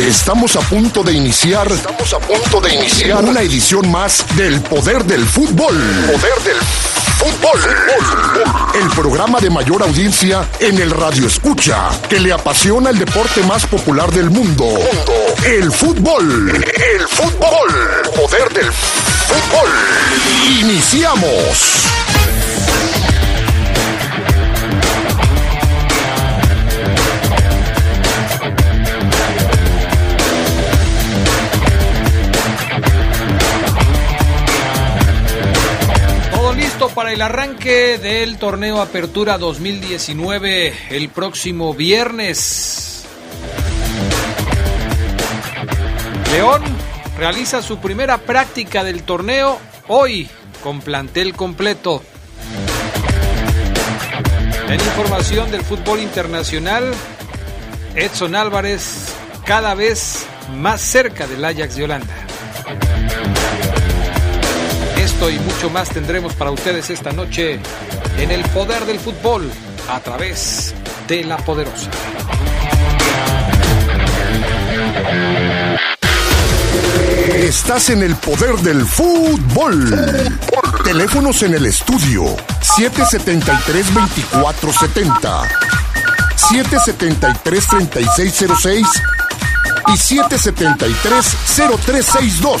Estamos a punto de iniciar. Estamos a punto de iniciar una edición más del Poder del Fútbol. Poder del Fútbol. El programa de mayor audiencia en el Radio Escucha, que le apasiona el deporte más popular del mundo. El fútbol. El fútbol. Poder del Fútbol. Iniciamos. Para el arranque del torneo Apertura 2019 el próximo viernes. León realiza su primera práctica del torneo hoy con plantel completo. En información del fútbol internacional, Edson Álvarez cada vez más cerca del Ajax de Holanda. Esto y mucho más tendremos para ustedes esta noche en el poder del fútbol a través de la poderosa. Estás en el poder del fútbol. Teléfonos en el estudio 773-2470, 773-3606 y 773-0362.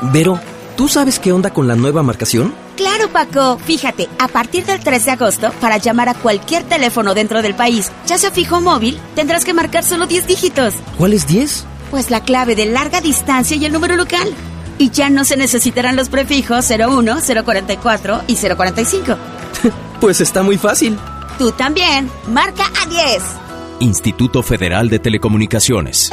Vero, ¿tú sabes qué onda con la nueva marcación? Claro, Paco. Fíjate, a partir del 3 de agosto, para llamar a cualquier teléfono dentro del país, ya sea fijo o móvil, tendrás que marcar solo 10 dígitos. ¿Cuáles 10? Pues la clave de larga distancia y el número local. Y ya no se necesitarán los prefijos 01, 044 y 045. Pues está muy fácil. Tú también. Marca a 10. Instituto Federal de Telecomunicaciones.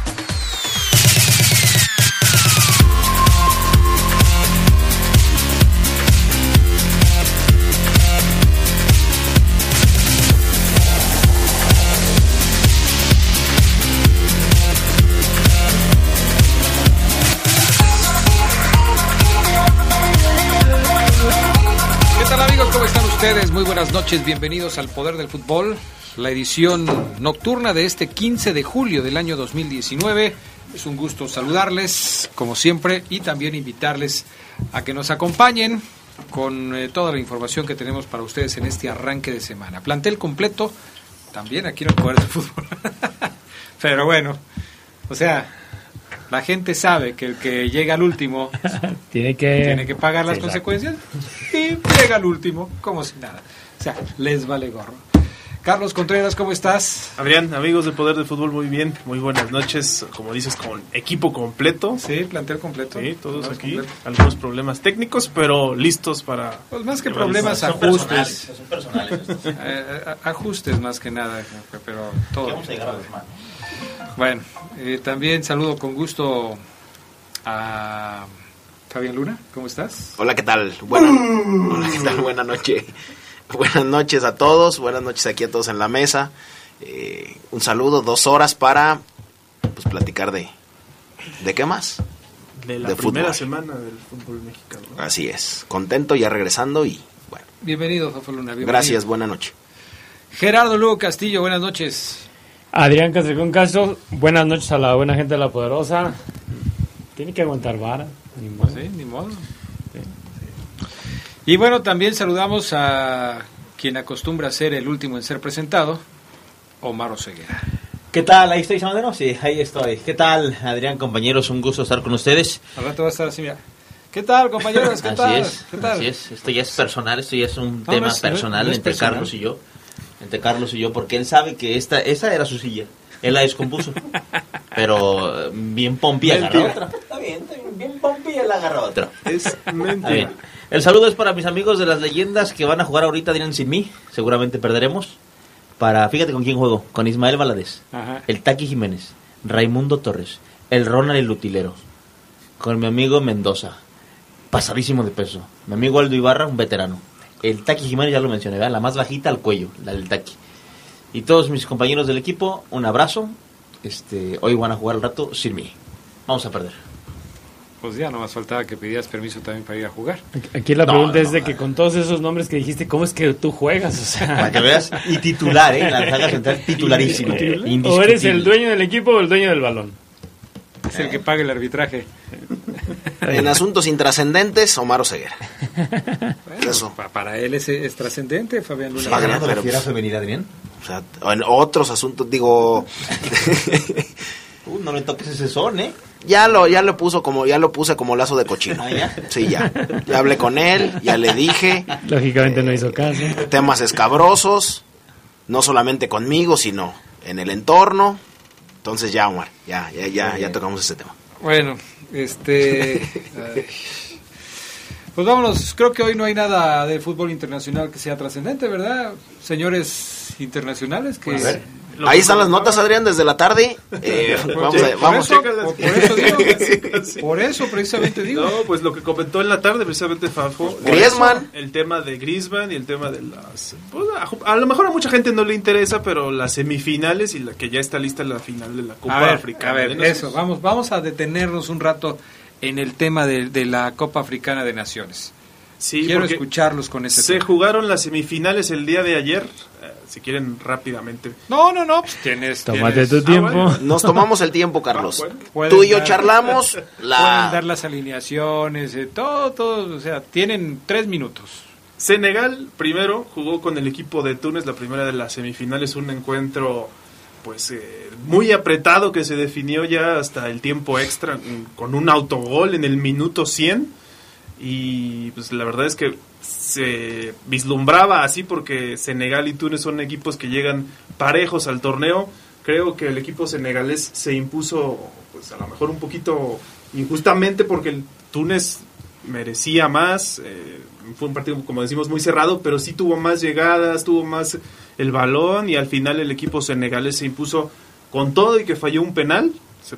Ustedes? Muy buenas noches, bienvenidos al Poder del Fútbol, la edición nocturna de este 15 de julio del año 2019. Es un gusto saludarles, como siempre, y también invitarles a que nos acompañen con eh, toda la información que tenemos para ustedes en este arranque de semana. Plantel completo, también aquí en el Poder del Fútbol. Pero bueno, o sea, la gente sabe que el que llega al último Tiene que... tiene que pagar las consecuencias y llega al último como si nada. O sea, les vale gorro. Carlos Contreras, ¿cómo estás? Adrián, amigos del Poder del Fútbol, muy bien, muy buenas noches, como dices, con equipo completo. Sí, plantel completo. Sí, todos Plantel aquí, completo. algunos problemas técnicos, pero listos para... Pues más que problemas, ajustes. Eh, eh, ajustes más que nada, pero todo. Bueno, eh, también saludo con gusto a Fabián Luna, ¿cómo estás? Hola, ¿qué tal? Buena, hola, ¿qué tal? Buenas noches. Buenas noches a todos, buenas noches aquí a todos en la mesa. Eh, un saludo, dos horas para pues platicar de de qué más. De la de primera fútbol. semana del fútbol mexicano. ¿no? Así es, contento ya regresando y bueno, Bienvenido, Luna. bienvenido. gracias, buena noche. Gerardo Lugo Castillo, buenas noches. Adrián Castricón Castro, buenas noches a la buena gente de La Poderosa. Tiene que aguantar vara. Ni modo. Sí, ni modo. Y bueno, también saludamos a quien acostumbra a ser el último en ser presentado, Omar Oseguera. ¿Qué tal? ¿Ahí estoy, Samadero? Sí, ahí estoy. ¿Qué tal, Adrián, compañeros? Un gusto estar con ustedes. Al rato va a estar así, mira. ¿Qué tal, compañeros? ¿Qué así tal? Es, ¿Qué tal? Así es. Esto ya es personal, esto ya es un tema personal entre Carlos y yo. Entre Carlos y yo, porque él sabe que esta, esa era su silla. Él la descompuso. pero eh, bien pompi agarra otra. Está bien, está bien, bien pompi él agarra otra. Es mentira. El saludo es para mis amigos de las leyendas que van a jugar ahorita, Adrián, sin mí. Seguramente perderemos. Para, fíjate con quién juego. Con Ismael Valadez. El Taki Jiménez. Raimundo Torres. El Ronald el Utilero. Con mi amigo Mendoza. Pasadísimo de peso. Mi amigo Aldo Ibarra, un veterano. El Taki Jiménez ya lo mencioné, ¿verdad? La más bajita al cuello, la del Taki. Y todos mis compañeros del equipo, un abrazo. Este, hoy van a jugar al rato sin mí. Vamos a perder. Pues ya no más faltaba que pidieras permiso también para ir a jugar. Aquí la pregunta es de que con todos esos nombres que dijiste, ¿cómo es que tú juegas? O sea, para que veas, y titular, ¿eh? La saga central titularísimo. O eres el dueño del equipo o el dueño del balón. Es el que paga el arbitraje. En asuntos intrascendentes, Omar Oseguera. Eso. Para él es, es trascendente, Fabián Luna. ¿Está ganando la fiera femenina, Adrián? O sea, en otros asuntos, digo... Uh, no le toques ese son, ¿eh? Ya lo, ya lo puso como, ya lo puse como lazo de cochino. ¿Ah, ya? Sí, ya. Ya hablé con él, ya le dije. Lógicamente no hizo caso. Temas escabrosos, no solamente conmigo, sino en el entorno. Entonces ya, Omar, ya, ya, ya, ya tocamos ese tema. Bueno, este... pues vámonos, creo que hoy no hay nada de fútbol internacional que sea trascendente, ¿verdad? Señores internacionales que... Pues, Ahí están las notas, Adrián, desde la tarde. Eh, vamos a, vamos. Por, eso, por, eso digo, por eso precisamente digo. No, pues lo que comentó en la tarde precisamente Fafo. Griezmann. El tema de Griezmann y el tema de las... Pues, a, lo mejor a mucha gente no le interesa, pero las semifinales y la que ya está lista la final de la Copa a ver, Africana. A ver, eso, vamos, vamos a detenernos un rato en el tema de, de la Copa Africana de Naciones. Sí, Quiero escucharlos con ese Se tema. jugaron las semifinales el día de ayer. Si quieren rápidamente. No, no, no. Pues tienes, Tómate tienes- tu tiempo. Ah, bueno. Nos tomamos el tiempo, Carlos. Pueden Tú y yo dar- charlamos. Pueden La... dar las alineaciones, eh, todo, todo. O sea, tienen tres minutos. Senegal primero jugó con el equipo de Túnez la primera de las semifinales, un encuentro pues eh, muy apretado que se definió ya hasta el tiempo extra con un autogol en el minuto 100 y pues la verdad es que se vislumbraba así porque Senegal y Túnez son equipos que llegan parejos al torneo. Creo que el equipo senegalés se impuso pues a lo mejor un poquito injustamente porque el Túnez merecía más. eh, fue un partido, como decimos, muy cerrado, pero sí tuvo más llegadas, tuvo más el balón y al final el equipo senegalés se impuso con todo y que falló un penal,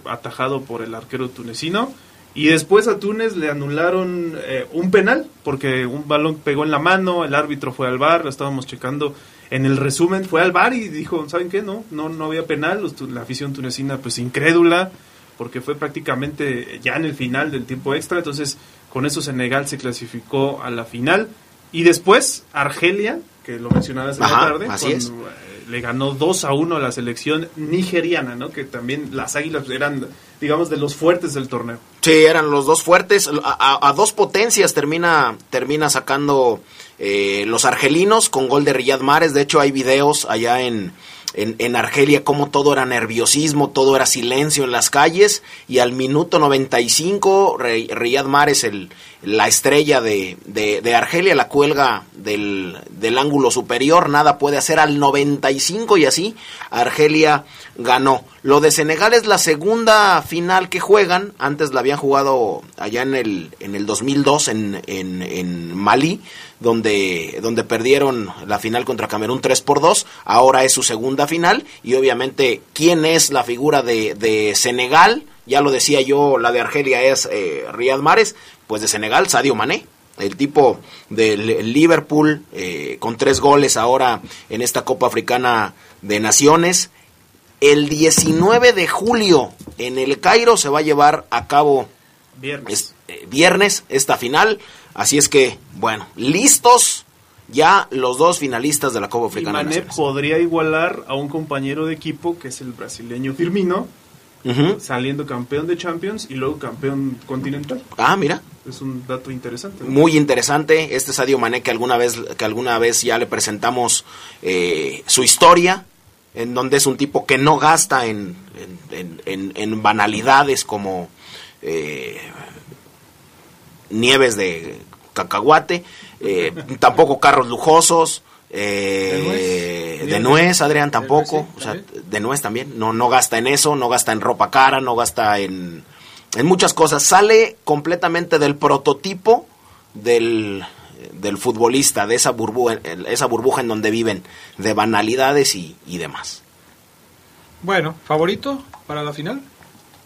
atajado por el arquero tunecino. Y después a Túnez le anularon eh, un penal porque un balón pegó en la mano, el árbitro fue al bar, lo estábamos checando en el resumen, fue al bar y dijo, ¿saben qué? No, no, no había penal, la afición tunecina pues incrédula porque fue prácticamente ya en el final del tiempo extra, entonces con eso Senegal se clasificó a la final y después Argelia, que lo mencionabas en la tarde, así con- es. Le ganó 2 a 1 a la selección nigeriana, ¿no? Que también las águilas eran, digamos, de los fuertes del torneo. Sí, eran los dos fuertes. A, a- dos potencias termina, termina sacando eh, los argelinos con gol de Riyad Mahrez. De hecho, hay videos allá en, en, en Argelia como todo era nerviosismo, todo era silencio en las calles. Y al minuto 95, Ri- Riyad Mahrez, el, la estrella de, de, de Argelia, la cuelga del, del ángulo superior. Nada puede hacer al 95 y así Argelia ganó. Lo de Senegal es la segunda final que juegan. Antes la habían jugado allá en el, en el 2002 en, en, en Malí, donde, donde perdieron la final contra Camerún 3 por 2. Ahora es su segunda final. Y obviamente, ¿quién es la figura de, de Senegal? Ya lo decía yo, la de Argelia es eh, Riyad Mahrez. Pues de Senegal, Sadio Mané. El tipo del Liverpool eh, con tres goles ahora en esta Copa Africana de Naciones. El 19 de julio en el Cairo se va a llevar a cabo Viernes. es- eh, viernes esta final. Así es que, bueno, listos ya los dos finalistas de la Copa Africana Mané podría igualar a un compañero de equipo que es el brasileño Firmino, saliendo campeón de Champions y luego campeón continental. Ah, mira. Es un dato interesante. Muy interesante. Este Sadio Mané que alguna vez, que alguna vez ya le presentamos eh, su historia, en donde es un tipo que no gasta en, en, banalidades como eh, nieves de cacahuate, eh, tampoco carros lujosos, eh, de nuez, Adrián, tampoco. o sea, de nuez también. No, no gasta en eso, no gasta en ropa cara, no gasta en, en muchas cosas. Sale completamente del prototipo del, del futbolista, de esa burbuja, esa burbuja en donde viven, de banalidades y, y demás. Bueno, ¿favorito para la final?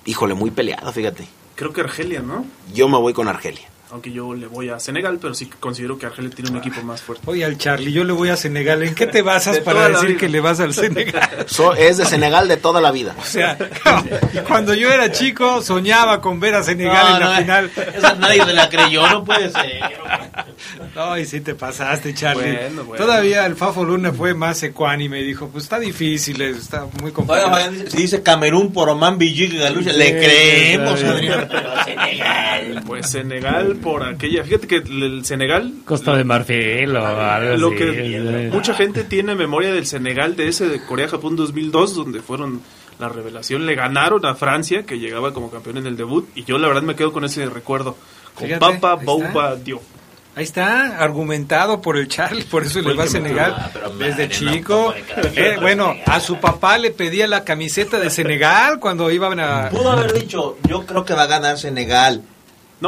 Híjole, muy peleado, fíjate. Creo que Argelia, ¿no? Yo me voy con Argelia aunque yo le voy a Senegal, pero sí considero que Argelia tiene un equipo más fuerte. Oye, al Charlie, yo le voy a Senegal. ¿En qué te basas para decir que le vas al Senegal? es de Senegal de toda la vida. O sea, cuando yo era chico soñaba con ver a Senegal en la final. Esa nadie se la creyó, no puede ser. No, y sí te pasaste, Charlie. Todavía el Fafo Luna fue más ecuánime y dijo, pues está difícil, está muy complicado. si dice Camerún por Oman Galucha, le creemos, Adrián, pero Senegal. Pues Senegal por aquella. Fíjate que el Senegal. Costa de Marfil o algo Lo que mucha gente tiene memoria del Senegal, de ese de Corea-Japón 2002, donde fueron la revelación. Le ganaron a Francia, que llegaba como campeón en el debut. Y yo, la verdad, me quedo con ese recuerdo. Con Papa Bouba Dio. Ahí está, argumentado por el Charlie, por eso le va a Senegal ah, desde chico. Eh, bueno, a su papá le pedía la camiseta de Senegal cuando iban a... Pudo haber dicho, yo creo que va a ganar Senegal.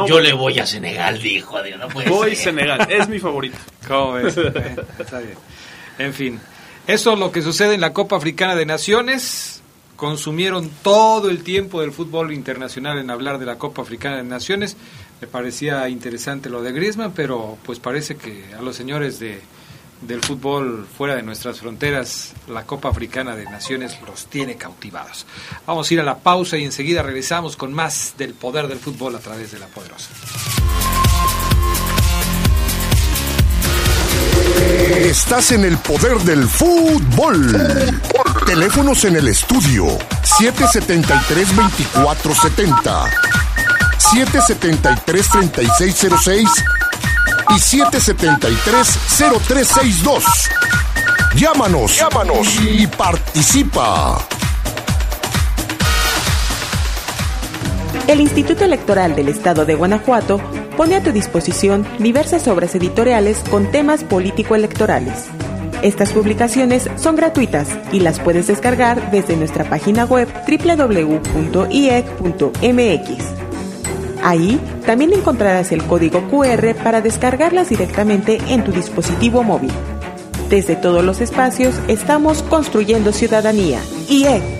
Yo le voy a Senegal, dijo Adrián. voy a Senegal, es mi favorito. ¿Cómo ves? está bien. En fin, eso es lo que sucede en la Copa Africana de Naciones. Consumieron todo el tiempo del fútbol internacional en hablar de la Copa Africana de Naciones. Me parecía interesante lo de Griezmann, pero pues parece que a los señores de del fútbol fuera de nuestras fronteras, la Copa Africana de Naciones los tiene cautivados. Vamos a ir a la pausa y enseguida regresamos con más del poder del fútbol a través de la poderosa. Estás en el poder del fútbol. Teléfonos en el estudio 773-2470, 773-3606 y 773-0362. Llámanos, llámanos y participa. El Instituto Electoral del Estado de Guanajuato pone a tu disposición diversas obras editoriales con temas político-electorales. Estas publicaciones son gratuitas y las puedes descargar desde nuestra página web www.iec.mx. Ahí también encontrarás el código QR para descargarlas directamente en tu dispositivo móvil. Desde todos los espacios estamos construyendo ciudadanía. IE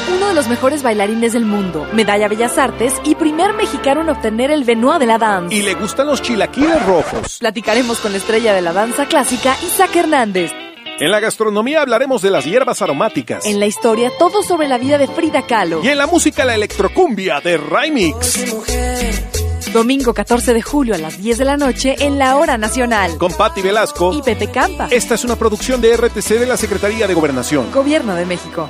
uno de los mejores bailarines del mundo, medalla Bellas Artes y primer mexicano en obtener el Benoit de la Danza. Y le gustan los chilaquiles rojos. Platicaremos con la estrella de la danza clásica, Isaac Hernández. En la gastronomía hablaremos de las hierbas aromáticas. En la historia, todo sobre la vida de Frida Kahlo. Y en la música, la electrocumbia de Rymix. Domingo 14 de julio a las 10 de la noche en la Hora Nacional. Con Patti Velasco y Pepe Campa. Esta es una producción de RTC de la Secretaría de Gobernación. Gobierno de México.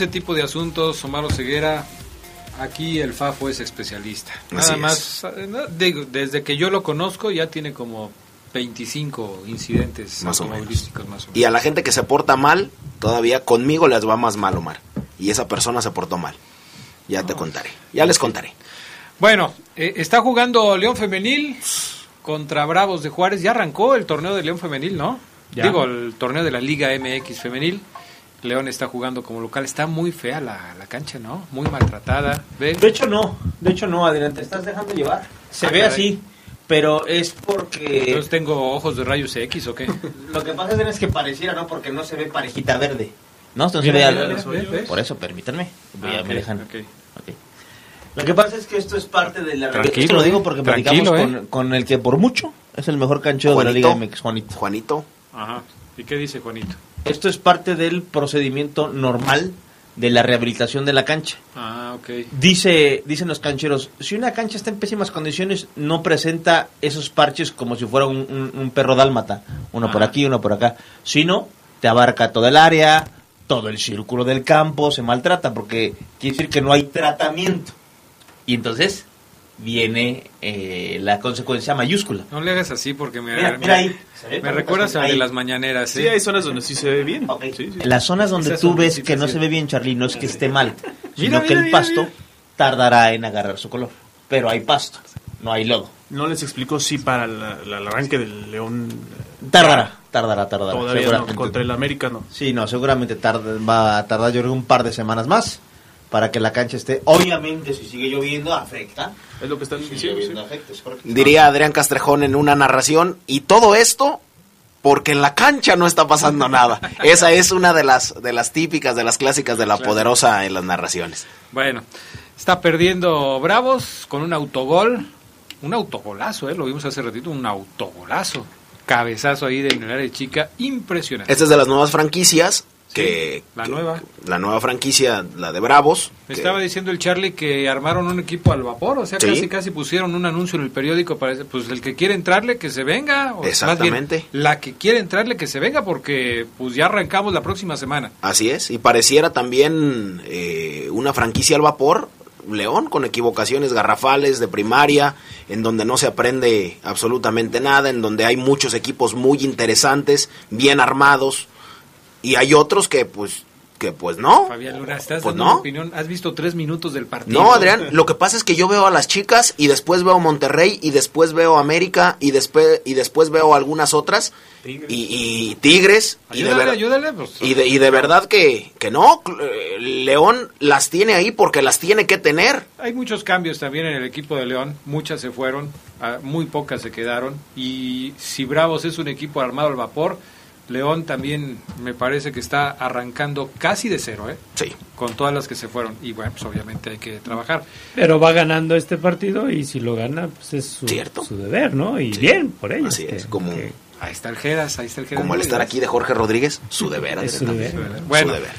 Ese tipo de asuntos, Omar Ceguera, aquí el FAFO es especialista. Nada Así más, eh, digo, desde que yo lo conozco ya tiene como 25 incidentes Más o menos. automovilísticos más o menos. Y a la gente que se porta mal, todavía conmigo les va más mal, Omar. Y esa persona se portó mal. Ya te contaré. Ya les contaré. Bueno, eh, está jugando León Femenil contra Bravos de Juárez. Ya arrancó el torneo de León Femenil, ¿no? Ya. Digo, el torneo de la Liga MX Femenil. León está jugando como local. Está muy fea la, la cancha, ¿no? Muy maltratada. ¿Ve? De hecho no, de hecho no, Adrián, te estás dejando llevar. Se Ah, ve caray. así, pero es porque... Entonces tengo ojos de rayos X o qué? Lo que pasa es que pareciera, ¿no? Porque no se ve parejita verde. No, esto no se ve al-. Por eso, permítanme. Voy Ah, a- ok, me dejan. ok. Ok. Lo que pasa es que esto es parte de la... Tranquilo, esto lo digo eh. porque Tranquilo, platicamos eh. con, con el que por mucho es el mejor cancheo de la Liga MX, Juanito. Juanito. Ajá. ¿Y qué dice Juanito? Esto es parte del procedimiento normal de la rehabilitación de la cancha. Ah, ok. Dice, dicen los cancheros, si una cancha está en pésimas condiciones, no presenta esos parches como si fuera un, un- un perro dálmata, uno por aquí, uno por acá, sino te abarca todo el área, todo el círculo del campo, se maltrata, porque quiere decir que no hay tratamiento. Y entonces viene eh, la consecuencia mayúscula. No le hagas así porque me, Mira, me- mira ahí. Me recuerdas Ahí. de las mañaneras. Sí, ¿eh? hay zonas donde sí se ve bien. Sí, sí. Las zonas donde Esas tú ves que no se ve bien, Charlie, no es que esté mal, sino Mira, que el mira, pasto mira. tardará en agarrar su color. Pero hay pasto, no hay lodo. No les explicó si para el arranque del León Tardará, tardará, tardará. todavía no, contra el América no. Sí, no, seguramente tarda- va a tardar yo creo un par de semanas más para que la cancha esté. Obviamente, si sigue lloviendo, afecta. Es lo que están Si diciendo. lloviendo, sí. afecta, es correcto. Diría Adrián Castrejón en una narración. Y todo esto porque en la cancha no está pasando nada. Esa es una de las, de las típicas, de las clásicas de la Claro. poderosa en las narraciones. Bueno, está perdiendo Bravos con un autogol. Un autogolazo, ¿eh? Lo vimos hace ratito, un autogolazo. Cabezazo ahí de en el área chica, impresionante. Esta es de las nuevas franquicias. Que, la que- nueva. La nueva franquicia, la de Bravos. Me que- estaba diciendo el Charlie que armaron un equipo al vapor, o sea, Sí. casi casi pusieron un anuncio en el periódico para pues el que quiere entrarle que se venga, o más bien, Exactamente. la que quiere entrarle que se venga porque pues ya arrancamos la próxima semana. Así es, y pareciera también eh, una franquicia al vapor, León, con equivocaciones garrafales de primaria, en donde no se aprende absolutamente nada, en donde hay muchos equipos muy interesantes, bien armados, y hay otros que pues, que pues no. Fabián Luna, ¿estás Pues no. opinión? ¿Has visto tres minutos del partido? No, Adrián, lo que pasa es que yo veo a las chicas y después veo Monterrey y después veo América y después y después veo algunas otras y, y Tigres y de, Ayúdale, ver- ayúdale, pues. y de, y de verdad que, que no, eh, León las tiene ahí porque las tiene que tener. Hay muchos cambios también en el equipo de León, muchas se fueron, ah, muy pocas se quedaron y si Bravos es un equipo armado al vapor, León también me parece que está arrancando casi de cero, ¿eh? Sí. Con todas las que se fueron y bueno, pues obviamente hay que trabajar. Pero va ganando este partido y si lo gana, pues es su, Cierto. su deber, ¿no? Y bien por ellos. Así que- es, como, que Ahí está el Geras, ahí está el Geras. como al estar aquí de Jorge Rodríguez, su deber. es su deber. también. Bueno. Su deber.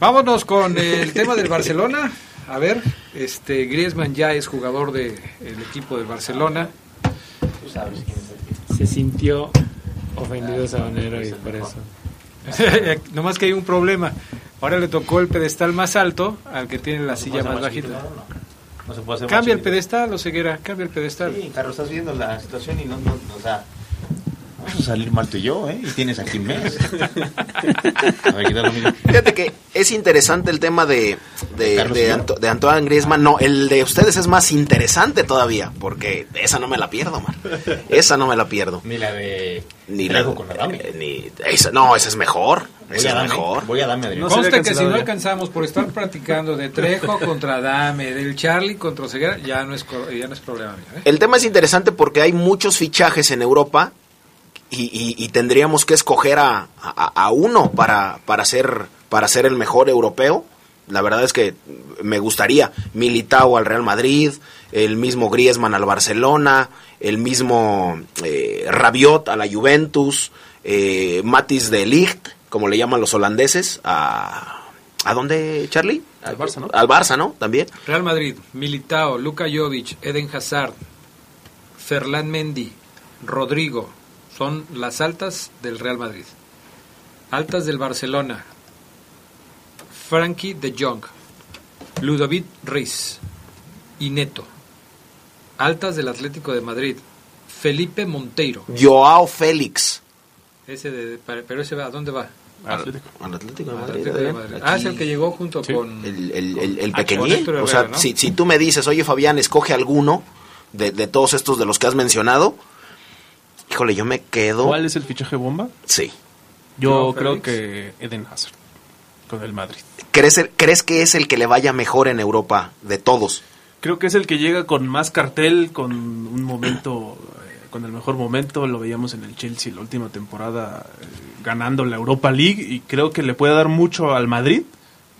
Vámonos con el tema del Barcelona. A ver, este Griezmann ya es jugador del equipo del Barcelona. Tú sabes quién es el se sintió ofendido Sabanero y por eso. Nomás que hay un problema. Ahora le tocó el pedestal más alto al que tiene la silla más bajita. No puede hacer Cambia el más pedestal, o ceguera, cambia el pedestal. Sí, Carlos, estás viendo la situación y no, no, no, o sea, vamos a salir mal tú y yo, ¿eh? Y tienes aquí mes. Fíjate que es interesante el tema de, de, ¿Carlos de? Anto- de Antoine Griezmann. No, el de ustedes es más interesante todavía, porque esa no me la pierdo, man. Esa no me la pierdo. Ni la de Ni Trejo la, con Adame. eh, ni, esa, no, esa es mejor. Voy Esa a es darme, mejor. voy a darme, Adrián. No Conste sería que si no ya. alcanzamos por estar practicando de Trejo contra Dame, del Charlie contra Ceguera, ya no es, co- ya no es problema mío. ¿eh? El tema es interesante porque hay muchos fichajes en Europa y, y- y tendríamos que escoger a, a- a uno para, para, ser, para ser el mejor europeo. La verdad es que me gustaría Militao al Real Madrid, el mismo Griezmann al Barcelona, el mismo eh, Rabiot a la Juventus, eh, Matis de Ligt, como le llaman los holandeses, a... ¿A dónde, Charlie? Al Barça, ¿no? Al Barça, ¿no? También. Real Madrid, Militao, Luka Jovic, Eden Hazard, Ferland Mendy, Rodrigo, son las altas del Real Madrid. Altas del Barcelona. Frankie de Jong, Ludovic Reis y Neto. Altas del Atlético de Madrid, Felipe Monteiro. Joao Félix. Ese de, pero ese va, ¿a dónde va? Al Atlético, de Madrid. Atlético de Madrid. Ah, es el que llegó junto con... El, el, el, el con pequeñín. Héctor o sea, si, si tú me dices, oye Fabián, escoge alguno de, de todos estos de los que has mencionado, híjole, yo me quedo... ¿Cuál es el fichaje bomba? Sí. Yo creo Félix. que Eden Hazard con el Madrid. ¿Crees, el- ¿Crees que es el que le vaya mejor en Europa de todos? Creo que es el que llega con más cartel, con un momento, eh, con el mejor momento. Lo veíamos en el Chelsea la última temporada eh, ganando la Europa League y creo que le puede dar mucho al Madrid.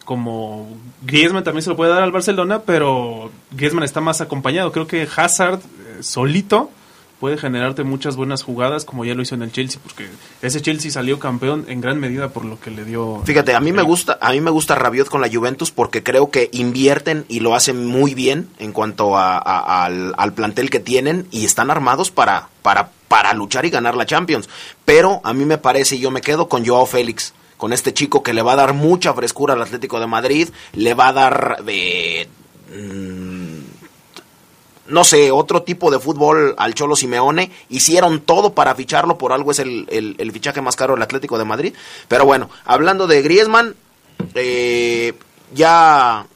Como Griezmann también se lo puede dar al Barcelona, pero Griezmann está más acompañado. Creo que Hazard eh, solito puede generarte muchas buenas jugadas como ya lo hizo en el Chelsea, porque ese Chelsea salió campeón en gran medida por lo que le dio. Fíjate, a mí me gusta, a mí me gusta Rabiot con la Juventus porque creo que invierten y lo hacen muy bien en cuanto a- a- al, al plantel que tienen y están armados para, para, para luchar y ganar la Champions. Pero a mí me parece, y yo me quedo con Joao Félix, con este chico que le va a dar mucha frescura al Atlético de Madrid, le va a dar de no sé, otro tipo de fútbol al Cholo Simeone. Hicieron todo para ficharlo, por algo es el, el- el fichaje más caro del Atlético de Madrid. Pero bueno, hablando de Griezmann, eh, ya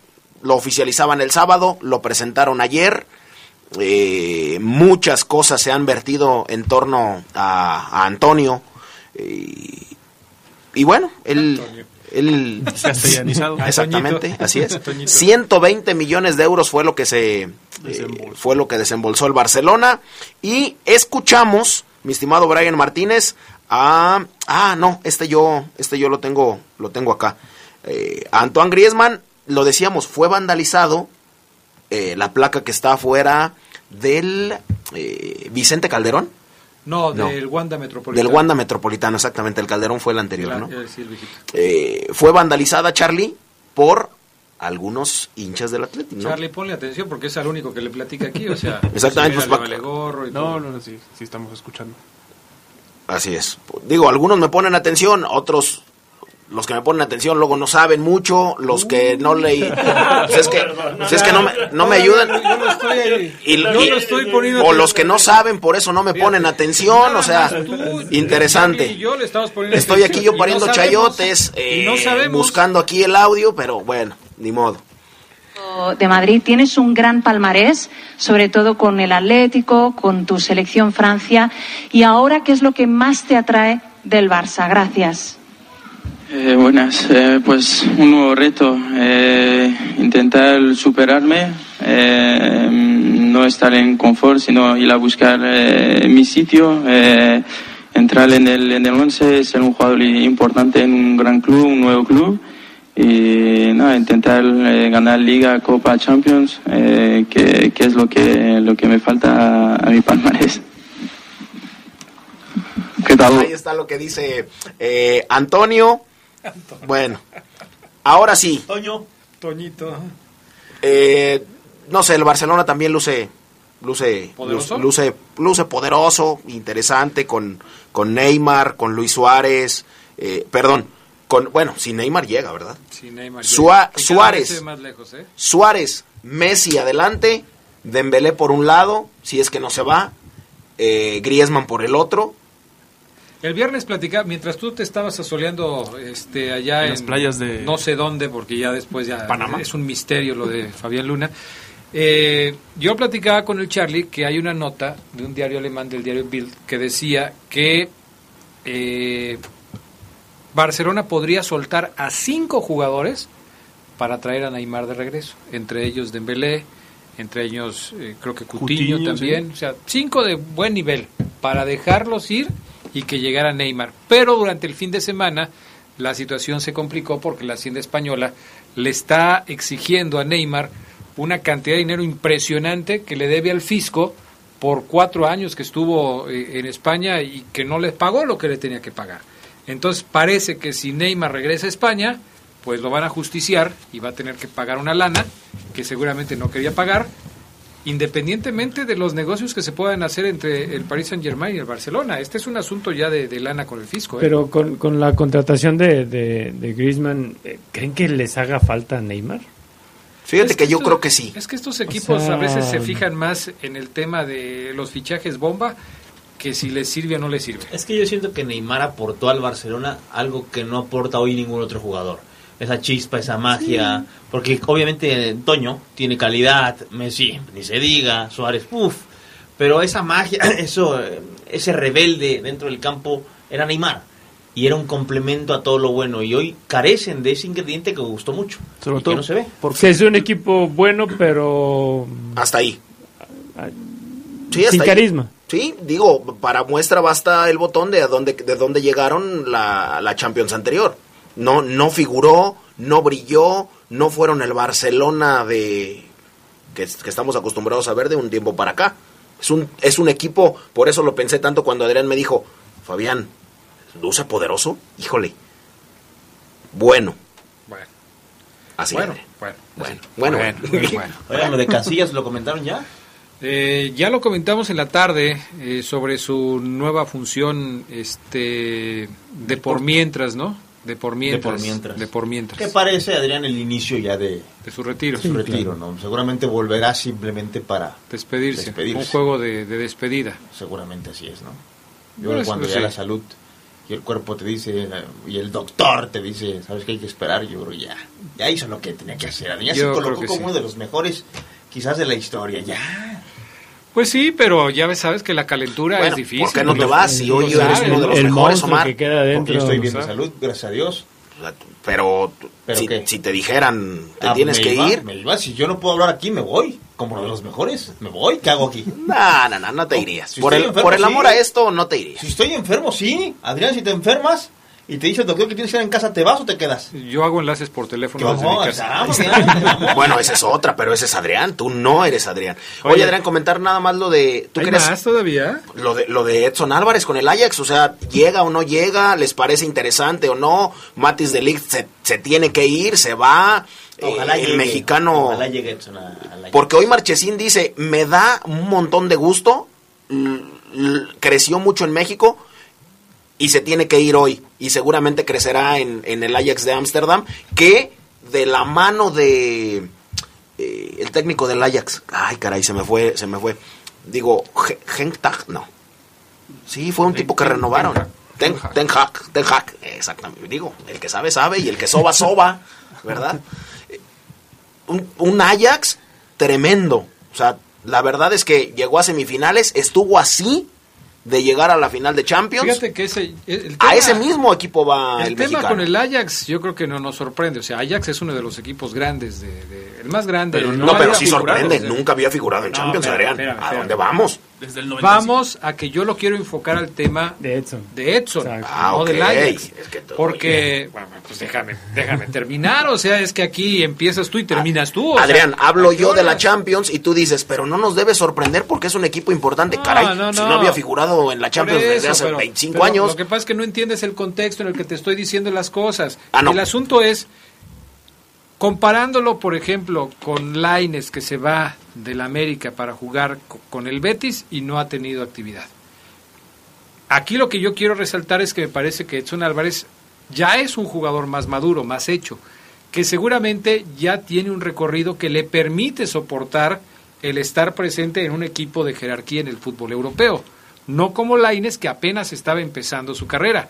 lo oficializaban el sábado, lo presentaron ayer. eh, muchas cosas se han vertido en torno a, Antonio. eh, y bueno, él... él Castellanizado. Exactamente, así es. Toñito. 120 millones de euros fue lo que se eh, fue lo que desembolsó el Barcelona y escuchamos, mi estimado Brian Martínez, a ah no, este yo este yo lo tengo lo tengo acá. Eh, Antoine Griezmann, lo decíamos, fue vandalizado eh, la placa que está afuera del Vicente Calderón. No, No. del Wanda Metropolitano. Del Wanda Metropolitano, exactamente. El Calderón fue el anterior, ¿no? Eh, sí, el viejito. Eh, fue vandalizada, Charlie, por algunos hinchas del Atlético, ¿no? Charlie, ponle atención porque es al único que le platica aquí, o sea... Exactamente, pues, pues, le vale gorro y No, todo. no, no, sí, sí estamos escuchando. Así es. Digo, algunos me ponen atención, otros, los que me ponen atención luego no saben mucho, los que no le... Pues es que, pues es que no me, no me ayudan. Yo lo estoy, Y- y- o los que no saben, por eso no me ponen atención, o sea, interesante. Estoy aquí yo pariendo chayotes, y no eh, sabemos. buscando aquí el audio, pero bueno, ni modo. de Madrid. Tienes un gran palmarés, sobre todo con el Atlético, con tu selección Francia. Y ahora, ¿qué es lo que más te atrae del Barça? Gracias. Eh, buenas, Eh, pues un nuevo reto, eh, intentar superarme, eh, no estar en confort, sino ir a buscar eh, mi sitio, eh, entrar en el, en el once, ser un jugador importante en un gran club, un nuevo club y nada, intentar eh, ganar Liga, Copa, Champions, eh, que, que es lo que, lo que me falta a, a mi palmarés. ¿Qué tal? Ahí está lo que dice eh, Antonio. Bueno, ahora sí. Toño. Toñito. Eh, no sé, el Barcelona también luce luce ¿Poderoso? luce luce poderoso, interesante con con Neymar, con Luis Suárez, eh, perdón, con bueno, si Neymar llega, ¿verdad? Sí, Neymar. Sua- Suárez. más lejos, ¿eh? Suárez, Messi adelante, Dembélé por un lado, si es que no se va, eh, Griezmann por el otro. El viernes platicaba, mientras tú te estabas asoleando este, allá En en, las playas de- no sé dónde, porque ya después ya Panamá. es un misterio lo de Fabián Luna. Eh, yo platicaba con el Charlie que hay una nota de un diario alemán, del diario Bild, que decía que eh, Barcelona podría soltar a cinco jugadores para traer a Neymar de regreso, entre ellos Dembélé, entre ellos eh, creo que Coutinho, Coutinho, también, sí. o sea, cinco de buen nivel para dejarlos ir y que llegara Neymar. Pero durante el fin de semana la situación se complicó porque la Hacienda Española le está exigiendo a Neymar una cantidad de dinero impresionante que le debe al fisco por cuatro años que estuvo eh, en España y que no le pagó lo que le tenía que pagar. Entonces parece que si Neymar regresa a España, pues lo van a justiciar y va a tener que pagar una lana que seguramente no quería pagar independientemente de los negocios que se puedan hacer entre el Paris Saint Germain y el Barcelona. Este es un asunto ya de, lana con el fisco. ¿eh? Pero con, con, la contratación de, de, Griezmann, eh, ¿creen que les haga falta Neymar? Fíjate que, yo creo que sí. Es que estos equipos a veces se fijan más en el tema de los fichajes bomba que si les sirve o no les sirve. Es que yo siento que Neymar aportó al Barcelona algo que no aporta hoy ningún otro jugador esa chispa, esa magia, porque obviamente Toño tiene calidad, Messi, ni se diga, Suárez, uff, pero esa magia, eso, ese rebelde dentro del campo era Neymar y era un complemento a todo lo bueno y hoy carecen de ese ingrediente que gustó mucho Sobre todo que no se ve. Porque es un equipo bueno, pero hasta ahí. sin carisma. Sí, digo, para muestra basta el botón de dónde de dónde llegaron la, la Champions anterior no, no figuró, no brilló, no fueron el Barcelona de que, estamos acostumbrados a ver de un tiempo para acá. Es un, es un equipo, por eso lo pensé tanto cuando Adrián me dijo, Fabián, ¿luce poderoso? Híjole. Bueno. Bueno. Así bueno, bueno, bueno, bueno, bueno, bueno. lo de Casillas lo comentaron ya. Eh, ya lo comentamos en la tarde eh, sobre su nueva función este de por mientras, ¿no? De por mientras. De por mientras. ¿Qué parece, Adrián, el inicio ya de, de su retiro? su retiro, ¿no? Seguramente volverá simplemente para despedirse. Un juego de, despedida. Seguramente así es, ¿no? Yo cuando ya la salud y el cuerpo te dice, y el doctor te dice, ¿sabes qué hay que esperar? Yo creo ya, ya hizo lo que tenía que hacer. Ya se colocó como uno de los mejores, quizás de la historia, ya. Pues sí, pero ya sabes que la calentura es difícil. ¿Por qué no te vas si hoy eres uno de los mejores, Omar? Que queda dentro, estoy bien de salud, gracias a Dios. Pero, si, si, te dijeran, te ah, tienes que ir. Me iba, si yo no puedo hablar aquí, me voy. Como uno de los mejores, me voy. ¿Qué hago aquí? No, no, no, no te irías. por, el, por el amor a esto, no te irías. Si estoy enfermo, sí. Adrián, si te enfermas, y te dice el doctor que tienes que ir en casa, ¿te vas o te quedas? Yo hago enlaces por teléfono bueno, esa es otra, pero ese es Adrián. Tú no eres Adrián. Oye, Adrián, comentar nada más lo de... ¿tú ¿hay crees, más todavía? Lo de, lo de Edson Álvarez con el Ajax, o sea, ¿llega o no llega? ¿Les parece interesante o no? Matis de Ligt se, se tiene que ir, se va... Ojalá el mexicano... Ojalá llegue Edson a, Porque hoy Marchesín dice, me da un montón de gusto, creció mucho en México y se tiene que ir hoy y seguramente crecerá en, el Ajax de Ámsterdam que de la mano de eh, el técnico del Ajax. Ay caray se me fue se me fue. Digo Henk Tag no. Sí fue un tipo que renovaron. Ten, ten Hag Ten Hag exactamente. Digo el que sabe sabe y el que soba soba verdad un, un Ajax tremendo. O sea la verdad es que llegó a semifinales estuvo así de llegar a la final de Champions. Fíjate que ese, a ese mismo equipo va el, tema con el Ajax, yo creo que no nos sorprende. O sea, Ajax es uno de los equipos grandes, de, el más grande. Pero no, pero sí sorprende. Nunca había figurado en Champions, Adrián. ¿A dónde vamos? Desde el vamos a que yo lo quiero enfocar al tema de Edson. De Edson, ah, no del Ajax. porque, bueno, pues déjame, déjame terminar. O sea, es que aquí empiezas tú y terminas tú. Adrián, hablo yo de la Champions y tú dices, pero no nos debe sorprender porque es un equipo importante. Caray, si no había figurado en la Champions desde hace 25 años. Lo que pasa es que no entiendes el contexto en el que te estoy diciendo las cosas. Ah, el asunto es, comparándolo, por ejemplo, con Laines que se va del América para jugar con el Betis y no ha tenido actividad. Aquí lo que yo quiero resaltar es que me parece que Edson Álvarez ya es un jugador más maduro, más hecho, que seguramente ya tiene un recorrido que le permite soportar el estar presente en un equipo de jerarquía en el fútbol europeo no como Laines que apenas estaba empezando su carrera.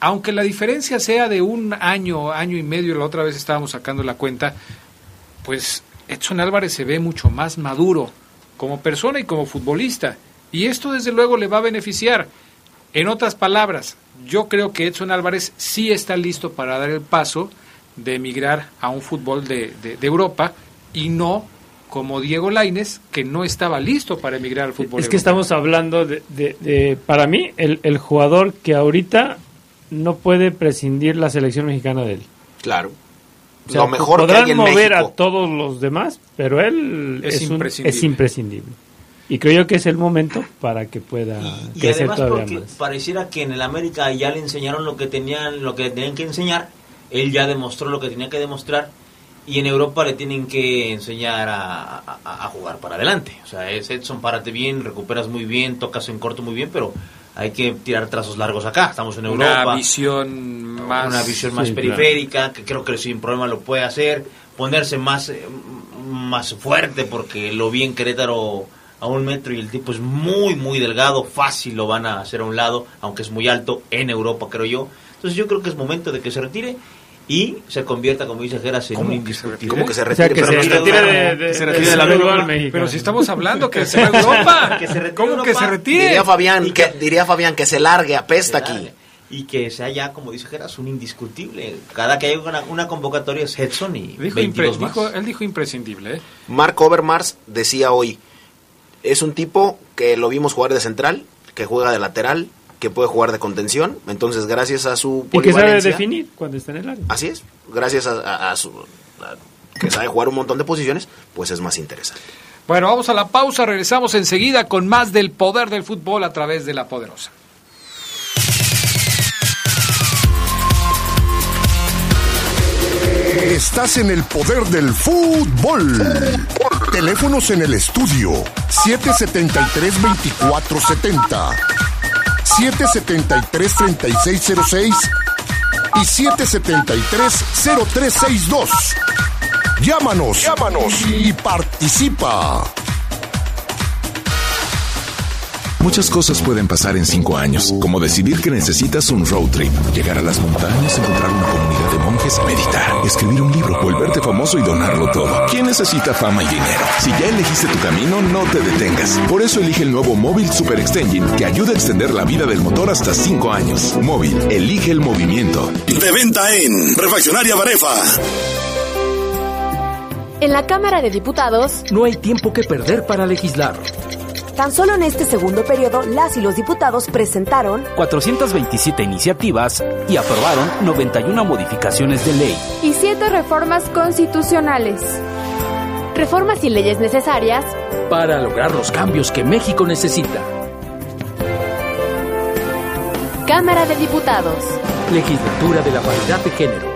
Aunque la diferencia sea de un año, año y medio, la otra vez estábamos sacando la cuenta, pues Edson Álvarez se ve mucho más maduro como persona y como futbolista. Y esto desde luego le va a beneficiar. En otras palabras, yo creo que Edson Álvarez sí está listo para dar el paso de emigrar a un fútbol de, de, Europa y no como Diego Laines, que no estaba listo para emigrar al fútbol. Es que estamos hablando de, para mí, el, jugador que ahorita no puede prescindir la selección mexicana de él. Claro. Lo mejor podrán mover a todos los demás, pero él es, imprescindible. Y creo yo que es el momento para que pueda y, crecer todavía más. Pareciera que en el América ya le enseñaron lo que tenían, lo que tenían que enseñar. Él ya demostró lo que tenía que demostrar y en Europa le tienen que enseñar a, a, jugar para adelante. O sea, es Edson, párate bien, recuperas muy bien, tocas en corto muy bien, pero hay que tirar trazos largos acá. Estamos en Europa. Una visión más, una visión más periférica, que creo que sin problema lo puede hacer. Ponerse más, eh, más fuerte, porque lo vi en Querétaro a un metro y el tipo es muy, muy delgado. Fácil lo van a hacer a un lado, aunque es muy alto en Europa, creo yo. Entonces yo creo que es momento de que se retire y se convierta, como dice Geras, en un indiscutible. ¿Cómo que se retire? que, se, retire de, se retire de, la México. Pero si estamos hablando que se va a Europa. que se retire ¿Cómo que se retire? Diría Fabián que, diría Fabián que se largue, apesta aquí. Y que sea ya, como dice Geras, un indiscutible. Cada que haya una, convocatoria es Hedson y dijo 22 más. él dijo imprescindible. ¿eh? Mark Overmars decía hoy, es un tipo que lo vimos jugar de central, que juega de lateral, que puede jugar de contención. Entonces, gracias a su Y que sabe definir cuando está en el área. Así es. Gracias a, su... que sabe jugar un montón de posiciones, pues es más interesante. Bueno, vamos a la pausa. Regresamos enseguida con más del poder del fútbol a través de la poderosa. Estás en el poder del fútbol. Teléfonos en el estudio 773-2470, 773-3606 y 773-0362. Llámanos, llámanos y participa. Muchas cosas pueden pasar en cinco años, como decidir que necesitas un road trip, llegar a las montañas, encontrar una comunidad de monjes, meditar, escribir un libro, volverte famoso y donarlo todo. ¿Quién necesita fama y dinero? Si ya elegiste tu camino, no te detengas. Por eso elige el nuevo Móvil Super Extension que ayuda a extender la vida del motor hasta cinco años. Móvil, elige el movimiento. De venta en Refaccionaria Barefa. En la Cámara de Diputados no hay tiempo que perder para legislar. Tan solo en este segundo periodo, las y los diputados presentaron 427 iniciativas y aprobaron 91 modificaciones de ley y 7 reformas constitucionales. Reformas y leyes necesarias para lograr los cambios que México necesita. Cámara de Diputados. Legislatura de la Paridad de Género.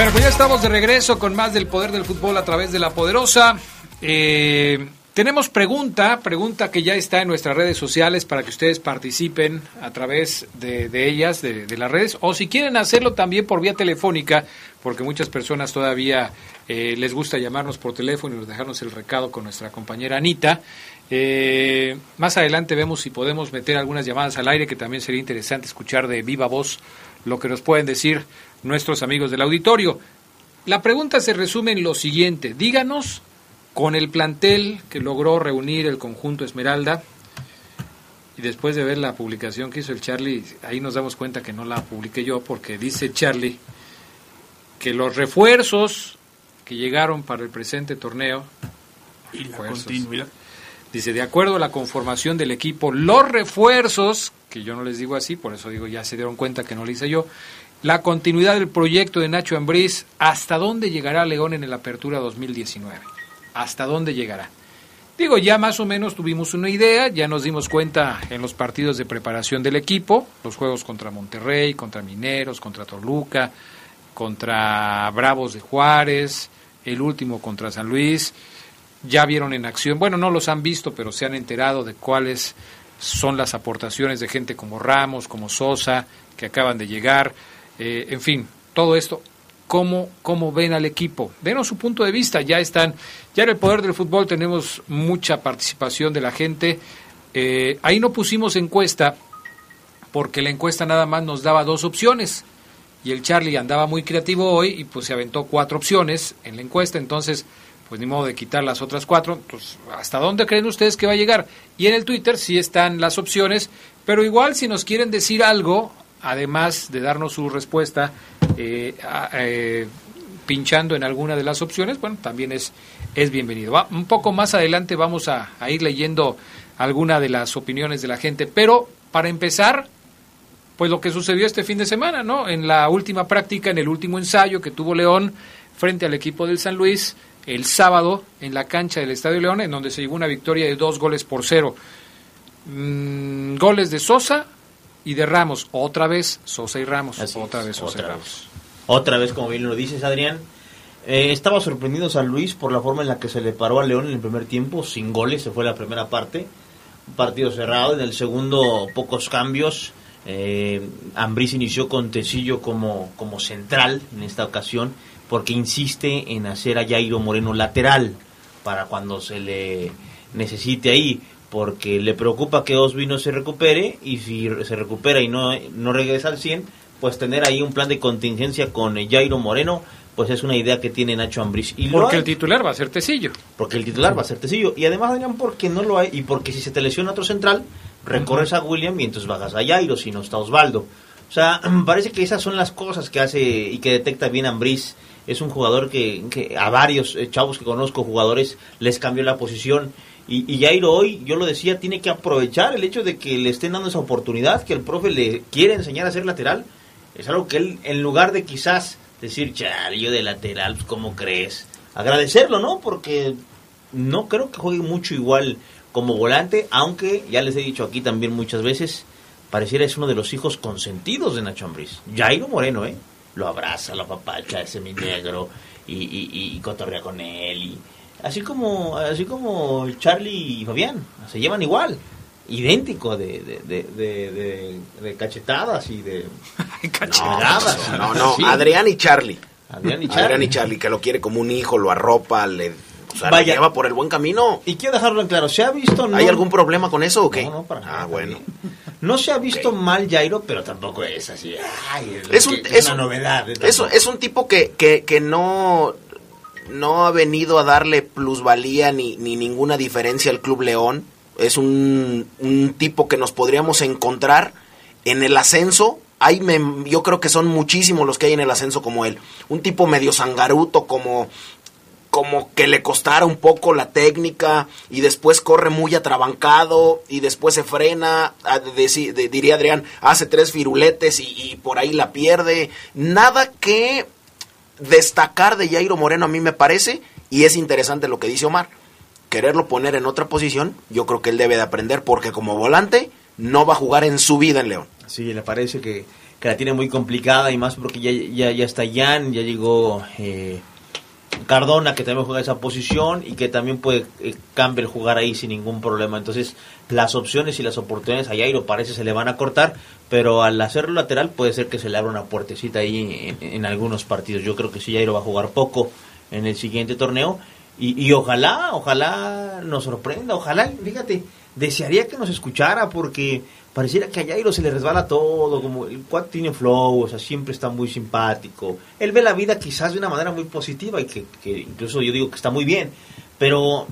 Bueno, pues ya estamos de regreso con más del poder del fútbol a través de la poderosa. Eh, tenemos pregunta, pregunta que ya está en nuestras redes sociales para que ustedes participen a través de, ellas, de, las redes, o si quieren hacerlo también por vía telefónica, porque muchas personas todavía eh, les gusta llamarnos por teléfono y dejarnos el recado con nuestra compañera Anita. Eh, más adelante vemos si podemos meter algunas llamadas al aire, que también sería interesante escuchar de viva voz lo que nos pueden decir nuestros amigos del auditorio. La pregunta se resume en lo siguiente. Díganos, con el plantel que logró reunir el conjunto Esmeralda, y después de ver la publicación que hizo el Charlie, ahí nos damos cuenta que no la publiqué yo, porque dice Charlie que los refuerzos que llegaron para el presente torneo y la continuidad. Dice, de acuerdo a la conformación del equipo, los refuerzos, que yo no les digo así, por eso digo, ya se dieron cuenta que no lo hice yo, la continuidad del proyecto de Nacho Ambriz, ¿hasta dónde llegará León en el Apertura 2019? ¿Hasta dónde llegará? Digo, ya más o menos tuvimos una idea, ya nos dimos cuenta en los partidos de preparación del equipo, los juegos contra Monterrey, contra Mineros, contra Toluca, contra Bravos de Juárez, el último contra San Luis, ya vieron en acción, bueno, no los han visto, pero se han enterado de cuáles son las aportaciones de gente como Ramos, como Sosa, que acaban de llegar, eh, en fin, todo esto. ¿Cómo, ¿Cómo ven al equipo? Denos su punto de vista. Ya están, ya en el poder del fútbol tenemos mucha participación de la gente. Eh, ahí no pusimos encuesta porque la encuesta nada más nos daba dos opciones y el Charlie andaba muy creativo hoy y pues se aventó cuatro opciones en la encuesta, entonces pues ni modo de quitar las otras cuatro, pues hasta dónde creen ustedes que va a llegar. Y en el Twitter sí están las opciones, pero igual si nos quieren decir algo, además de darnos su respuesta eh, eh, pinchando en alguna de las opciones, bueno, también es, es bienvenido. Un poco más adelante vamos a, a ir leyendo alguna de las opiniones de la gente, pero para empezar, pues lo que sucedió este fin de semana, ¿no? En la última práctica, en el último ensayo que tuvo León frente al equipo del San Luis, el sábado en la cancha del Estadio León, en donde se llevó una victoria de dos goles por cero. Mm, goles de Sosa y de Ramos. Otra vez Sosa y Ramos. otra vez Sosa otra y Ramos. Otra vez, como bien lo dices, Adrián. Eh, estaba sorprendido San Luis por la forma en la que se le paró a León en el primer tiempo, sin goles, se fue la primera parte. Un partido cerrado, en el segundo pocos cambios. Eh, Ambriz inició con Tecillo como, como central en esta ocasión porque insiste en hacer a Jairo Moreno lateral para cuando se le necesite ahí, porque le preocupa que Osby no se recupere y si se recupera y no, no regresa al 100, pues tener ahí un plan de contingencia con Jairo Moreno, pues es una idea que tiene Nacho Ambriz. Y porque el titular va a ser Tecillo. Porque el titular va a ser Tecillo. Y además, Adrián, porque no lo hay, y porque si se te lesiona otro central, recorres a William y entonces bajas a Jairo, si no está Osvaldo. O sea, parece que esas son las cosas que hace y que detecta bien Ambriz es un jugador que, que a varios eh, chavos que conozco, jugadores, les cambió la posición. Y, y, Jairo hoy, yo lo decía, tiene que aprovechar el hecho de que le estén dando esa oportunidad, que el profe le quiere enseñar a ser lateral. Es algo que él, en lugar de quizás decir, chal, yo de lateral, pues, ¿cómo crees? Agradecerlo, ¿no? Porque no creo que juegue mucho igual como volante, aunque ya les he dicho aquí también muchas veces, pareciera es uno de los hijos consentidos de Nacho Ambriz. Jairo Moreno, ¿eh? lo abraza, lo papacha, ese mi negro y, y, y, cotorrea con él. Y, así como así como Charlie y Fabián, se llevan igual, idéntico de, de, de, de cachetadas y de cachetadas. No, no, no, Adrián y Charlie. Adrián y Charlie. Adrián y Charlie, que lo quiere como un hijo, lo arropa, le o sea, Vaya. lleva por el buen camino. Y quiero dejarlo en claro, ¿se ha visto? No... ¿Hay algún problema con eso o qué? No, no, para Ah, bueno. No se ha visto okay. mal Jairo, pero tampoco es así. Ay, es, un, es, es una un, novedad. Es, es, un tipo que, que, que no, no ha venido a darle plusvalía ni, ni ninguna diferencia al Club León. Es un, un tipo que nos podríamos encontrar en el ascenso hay me, yo creo que son muchísimos los que hay en el ascenso como él. Un tipo medio sangaruto, como, como que le costara un poco la técnica y después corre muy atrabancado y después se frena, de, diría Adrián, hace tres firuletes y, por ahí la pierde. Nada que destacar de Jairo Moreno a mí me parece y es interesante lo que dice Omar. Quererlo poner en otra posición, yo creo que él debe de aprender porque como volante no va a jugar en su vida en León. Sí, le parece que, que la tiene muy complicada y más porque ya, ya, ya está Jan, ya llegó... Eh, Cardona que también juega esa posición y que también puede eh, Campbell jugar ahí sin ningún problema. Entonces las opciones y las oportunidades a Jairo parece se le van a cortar, pero al hacerlo lateral puede ser que se le abra una puertecita ahí en, en algunos partidos. Yo creo que sí Jairo va a jugar poco en el siguiente torneo y, y ojalá, ojalá nos sorprenda, ojalá, fíjate, desearía que nos escuchara porque pareciera que a Jairo se le resbala todo, como el cuad tiene flow, o sea, siempre está muy simpático. Él ve la vida quizás de una manera muy positiva y que, que, incluso yo digo que está muy bien, pero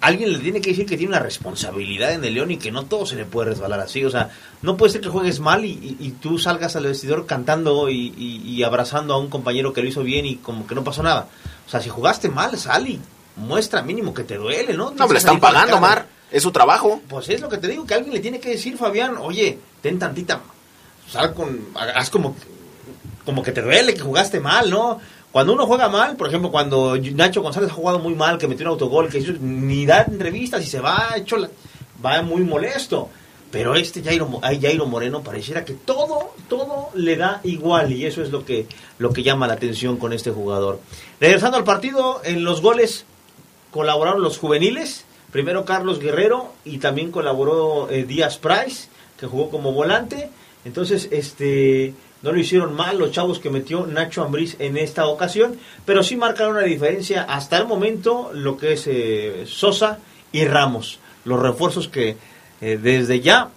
alguien le tiene que decir que tiene una responsabilidad en el León y que no todo se le puede resbalar así, o sea, no puede ser que juegues mal y, y, y tú salgas al vestidor cantando y, y, abrazando a un compañero que lo hizo bien y como que no pasó nada. O sea, si jugaste mal, sal y muestra mínimo que te duele, ¿no? No, me le están pagando, Mar. Es su trabajo. Pues es lo que te digo, que alguien le tiene que decir, Fabián, oye, ten tantita, sal con, haz como, como que te duele, que jugaste mal, ¿no? Cuando uno juega mal, por ejemplo, cuando Nacho González ha jugado muy mal, que metió un autogol, que ni da entrevistas y se va hecho, va muy molesto. Pero este Jairo, Jairo Moreno pareciera que todo, todo le da igual y eso es lo que, lo que llama la atención con este jugador. Regresando al partido, en los goles colaboraron los juveniles, primero Carlos Guerrero y también colaboró eh, Díaz Price, que jugó como volante. Entonces, este no lo hicieron mal los chavos que metió Nacho Ambriz en esta ocasión, pero sí marcaron la diferencia hasta el momento lo que es eh, Sosa y Ramos, los refuerzos que eh, desde ya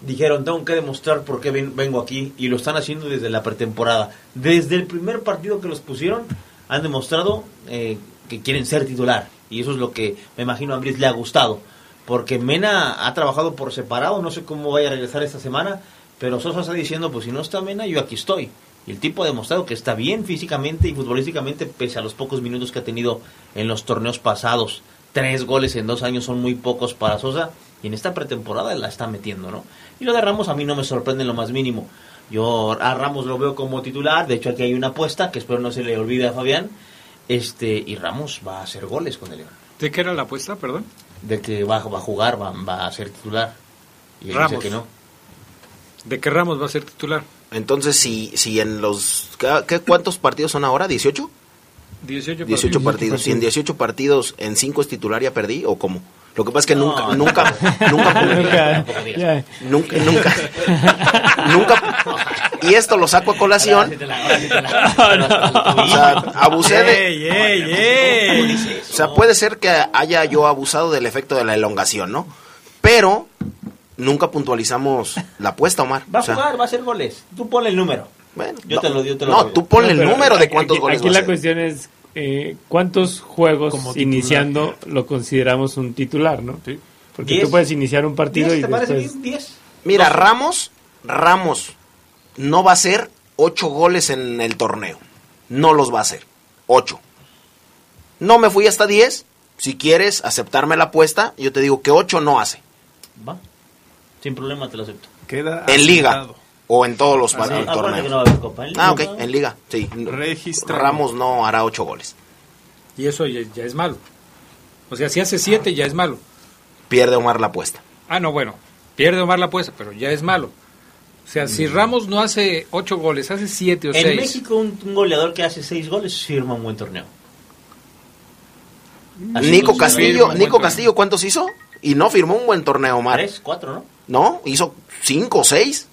dijeron tengo que demostrar por qué ven- vengo aquí y lo están haciendo desde la pretemporada. Desde el primer partido que los pusieron han demostrado eh, que quieren ser titular y eso es lo que me imagino a Ambriz le ha gustado porque Mena ha trabajado por separado, no sé cómo vaya a regresar esta semana, pero Sosa está diciendo, pues si no está Mena, yo aquí estoy. Y el tipo ha demostrado que está bien físicamente y futbolísticamente, pese a los pocos minutos que ha tenido en los torneos pasados. Tres goles en dos años son muy pocos para Sosa y en esta pretemporada la está metiendo, ¿no? Y lo de Ramos a mí no me sorprende en lo más mínimo. Yo a Ramos lo veo como titular, de hecho aquí hay una apuesta que espero no se le olvide a Fabián, este y Ramos va a hacer goles con el León. ¿De qué era la apuesta, perdón? De que va, va a jugar, va, va a ser titular. Y él dice Ramos. que no. ¿De qué Ramos va a ser titular? Entonces, si, si en los... ¿qué, qué- cuántos partidos son ahora? ¿18? 18 18 partidos. Si en 18 partidos en 5 es titular, ¿ya perdí o cómo? Lo que pasa es que nunca, nunca, nunca, Ya. nunca, nunca, nunca, y esto lo saco a colación. O sea, abusé de... O sea, puede ser que haya yo abusado del efecto de la elongación, ¿no? Pero nunca puntualizamos la apuesta, Omar. Va a O sea, jugar, va a hacer goles. Tú ponle el número. Bueno, yo te lo yo te lo no, doy. tú ponle el número de cuántos aquí, goles Aquí va la cuestión es eh, cuántos juegos Como titular. iniciando lo consideramos un titular, ¿no? Porque Diez. tú puedes iniciar un partido ¿Diez? y ¿Te parece después... bien? ¿Diez? Mira, Ramos, Ramos no va a hacer ocho goles en el torneo. No los va a hacer. Ocho. No me fui hasta 10. Si quieres aceptarme la apuesta, yo te digo que ocho no hace. Va. Sin problema te lo acepto. Queda En liga. O en todos los Ah, pa- sí. torneos. Que no va a haber copa. En liga. Ah, ok, en liga. Sí. Registrado. Ramos no hará ocho goles. Y eso ya, ya es malo. O sea, si hace 7 ya es malo. Pierde Omar la apuesta. Ah, no, bueno. Pierde Omar la apuesta, pero ya es malo. O sea, si Ramos no hace 8 goles, hace 7 o En 6. México un, un goleador que hace seis goles firma un buen torneo. Así Nico funciona. Castillo, Nico Castillo, ¿cuántos hizo? Y no firmó un buen torneo. Tres, cuatro, ¿no? No, hizo cinco o seis.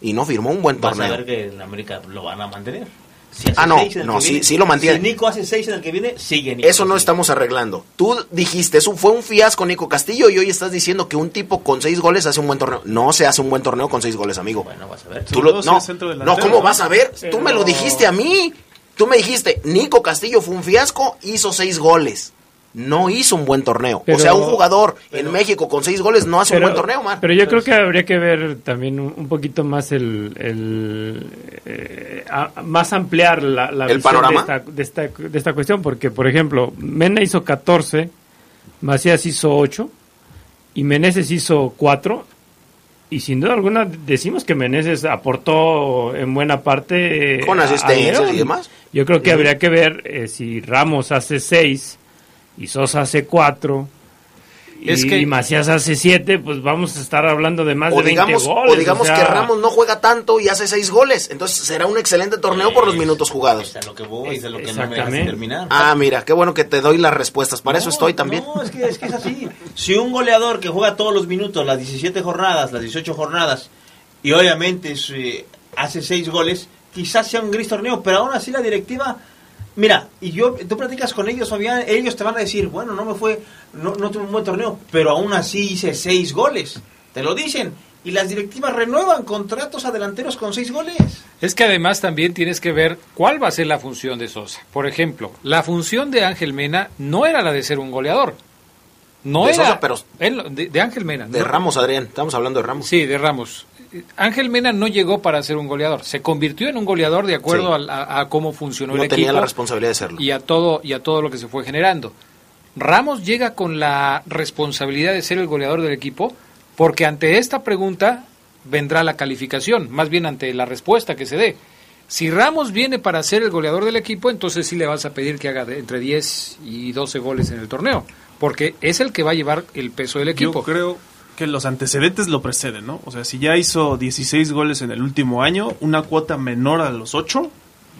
Y no firmó un buen Vas a torneo. ver que en América lo van a mantener. Si hace Ah, no, seis en el no, que sí- viene- sí lo mantiene. Si Nico hace seis en el que viene, sigue Nico. Eso no estamos arreglando. Tú dijiste, eso fue un fiasco Nico Castillo y hoy estás diciendo que un tipo con seis goles hace un buen torneo. No se hace un buen torneo con seis goles, amigo. Bueno, vas a ver. Tú lo- no, no, ¿cómo vas a ver? Tú me lo dijiste a mí. Tú me dijiste, Nico Castillo fue un fiasco, hizo seis goles. No hizo un buen torneo. Pero- o sea, un jugador en México con seis goles no hace un buen torneo, man. Pero yo creo que habría que ver también un, un poquito más el, el, eh, a- más ampliar la, la ¿El visión panorama? De, esta, de, esta, de esta cuestión, porque por ejemplo, Mena hizo 14, Macías hizo 8 y Meneses hizo 4 y sin duda alguna decimos que Meneses aportó en buena parte eh, Con a asistencias y demás. Yo creo que habría que ver eh, si Ramos hace 6 y Sosa hace 4 y, Es que- y Macías hace 7, pues vamos a estar hablando de más O de 20 digamos, goles. o digamos sea, que Ramos no juega tanto y hace seis goles. Entonces será un excelente torneo por los minutos jugados. Es a lo que voy, es a lo que no me dejas terminar. Ah, mira, qué bueno que te doy las respuestas. Para eso No, estoy también. No, es que, es que es así. Si un goleador que juega todos los minutos, las 17 jornadas, las 18 jornadas, y obviamente eh, hace 6 goles, quizás sea un gris torneo, pero aún así la directiva... Mira, y yo, tú platicas con ellos, Fabián, ellos te van a decir, bueno, no me fue, no, no tuve un buen torneo, pero aún así hice 6 goles. Te lo dicen. Y las directivas renuevan contratos a delanteros con 6 goles. Es que además también tienes que ver cuál va a ser la función de Sosa. Por ejemplo, la función de Ángel Mena no era la de ser un goleador. No De era. Sosa, pero- él- de, de Ángel Mena. De no- Ramos, Adrián. Estamos hablando de Ramos. Sí, de Ramos. Ángel Mena no llegó para ser un goleador. Se convirtió en un goleador de acuerdo Sí. a, a cómo funcionó No el tenía equipo la responsabilidad de serlo. y a todo y a todo lo que se fue generando. Ramos llega con la responsabilidad de ser el goleador del equipo porque ante esta pregunta vendrá la calificación, más bien ante la respuesta que se dé. Si Ramos viene para ser el goleador del equipo, entonces sí le vas a pedir que haga de- entre 10 y 12 goles en el torneo, porque es el que va a llevar el peso del equipo. Yo creo que los antecedentes lo preceden, ¿no? O sea, si ya hizo 16 goles en el último año, una cuota menor a los 8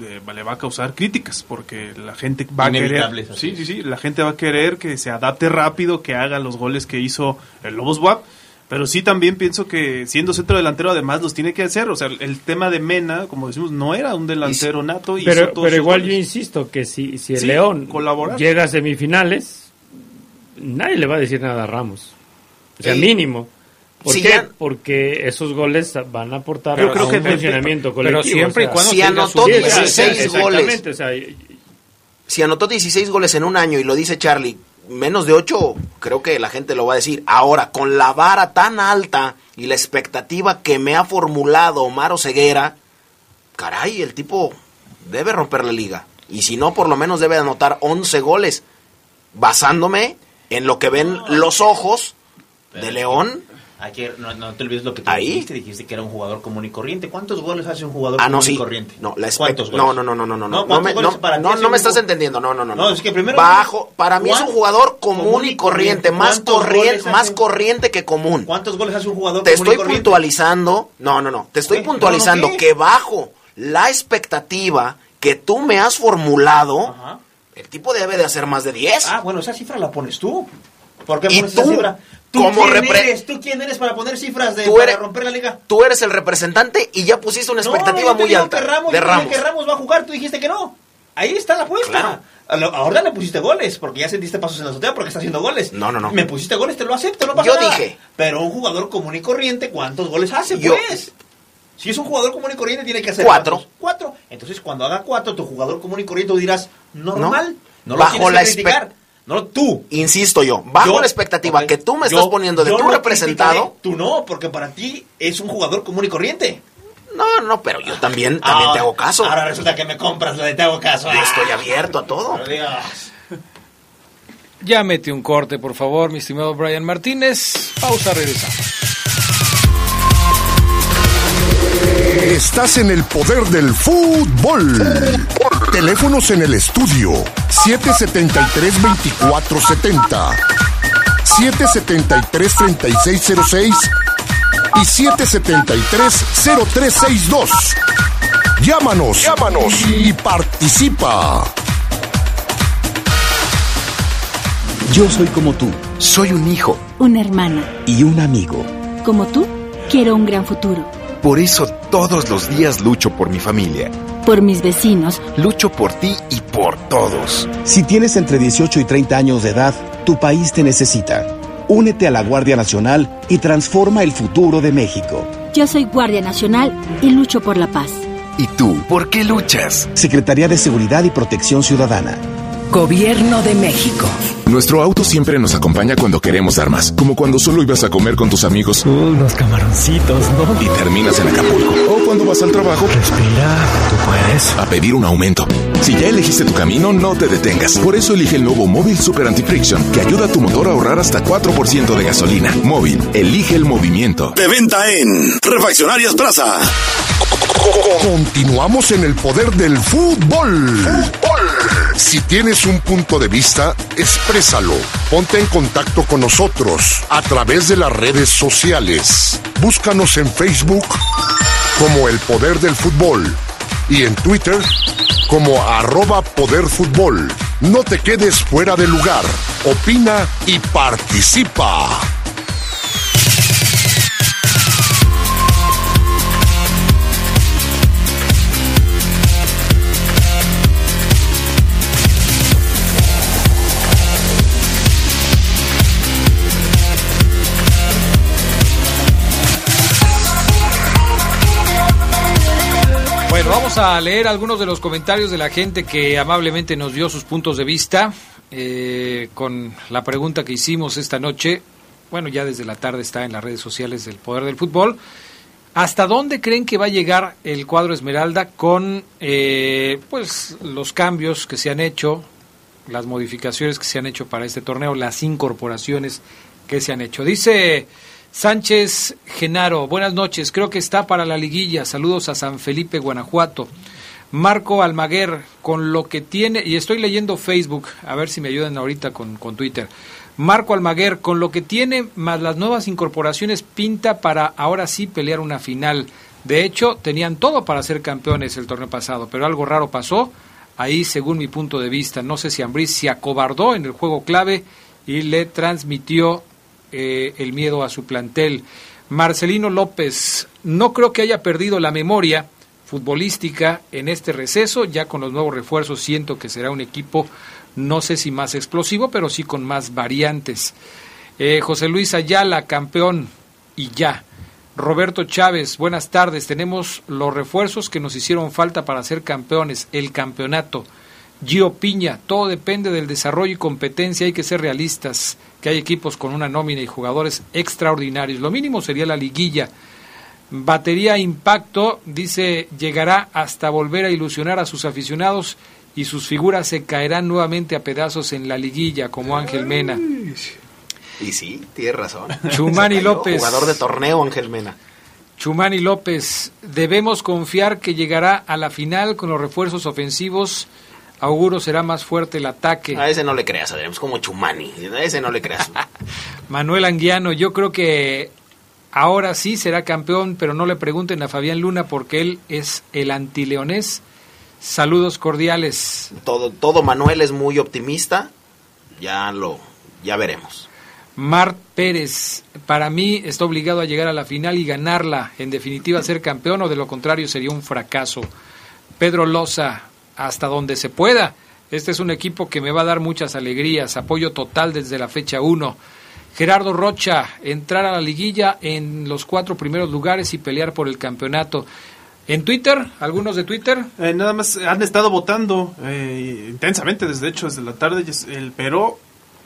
eh, le va a causar críticas porque la gente va a querer sí, sí, sí, la gente va a querer que se adapte rápido, que haga los goles que hizo el Lobos WAP, pero sí también pienso que siendo centro delantero además los tiene que hacer, o sea, el tema de Mena, como decimos, no era un delantero nato y Pero, igual goles. yo insisto que si, si el Sí, León colaborar. llega a semifinales, nadie le va a decir nada a Ramos. O sea, Sí. mínimo. ¿Por Si qué? ya- Porque esos goles van a aportar Yo a creo un que- funcionamiento pero colectivo. siempre y o sea. cuando Si anotó Sí, 16 exactamente, goles. o sea, Si anotó 16 goles en un año y lo dice Charlie, menos de 8, creo que la gente lo va a decir. Ahora, con la vara tan alta y la expectativa que me ha formulado Omar Ceguera, caray, el tipo debe romper la liga. Y si no, por lo menos debe anotar 11 goles, basándome en lo que ven los ojos ¿De León? Ayer, no, te olvides lo que te dijiste, que era un jugador común y corriente. ¿Cuántos goles hace un jugador ah, común y corriente? No, la ¿Cuántos? No, no, no, no, no, no. No, no me, no, me estás entendiendo. No, no, no. No, es que primero bajo, para mí es un jugador común, y corriente, más corriente, más corriente que común. ¿Cuántos goles hace un jugador te común y corriente? Estoy puntualizando. No, no, no. Te estoy puntualizando que bajo la expectativa que tú me has formulado, Ajá. el tipo debe de hacer más de 10. Ah, bueno, esa cifra la pones tú. ¿Por qué pones cifra? ¿Tú Como quién eres? ¿Tú quién eres para poner cifras de Tú para eres- romper la liga? Tú eres el representante y ya pusiste una expectativa No, muy alta que Ramos, de Ramos. que Ramos va a jugar, tú dijiste que no. Ahí está la apuesta. Ahora le pusiste goles, porque ya sentiste pasos en la azotea porque está haciendo goles. No, no, no. Me pusiste goles, te lo acepto, no pasa Yo nada. dije. Pero un jugador común y corriente, ¿cuántos goles hace, Yo- pues? Si es un jugador común y corriente, tiene que hacer Cuatro. Cuatro. Entonces, cuando haga cuatro, tu jugador común y corriente, tú dirás, normal. No, lo Bajo tienes que la criticar. No, tú. Insisto yo, bajo Yo- la expectativa que tú me yo- estás poniendo de tu representado. Tú no, porque para ti es un jugador común y corriente. No, no, pero yo también, también Ah, te hago caso. Ahora resulta que me compras la de te hago caso. Yo estoy abierto a todo. Por Dios. Ya mete un corte, por favor, mi estimado Brian Martínez. Pausa, regresamos. Estás en el poder del fútbol. Teléfonos en el estudio 773-2470, 773-3606 y 773-0362. Llámanos, llámanos y participa. Yo soy como tú. Soy un hijo Una hermana. y un amigo. Como tú, quiero un gran futuro. Por eso todos los días lucho por mi familia. Por mis vecinos, Lucho por ti y por todos. Si tienes entre 18 y 30 años de edad, tu país te necesita. Únete a la Guardia Nacional y transforma el futuro de México. yo soy Guardia Nacional y lucho por la paz. ¿Y tú, por qué luchas? Secretaría de Seguridad y Protección Ciudadana. Gobierno de México. Nuestro auto siempre nos acompaña cuando queremos dar más, como cuando solo ibas a comer con tus amigos. Unos camaroncitos, ¿no? Y terminas en Acapulco. O cuando vas al trabajo. Respira, tú puedes. A pedir un aumento. Si ya elegiste tu camino, no te detengas. Por eso elige el nuevo Móvil Super Anti-Friction, que ayuda a tu motor a ahorrar hasta 4% de gasolina. Móvil, elige el movimiento. De venta en Refaccionarias Plaza. Continuamos en el poder del fútbol. Si tienes un punto de vista, exprésalo. Ponte en contacto con nosotros a través de las redes sociales. Búscanos en Facebook como El Poder del Fútbol y en Twitter como arroba Poder Fútbol. No te quedes fuera de lugar. Opina y participa. Vamos a leer algunos de los comentarios de la gente que amablemente nos dio sus puntos de vista eh, con la pregunta que hicimos esta noche. Bueno, ya desde la tarde está en las redes sociales del Poder del Fútbol. ¿Hasta dónde creen que va a llegar el cuadro Esmeralda con eh, pues los cambios que se han hecho, las modificaciones que se han hecho para este torneo, las incorporaciones que se han hecho? Dice Sánchez Genaro, buenas noches, creo que está para la liguilla. Saludos a San Felipe, Guanajuato. Marco Almaguer, con lo que tiene, y estoy leyendo Facebook, a ver si me ayudan ahorita con, con Twitter. Marco Almaguer, con lo que tiene más las nuevas incorporaciones, pinta para ahora sí pelear una final. De hecho, tenían todo para ser campeones el torneo pasado, pero algo raro pasó. Ahí, según mi punto de vista, no sé si Ambris se acobardó en el juego clave y le transmitió eh, el miedo a su plantel. Marcelino López, no creo que haya perdido la memoria futbolística en este receso, ya con los nuevos refuerzos siento que será un equipo no sé si más explosivo, pero sí con más variantes. Eh, José Luis Ayala, campeón y ya. Roberto Chávez, buenas tardes. Tenemos los refuerzos que nos hicieron falta para ser campeones, el campeonato. Gio Piña, todo depende del desarrollo y competencia, hay que ser realistas, que hay equipos con una nómina y jugadores extraordinarios. Lo mínimo sería la liguilla. Batería Impacto dice llegará hasta volver a ilusionar a sus aficionados y sus figuras se caerán nuevamente a pedazos en la liguilla, como Ángel Mena. Y sí, tiene razón. Chumani López. Jugador de torneo, Ángel Mena. Chumani López, debemos confiar que llegará a la final con los refuerzos ofensivos. Auguro será más fuerte el ataque. A ese no le creas, Adrián, es como Chumani. A ese no le creas. Manuel Anguiano, yo creo que ahora sí será campeón, pero no le pregunten a Fabián Luna porque él es el antileonés Saludos cordiales. Todo, todo Manuel es muy optimista. Ya lo, ya veremos. Mart Pérez, para mí está obligado a llegar a la final y ganarla. En definitiva, ser campeón o de lo contrario sería un fracaso. Pedro Loza, hasta donde se pueda. Este es un equipo que me va a dar muchas alegrías. Apoyo total desde la fecha 1. Gerardo Rocha, entrar a la liguilla en los cuatro primeros lugares y pelear por el campeonato. ¿En Twitter? ¿Algunos de Twitter? Eh, nada más han estado votando eh, intensamente, desde hecho, desde la tarde, el, pero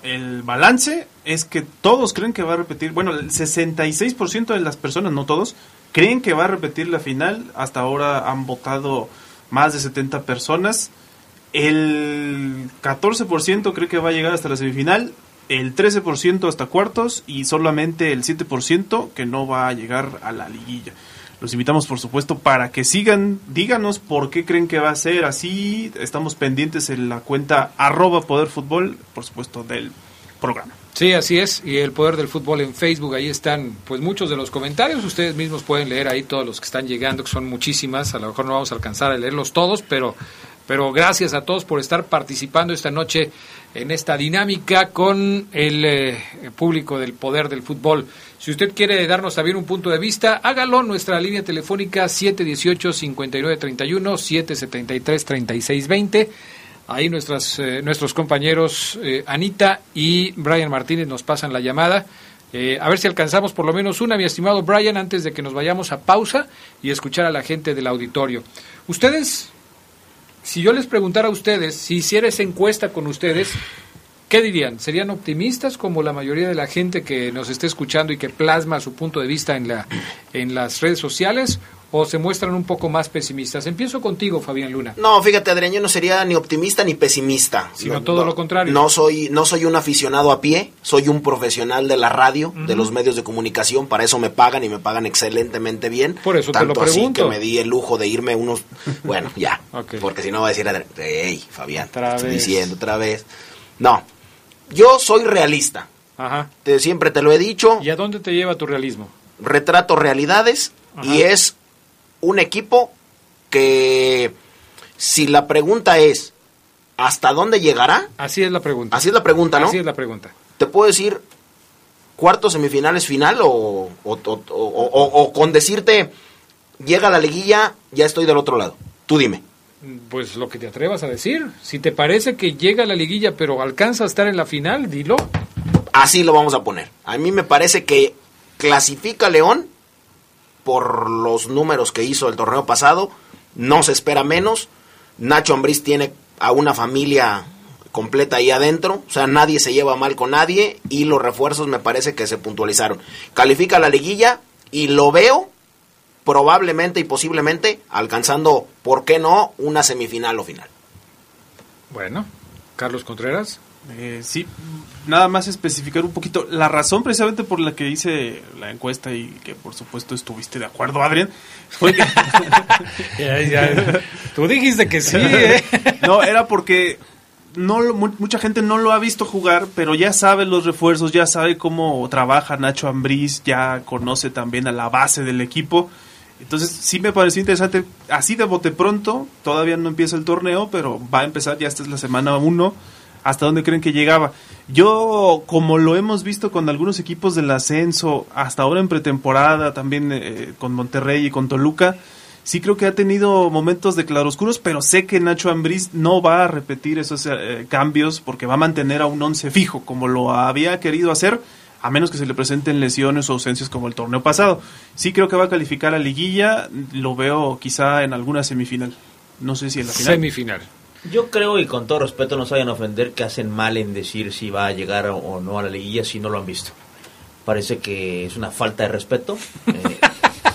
el balance es que todos creen que va a repetir, bueno, el 66% de las personas, no todos, creen que va a repetir la final. Hasta ahora han votado más de 70 personas. El 14% cree que va a llegar hasta la semifinal, el 13% hasta cuartos y solamente el 7% que no va a llegar a la liguilla. Los invitamos, por supuesto, para que sigan. Díganos por qué creen que va a ser así. Estamos pendientes en la cuenta arroba Poder Fútbol, por supuesto, del programa. Sí, así es. Y el Poder del Fútbol en Facebook, ahí están pues muchos de los comentarios. Ustedes mismos pueden leer ahí todos los que están llegando, que son muchísimas. A lo mejor no vamos a alcanzar a leerlos todos, pero, pero gracias a todos por estar participando esta noche en esta dinámica con el eh, público del Poder del Fútbol. Si usted quiere darnos también un punto de vista, hágalo. Nuestra línea telefónica 718-5931, 773-3620. Ahí nuestras, eh, nuestros compañeros eh, Anita y Brian Martínez nos pasan la llamada. Eh, a ver si alcanzamos por lo menos una, mi estimado Brian, antes de que nos vayamos a pausa y escuchar a la gente del auditorio. Ustedes, si yo les preguntara a ustedes, si hiciera esa encuesta con ustedes, ¿Qué dirían? ¿Serían optimistas como la mayoría de la gente que nos esté escuchando y que plasma su punto de vista en, la, en las redes sociales? ¿O se muestran un poco más pesimistas? Empiezo contigo, Fabián Luna. No, fíjate, Adrián, yo no sería ni optimista ni pesimista. Sino todo lo contrario. No soy, no soy un aficionado a pie, soy un profesional de la radio, de los medios de comunicación, para eso me pagan y me pagan excelentemente bien. Por eso te lo pregunto. así que me di el lujo de irme unos... Bueno, ya, porque si no va a decir, hey, Fabián, estoy diciendo otra vez. No, yo soy realista. Ajá. Te, siempre te lo he dicho. ¿Y a dónde te lleva tu realismo? Retrato realidades y es un equipo que si la pregunta es ¿hasta dónde llegará? Así es la pregunta. Así es la pregunta, ¿no? Así es la pregunta. Te puedo decir cuartos, semifinales, final o, o con decirte llega la liguilla, ya estoy del otro lado. Tú dime. Pues lo que te atrevas a decir. Si te parece que llega a la liguilla pero alcanza a estar en la final, dilo. Así lo vamos a poner. A mí me parece que clasifica León por los números que hizo el torneo pasado. No se espera menos. Nacho Ambriz tiene a una familia completa ahí adentro. O sea, nadie se lleva mal con nadie. Y los refuerzos me parece que se puntualizaron. Califica la liguilla y lo veo probablemente y posiblemente alcanzando, ¿por qué no?, una semifinal o final. Bueno, Carlos Contreras. Eh, sí, nada más especificar un poquito la razón precisamente por la que hice la encuesta y que por supuesto estuviste de acuerdo, Adrián, fue que... Tú dijiste que sí, ¿eh? No, era porque no mucha gente no lo ha visto jugar, pero ya sabe los refuerzos, ya sabe cómo trabaja Nacho Ambriz, ya conoce también a la base del equipo. Entonces sí me pareció interesante, así de bote pronto, todavía no empieza el torneo, pero va a empezar, ya esta es la semana 1, hasta dónde creen que llegaba. Yo, como lo hemos visto con algunos equipos del ascenso, hasta ahora en pretemporada, también eh, con Monterrey y con Toluca, sí creo que ha tenido momentos de claroscuros, pero sé que Nacho Ambriz no va a repetir esos eh, cambios porque va a mantener a un once fijo, como lo había querido hacer, a menos que se le presenten lesiones o ausencias como el torneo pasado. Sí creo que va a calificar a liguilla, lo veo quizá en alguna semifinal. No sé si en la final. Semifinal. Yo creo, y con todo respeto, no se vayan a ofender, que hacen mal en decir si va a llegar o no a la liguilla si no lo han visto. Parece que es una falta de respeto, eh,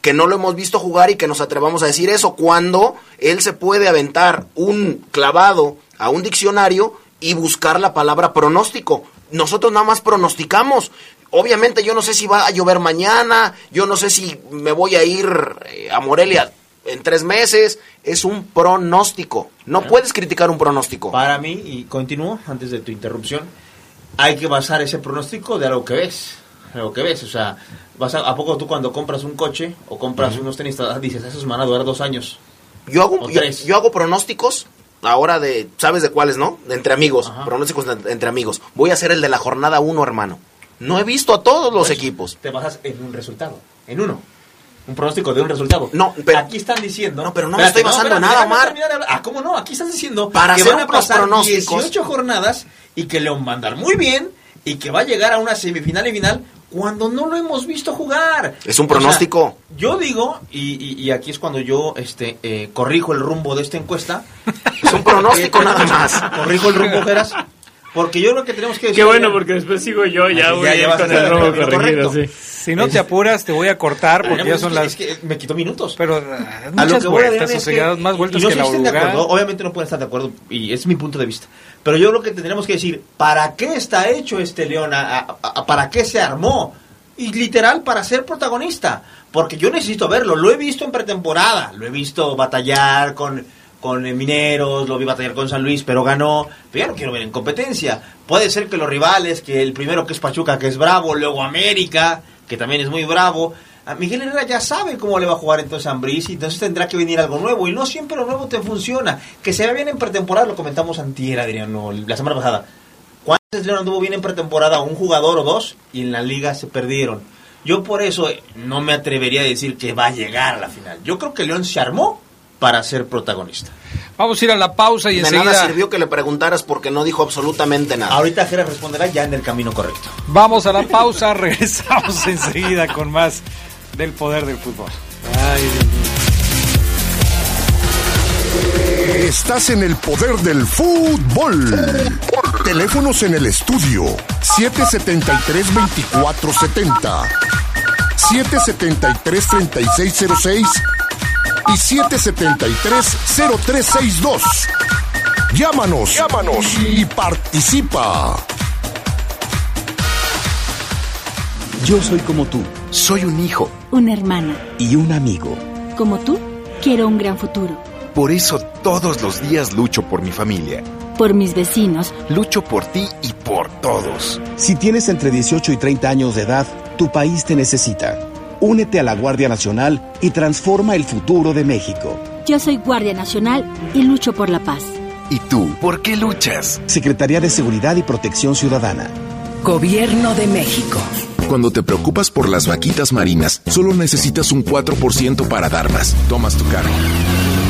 que no lo hemos visto jugar y que nos atrevamos a decir eso cuando él se puede aventar un clavado a un diccionario y buscar la palabra pronóstico. Nosotros nada más pronosticamos. Obviamente yo no sé si va a llover mañana, yo no sé si me voy a ir eh, a Morelia en tres meses. Es un pronóstico. No puedes criticar un pronóstico. Para mí, y continúo antes de tu interrupción, hay que basar ese pronóstico de algo que ves. Algo que ves, o sea, vas a, ¿a poco tú cuando compras un coche o compras unos tenis, dices, esos van a durar dos años? Yo hago, yo, yo hago pronósticos ahora de, ¿sabes de cuáles, no? De entre amigos, pronósticos de- entre amigos. Voy a hacer el de la jornada 1, hermano. No he visto a todos los Pues, equipos. Te basas en un resultado, en uno. Un pronóstico de un resultado. No, pero aquí están diciendo. No, pero no me estoy basando en nada, Omar. Ah, ¿cómo no? Aquí estás diciendo Para que hacer van a pasar pronósticos. 18 jornadas y que León va a andar muy bien y que va a llegar a una semifinal y final cuando no lo hemos visto jugar. Es un O sea, pronóstico. yo digo, y, y- y aquí es cuando yo este eh, corrijo el rumbo de esta encuesta. Es un pronóstico nada más. Corrijo el rumbo, Geras. Porque yo lo que tenemos que decir. Qué bueno, porque después sigo yo ya, voy ya a ir llevas con el robo corregido, correcto. sí. Si no te apuras, te voy a cortar porque ya son las. me quitó minutos. Pero A lo muchas que vueltas, o sea, más vueltas y no que la estén de acuerdo, obviamente no pueden estar de acuerdo y es mi punto de vista. Pero yo lo que tendríamos que decir, ¿para qué está hecho este León? ¿A- a- a- ¿Para qué se armó? Y literal, para ser protagonista. Porque yo necesito verlo. Lo he visto en pretemporada. Lo he visto batallar con, con eh, Mineros, lo vi batallar con San Luis, pero ganó. Pero ya lo quiero ver en competencia. Puede ser que los rivales, que el primero que es Pachuca, que es bravo, luego América, que también es muy bravo. A Miguel Herrera ya sabe cómo le va a jugar entonces a Ambriz y entonces tendrá que venir algo nuevo y no siempre lo nuevo te funciona. Que se vea bien en pretemporada, lo comentamos antier, Adrián, no, la semana pasada. ¿Cuántas veces León anduvo bien en pretemporada? Un jugador o dos y en la liga se perdieron. Yo por eso no me atrevería a decir que va a llegar a la final. Yo creo que León se armó para ser protagonista. Vamos a ir a la pausa y De enseguida. nada sirvió que le preguntaras porque no dijo absolutamente nada. Ahorita Jera responderá ya en el camino correcto. Vamos a la pausa, regresamos enseguida con más del poder del fútbol. Ay, Dios mío. Estás en el poder del fútbol. Teléfonos en el estudio 773-2470, 773-3606 y 773-0362. Llámanos, llámanos y participa. Yo soy como tú Soy un hijo. Una hermana. y un amigo. Como tú, quiero un gran futuro. Por eso todos los días lucho por mi familia. Por mis vecinos. Lucho por ti y por todos. Si tienes entre 18 y 30 años de edad, tu país te necesita. Únete a la Guardia Nacional y transforma el futuro de México. Yo soy Guardia Nacional y lucho por la paz. ¿Y tú? ¿Por qué luchas? Secretaría de Seguridad y Protección Ciudadana. Gobierno de México. Cuando te preocupas por las vaquitas marinas, solo necesitas un 4% para dar más. Tomas tu carro.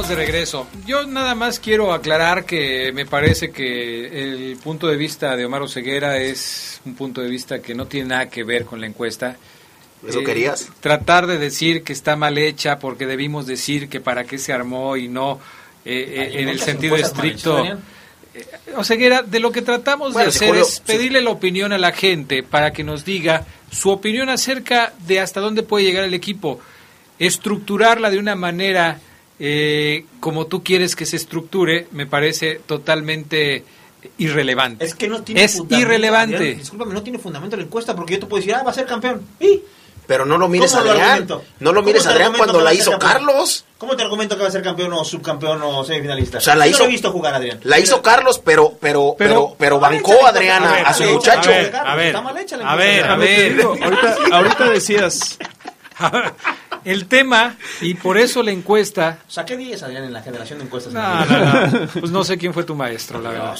Estamos de regreso. Yo nada más quiero aclarar que me parece que el punto de vista de Omar Ceguera es un punto de vista que no tiene nada que ver con la encuesta. ¿Eso Eh, querías? Tratar de decir que está mal hecha porque debimos decir que para qué se armó y no eh, eh, en el sentido estricto. Daniel. Oseguera, de lo que tratamos Bueno, de si hacer Julio- es pedirle la opinión a la gente para que nos diga su opinión acerca de hasta dónde puede llegar el equipo. Estructurarla de una manera eh, como tú quieres que se estructure me parece totalmente irrelevante. Es que no tiene Es fundamento, irrelevante. Adrián, discúlpame, no tiene fundamento la encuesta porque yo te puedo decir, ah, va a ser campeón. ¿Y? Pero no lo mires, ¿Cómo lo Adrián. No lo ¿Cómo mires, te Adrián, cuando la a hizo campeón? Carlos. ¿Cómo te argumento que va a ser campeón o subcampeón o semifinalista? O sea, la Yo hizo- no lo he visto jugar, Adrián. La hizo Carlos, pero, pero, pero, pero bancó a Adriana, a su muchacho. a ver, Está mal hecha la a ver, a ver. ahorita, ahorita decías, El tema, y por eso la encuesta... Saqué 10, Adrián, en la generación de encuestas. No, no, no. Pues no sé quién fue tu maestro, la verdad.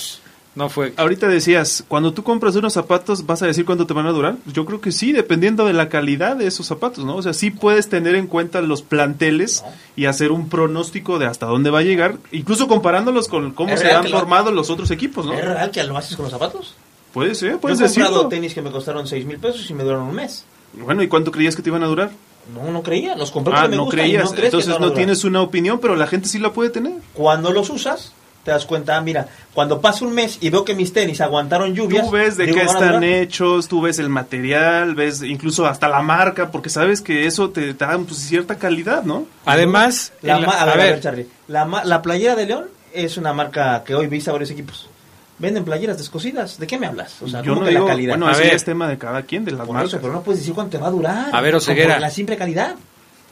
No fue. ahorita decías, cuando tú compras unos zapatos, ¿vas a decir cuánto te van a durar? Pues Yo creo que sí, dependiendo de la calidad de esos zapatos, ¿no? O sea, sí puedes tener en cuenta los planteles y hacer un pronóstico de hasta dónde va a llegar, incluso comparándolos con cómo ¿Es se han lo- formado los otros equipos, ¿no? ¿Es real que lo haces con los zapatos? Puede ser, Yo puedes he comprado decirlo. tenis que me costaron 6 mil pesos y me duraron un mes. Bueno, ¿y cuánto creías que te iban a durar? No, no creía. Los compré Ah, porque me no gustan y creías. no crees Entonces no tienes una opinión, pero la gente sí la puede tener. Cuando los usas, te das cuenta, ah, mira, cuando pasa un mes y veo que mis tenis aguantaron lluvias... Tú ves de digo, qué están hechos, tú ves el material, ves incluso hasta la marca, porque sabes que eso te, te da pues, cierta calidad, ¿no? Además, La la- ma- a, ver, a ver. ver, Charlie. La, ma- la playera de León es una marca que hoy viste a varios equipos. Venden playeras descosidas. ¿De qué me hablas? O sea, Yo ¿cómo no que digo, la calidad? bueno, A ver. es tema de cada quien, de las Por marcas, eso, pero no puedes decir cuánto te va a durar. A ver, Con- Oseguera. por La simple calidad.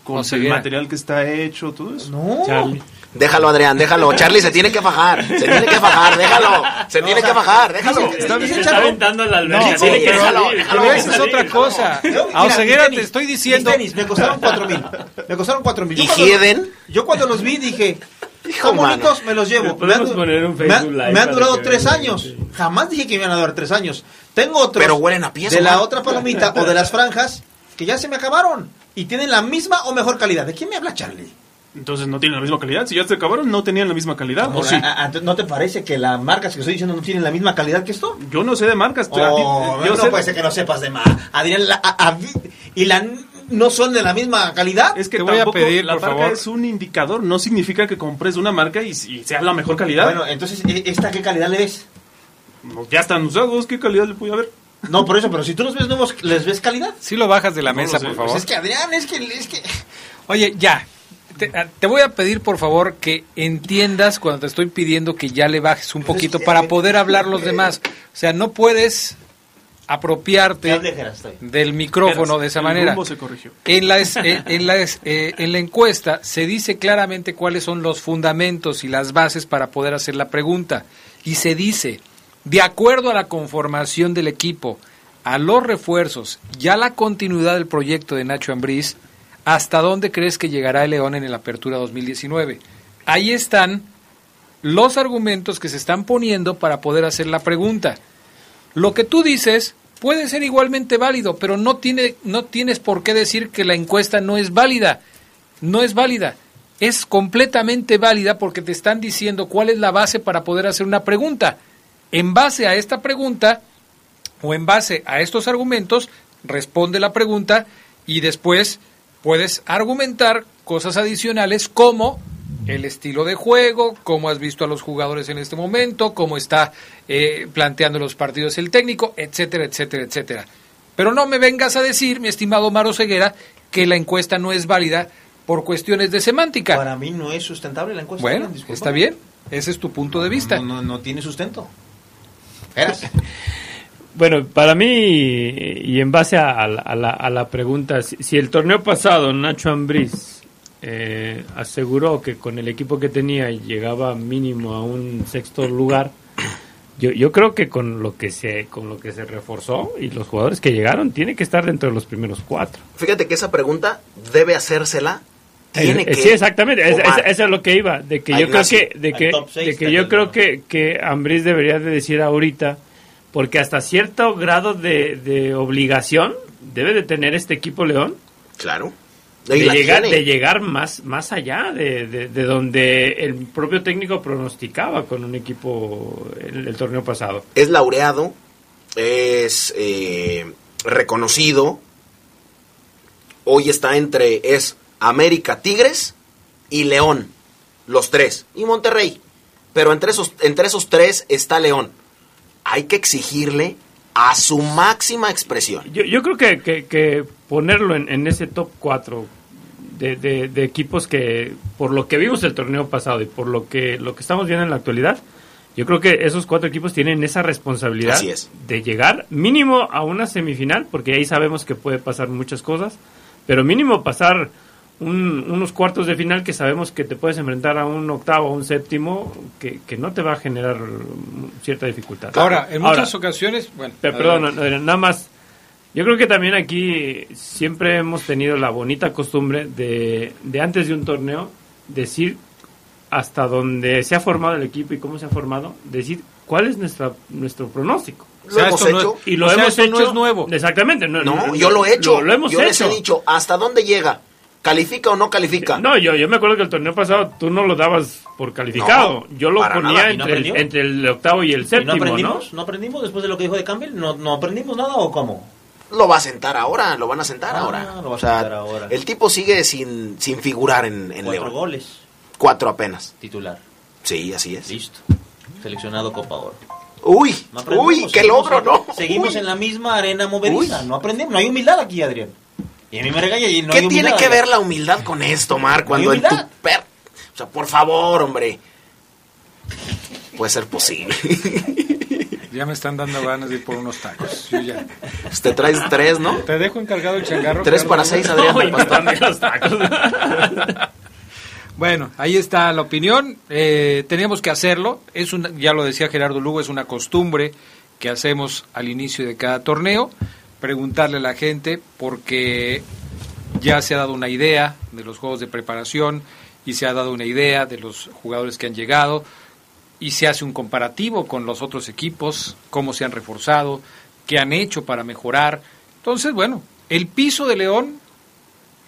con el Oseguera. material que está hecho, todo eso. No. Charlie. Déjalo, Adrián, déjalo. Charlie se tiene que fajar. Se tiene que fajar, déjalo. Se tiene que fajar, déjalo. Está Se está aventando la alberca. No, sí, que déjalo, déjalo. Pero esa es otra cosa. Yo, A Oseguera te estoy diciendo... Mis tenis me costaron cuatro mil. Me costaron cuatro mil. ¿Y Hieden? Yo cuando los vi dije, Hijo, bonitos, me los llevo. Me han, du- poner un me han- Facebook Live me han para durado tres años. Jamás dije que me iban a durar tres años. Tengo otros Pero huelen a pies, de la otra palomita o de las franjas que ya se me acabaron y tienen la misma o mejor calidad. ¿De quién me habla Charlie? Entonces no tienen la misma calidad. Si ya se acabaron, no tenían la misma calidad. ¿o sí? ¿A- a- ¿No te parece que las marcas que estoy diciendo no tienen la misma calidad que esto? Yo no sé de marcas. a ti- Oh, yo no sé- puede ser que no sepas de más. Adrián, la- a- a- y la no son de la misma calidad. Es que Te voy a tampoco pedir, la por marca favor. es un indicador. No significa que compres una marca y, y sea la mejor calidad. Bueno, entonces, ¿e- ¿esta qué calidad le ves? No, ya están usados. ¿Qué calidad le puede haber? No, por eso, pero si tú los ves nuevos, ¿les ves calidad? Si lo bajas de la No mesa, por Pues favor. es que Adrián, es que, es que... Oye, ya. Te, a- te voy a pedir, por favor, que entiendas cuando te estoy pidiendo que ya le bajes un poquito para poder hablar los demás. O sea, no puedes apropiarte del micrófono de esa el manera. rumbo se corrigió. En la, es- eh, en, la es- eh, en la encuesta se dice claramente cuáles son los fundamentos y las bases para poder hacer la pregunta. Y se dice, de acuerdo a la conformación del equipo, a los refuerzos y a la continuidad del proyecto de Nacho Ambriz, ¿hasta dónde crees que llegará el León en el Apertura 2019? Ahí están los argumentos que se están poniendo para poder hacer la pregunta. Lo que tú dices puede ser igualmente válido, pero no, tiene, no tienes por qué decir que la encuesta no es válida. No es válida. Es completamente válida porque te están diciendo cuál es la base para poder hacer una pregunta. En base a esta pregunta o en base a estos argumentos, responde la pregunta y después puedes argumentar cosas adicionales como el estilo de juego, cómo has visto a los jugadores en este momento, cómo está eh, planteando los partidos el técnico, etcétera, etcétera, etcétera. Pero no me vengas a decir, mi estimado Maro Ceguera, que la encuesta no es válida por cuestiones de semántica. Para mí no es sustentable la encuesta. Bueno, está bien. Ese es tu punto de vista. No, no, no tiene sustento. Bueno, para mí, y en base a, la, a la, pregunta, si, el torneo pasado Nacho Ambriz eh, aseguró que con el equipo que tenía llegaba mínimo a un sexto lugar, yo, yo creo que con lo que se con lo que se reforzó y los jugadores que llegaron tiene que estar dentro de los primeros cuatro. Fíjate que esa pregunta debe hacérsela tiene que sí, exactamente, eso es lo que iba, de que yo creo que, de que, de que yo creo que, que Ambriz debería de decir ahorita, porque hasta cierto grado de, de obligación debe de tener este equipo León. Claro. De llegar, de llegar más, más allá de, de, donde el propio técnico pronosticaba con un equipo el, el torneo pasado. Es laureado, es eh, reconocido, hoy está entre, es América, Tigres y León. Los tres. Y Monterrey. Pero entre esos, entre esos tres está León. Hay que exigirle a su máxima expresión. Yo, yo creo que, que, ponerlo en, ese top 4 de, de, equipos que, por lo que vimos el torneo pasado y por lo que, lo que estamos viendo en la actualidad, yo creo que esos cuatro equipos tienen esa responsabilidad de llegar mínimo a una semifinal, porque ahí sabemos que puede pasar muchas cosas, pero mínimo pasar unos cuartos de final que sabemos que te puedes enfrentar a un octavo o un séptimo que, no te va a generar cierta dificultad. Ahora, en muchas ocasiones, bueno, perdón, nada más, yo creo que también aquí siempre hemos tenido la bonita costumbre de, de antes de un torneo decir hasta dónde se ha formado el equipo y cómo se ha formado, decir cuál es nuestra, nuestro pronóstico. Lo hemos hecho. y lo hemos hecho. No es nuevo. Exactamente. No, yo lo he hecho. Lo, hemos yo les he dicho, ¿hasta dónde llega? ¿Califica o no califica? No, yo, yo me acuerdo que el torneo pasado tú no lo dabas por calificado. yo lo ponía entre, el, entre, el, octavo y el séptimo, no aprendimos? ¿no? aprendimos después de lo que dijo de Campbell? ¿No, no aprendimos nada o cómo? Lo va a sentar ahora, lo van a sentar ah, ahora. Lo va a sentar ahora. El tipo sigue sin, sin figurar en, en Cuatro goles. Cuatro apenas. Titular. Sí, así es. Listo. Seleccionado Copa Oro. Uy, uy, qué logro, ¿no? Seguimos en la misma arena movediza. No aprendemos, no hay humildad aquí, Adrián. Y a mí me regaña y no ¿Qué tiene que ver la humildad con esto, Mar? Cuando en tu per... O sea, por favor, hombre. Puede ser posible. Ya me están dando ganas de ir por unos tacos. Yo ya. Pues te traes tres, ¿no? Te dejo encargado el changarro. Tres para seis, Adrián. los tacos. bueno, ahí está la opinión. Eh, tenemos que hacerlo. Es una, ya lo decía Gerardo Lugo, es una costumbre que hacemos al inicio de cada torneo preguntarle a la gente porque ya se ha dado una idea de los juegos de preparación y se ha dado una idea de los jugadores que han llegado y se hace un comparativo con los otros equipos, cómo se han reforzado, qué han hecho para mejorar. Entonces, bueno, el piso de León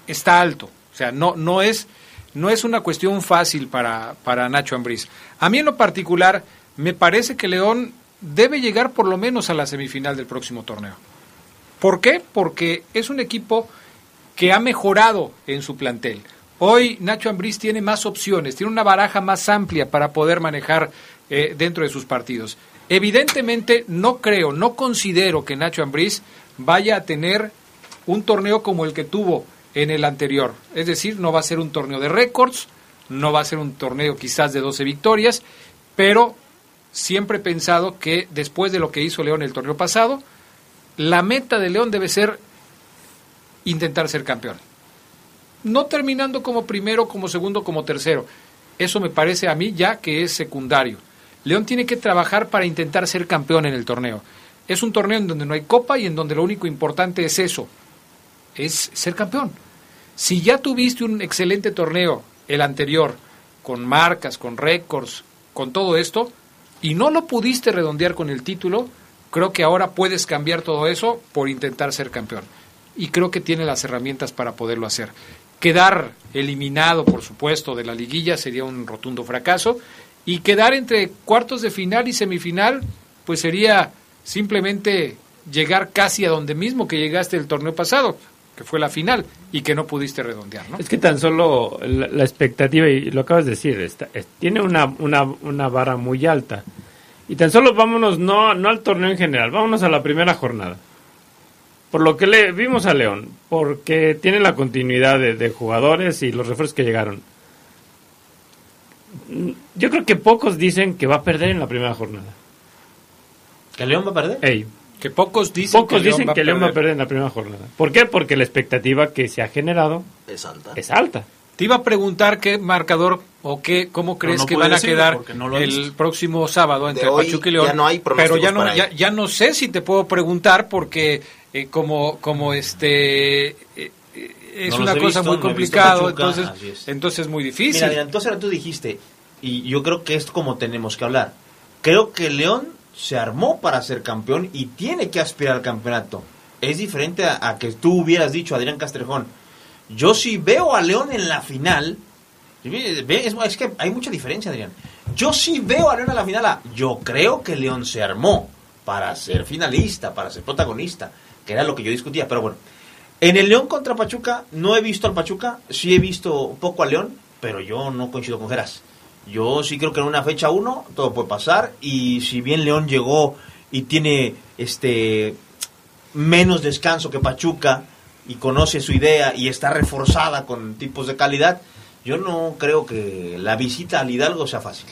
está alto, o sea, no, no, es, no es una cuestión fácil para, para Nacho Ambriz. A mí en lo particular me parece que León debe llegar por lo menos a la semifinal del próximo torneo. ¿Por qué? Porque es un equipo que ha mejorado en su plantel. Hoy Nacho Ambriz tiene más opciones, tiene una baraja más amplia para poder manejar eh, dentro de sus partidos. Evidentemente no creo, no considero que Nacho Ambriz vaya a tener un torneo como el que tuvo en el anterior. Es decir, no va a ser un torneo de récords, no va a ser un torneo quizás de 12 victorias, pero siempre he pensado que después de lo que hizo León el torneo pasado, la meta de León debe ser intentar ser campeón. No terminando como primero, como segundo, como tercero. Eso me parece a mí ya que es secundario. León tiene que trabajar para intentar ser campeón en el torneo. Es un torneo en donde no hay copa y en donde lo único importante es eso, es ser campeón. Si ya tuviste un excelente torneo, el anterior, con marcas, con récords, con todo esto, y no lo pudiste redondear con el título, Creo que ahora puedes cambiar todo eso por intentar ser campeón. Y creo que tiene las herramientas para poderlo hacer. Quedar eliminado, por supuesto, de la liguilla sería un rotundo fracaso. Y quedar entre cuartos de final y semifinal, pues sería simplemente llegar casi a donde mismo que llegaste el torneo pasado, que fue la final, y que no pudiste redondear, ¿no? Es que tan solo la, expectativa, y lo acabas de decir, está, tiene una, una, una vara muy alta. Y tan solo vámonos, no, no al torneo en general, vámonos a la primera jornada. por lo que le vimos a León, porque tiene la continuidad de, de jugadores y los refuerzos que llegaron. Yo creo que pocos dicen que va a perder en la primera jornada. ¿Que León va a perder? Ey, Que pocos dicen pocos que León dicen va a que León va a perder. en la primera jornada. ¿Por qué? Porque la expectativa que se ha generado Es alta. es alta. Te iba a preguntar qué marcador o qué, cómo crees no que van a quedar no el visto. próximo sábado entre hoy Pachuca y León. ya no hay pero ya no, ya, ya no sé si te puedo preguntar porque eh, como, como este eh, es No una cosa visto, muy Pachuca, entonces, es. entonces es muy difícil. Mira, mira, entonces ahora tú dijiste, y yo creo que es como tenemos que hablar. Creo que León se armó para ser campeón y tiene que aspirar al campeonato. Es diferente a, a que tú hubieras dicho, Adrián Castrejón. Yo sí veo a León en la final. Es, es que hay mucha diferencia, Adrián. Yo sí veo a León en la final. a- Yo creo que León se armó para ser finalista, para ser protagonista, que era lo que yo discutía. Pero bueno, en el León contra Pachuca, no he visto al Pachuca, sí he visto un poco a León, pero yo no coincido con Geras. Yo sí creo que en una fecha uno todo puede pasar y si bien León llegó y tiene este menos descanso que Pachuca y conoce su idea y está reforzada con tipos de calidad, yo no creo que la visita al Hidalgo sea fácil.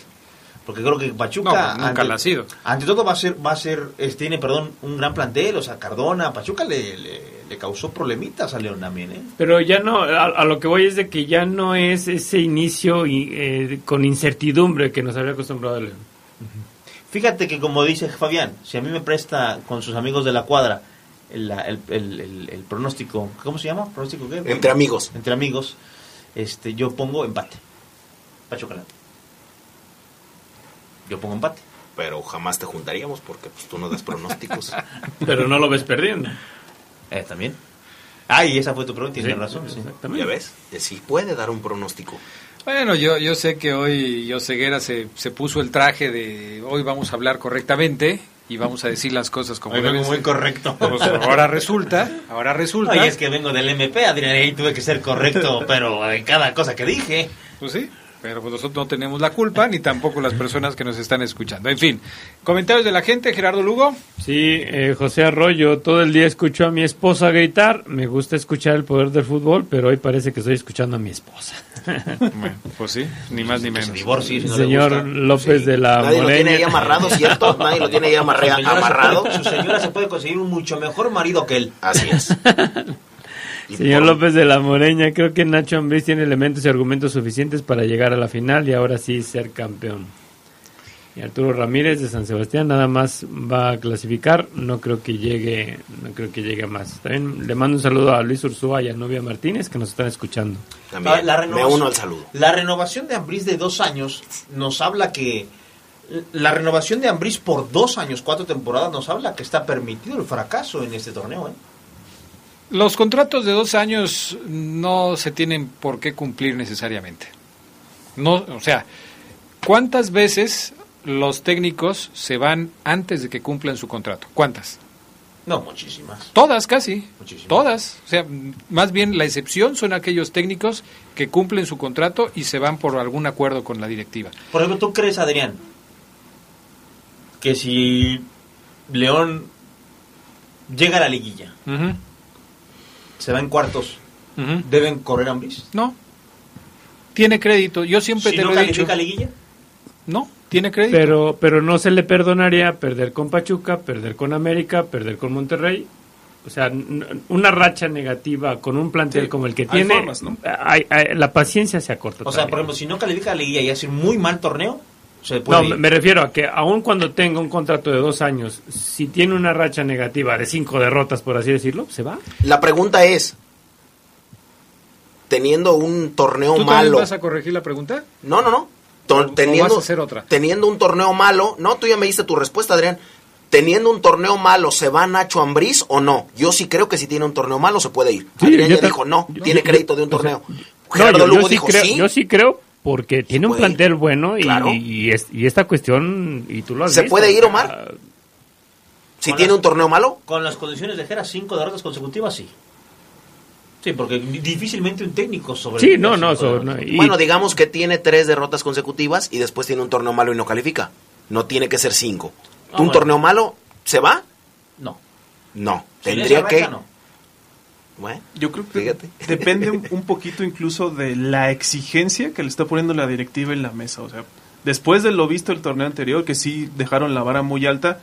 Porque creo que Pachuca No, nunca la ha sido. ante todo va a ser va a ser tiene perdón un gran plantel, o sea, Cardona, Pachuca le, le, le causó problemitas a León también, ¿eh? Pero ya no, a, a lo que voy es de que ya no es ese inicio y, eh, con incertidumbre que nos había acostumbrado León. Fíjate que como dice Fabián, si a mí me presta con sus amigos de la cuadra el, el, el- el- el pronóstico, ¿cómo se llama? ¿Pronóstico qué? Entre amigos. Entre amigos, este, yo pongo empate. Pachuca. León. Yo pongo empate. Pero jamás te juntaríamos porque pues, tú no das pronósticos. Pero no lo ves perdiendo. Eh, también. Ah, y esa fue tu pregunta, tienes Sí, razón. sí. ¿Ya ves? Que sí puede dar un pronóstico. Bueno, yo, yo sé que hoy Yoseguera se, se puso el traje de hoy vamos a hablar correctamente y vamos a decir las cosas como vengo deben muy correcto. Pues ahora resulta, ahora resulta. Y es que vengo del MP, Adrián, y ahí tuve que ser correcto, pero en cada cosa que dije. Pues sí, pero pues nosotros no tenemos la culpa, ni tampoco las personas que nos están escuchando. En fin, comentarios de la gente, Gerardo Lugo. Sí, eh, José Arroyo, todo el día escucho a mi esposa gritar. Me gusta escuchar el poder del fútbol, pero hoy parece que estoy escuchando a mi esposa. Bueno, pues sí, ni más ni menos. Divorcio, si no le Señor gusta. López de la Nadie lo tiene ahí Moreña. amarrado, ¿cierto? Nadie lo tiene ahí amarrado. su señora se puede conseguir un mucho mejor marido que él. Así es. Señor López de la Moreña, creo que Nacho Ambriz tiene elementos y argumentos suficientes para llegar a la final y ahora sí ser campeón. Y Arturo Ramírez de San Sebastián nada más va a clasificar, no creo que llegue, no creo que llegue más. También le mando un saludo a Luis Ursúa y a Novia Martínez que nos están escuchando. También. Ah, la Me renovación- uno al saludo. La renovación de Ambriz de dos años nos habla que la renovación de Ambriz por dos años, cuatro temporadas, nos habla que está permitido el fracaso en este torneo. ¿eh? Los contratos de dos años no se tienen por qué cumplir necesariamente. No, o sea, ¿cuántas veces los técnicos se van antes de que cumplan su contrato? ¿Cuántas? No, muchísimas. Todas, casi. Muchísimas. Todas. O sea, más bien la excepción son aquellos técnicos que cumplen su contrato y se van por algún acuerdo con la directiva. Por ejemplo, ¿tú crees, Adrián, que si León llega a la liguilla, se va en cuartos, deben correr a Ambriz? No. Tiene crédito. Yo siempre Si te no lo he dicho. califica a liguilla, No, tiene crédito. Pero, pero no se le perdonaría perder con Pachuca, perder con América, perder con Monterrey. O sea, una racha negativa con un plantel Sí, como el que hay tiene, formas, ¿no? hay- hay- la paciencia se acorta. o sea, por ejemplo, si no califica a la liguilla y hace un muy mal torneo, se No, puede me- ir. me refiero a que aun cuando tenga un contrato de dos años, si tiene una racha negativa de cinco derrotas, por así decirlo, se va. La pregunta es, teniendo un torneo ¿Tú malo... vas a corregir la pregunta? No, no, no. To- ¿O- o teniendo, vas a hacer otra? teniendo un torneo malo... No, tú ya me diste tu respuesta, Adrián. Teniendo un torneo malo, ¿se va Nacho Ambriz o no? Yo sí creo que si tiene un torneo malo se puede ir. Sí, Adrián ya dijo no, yo- tiene yo- crédito de un o sea, torneo. No, Gerardo yo, yo Lugo sí dijo creo, sí. yo sí creo porque tiene un plantel bueno y, Claro. y, es- y esta cuestión, y tú lo has ¿Se visto, puede ir, Omar? Si tiene las- un torneo malo, Con las condiciones de Jera, cinco derrotas consecutivas, sí. Sí, porque difícilmente un técnico sobre. Sí, no, no, so- no, y- bueno, digamos que tiene tres derrotas consecutivas y después tiene un torneo malo y no califica. No tiene que ser cinco. Ah, ¿Un bueno. torneo malo se va? No. No. Si Tendría que racha, no. Bueno, Yo creo que depende un, poquito incluso de la exigencia que le está poniendo la directiva en la mesa. O sea, después de lo visto el torneo anterior, que sí dejaron la vara muy alta,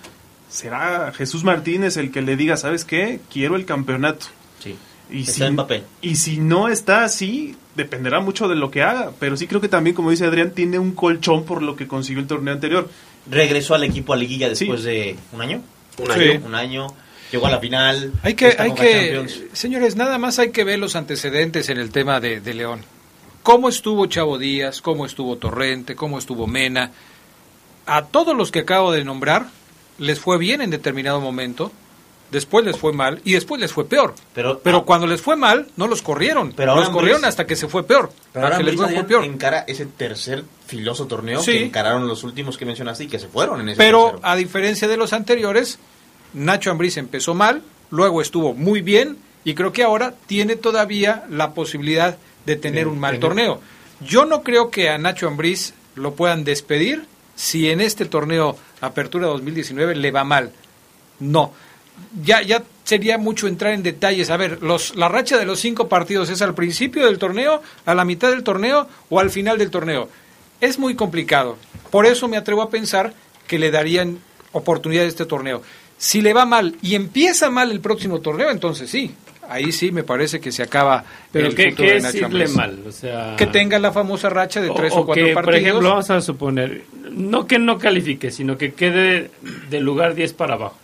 será Jesús Martínez el que le diga, ¿sabes qué? Quiero el campeonato. Sí. Y Está si, en papel. y si no está así, dependerá mucho de lo que haga. Pero sí creo que también, como dice Adrián, tiene un colchón por lo que consiguió el torneo anterior. Regresó al equipo a liguilla después de un año. Un año. Un año. Llegó a la final. Hay que, hay que, señores, nada más hay que ver los antecedentes en el tema de, de León. ¿Cómo estuvo Chavo Díaz? ¿Cómo estuvo Torrente? ¿Cómo estuvo Mena? A todos los que acabo de nombrar les fue bien en determinado momento, después les fue mal y después les fue peor. Pero, Pero cuando les fue mal, no los corrieron. Pero los corrieron hasta que se fue peor. Pero ahora que les fue peor. encara ese tercer filoso torneo Sí. que encararon los últimos que mencionaste y que se fueron en ese Pero tercero. a diferencia de los anteriores, Nacho Ambriz empezó mal, luego estuvo muy bien y creo que ahora tiene todavía la posibilidad de tener Sí, un mal torneo. Yo no creo que a Nacho Ambriz lo puedan despedir si en este torneo Apertura 2019 le va mal. No. Ya, ya sería mucho entrar en detalles. A ver, los, la racha de los cinco partidos es al principio del torneo, a la mitad del torneo o al final del torneo. Es muy complicado. Por eso me atrevo a pensar que le darían oportunidad a este torneo. Si le va mal y empieza mal el próximo torneo, entonces sí. Ahí sí me parece que se acaba Pero el ¿qué, futuro qué de es Nacho irle Ambriz. mal? O sea, Que tenga la famosa racha de tres o, o cuatro que, partidos. por ejemplo, vamos a suponer, no que no califique, sino que quede del lugar 10 para abajo.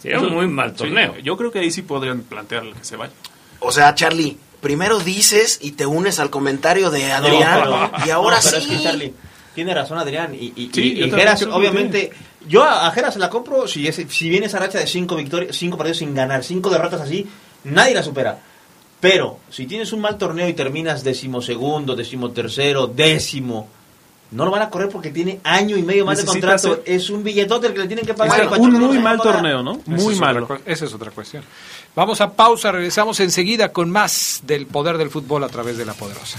Sería un muy mal Sí, torneo. yo creo que ahí sí podrían plantearle que se vaya. O sea, Charlie, primero dices y te unes al comentario de Adrián No, pero- y ahora no, pero sí. es que Charlie, tiene razón Adrián y, y, Sí, y- Geras, obviamente yo a, a Geras se la compro si ese- si viene esa racha de cinco victorias cinco partidos sin ganar cinco derrotas así nadie la supera pero si tienes un mal torneo y terminas decimosegundo decimotercero décimo no lo van a correr porque tiene año y medio más de contrato ser- es un billetote el que le tienen que pagar Es Pachuca un muy mal torneo, ¿no? Muy es malo. otra esa es otra cuestión. Vamos a pausa, regresamos enseguida con más del poder del fútbol a través de la poderosa.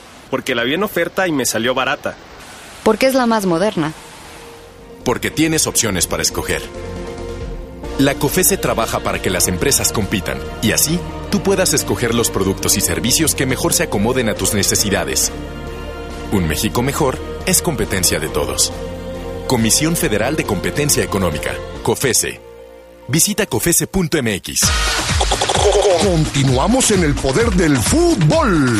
Porque la vi en oferta y me salió barata. Porque es la más moderna. Porque tienes opciones para escoger. La COFESE trabaja para que las empresas compitan y así tú puedas escoger los productos y servicios que mejor se acomoden a tus necesidades. Un México mejor es competencia de todos. Comisión Federal de Competencia Económica, COFESE. Visita COFESE.mx. Continuamos en el poder del fútbol.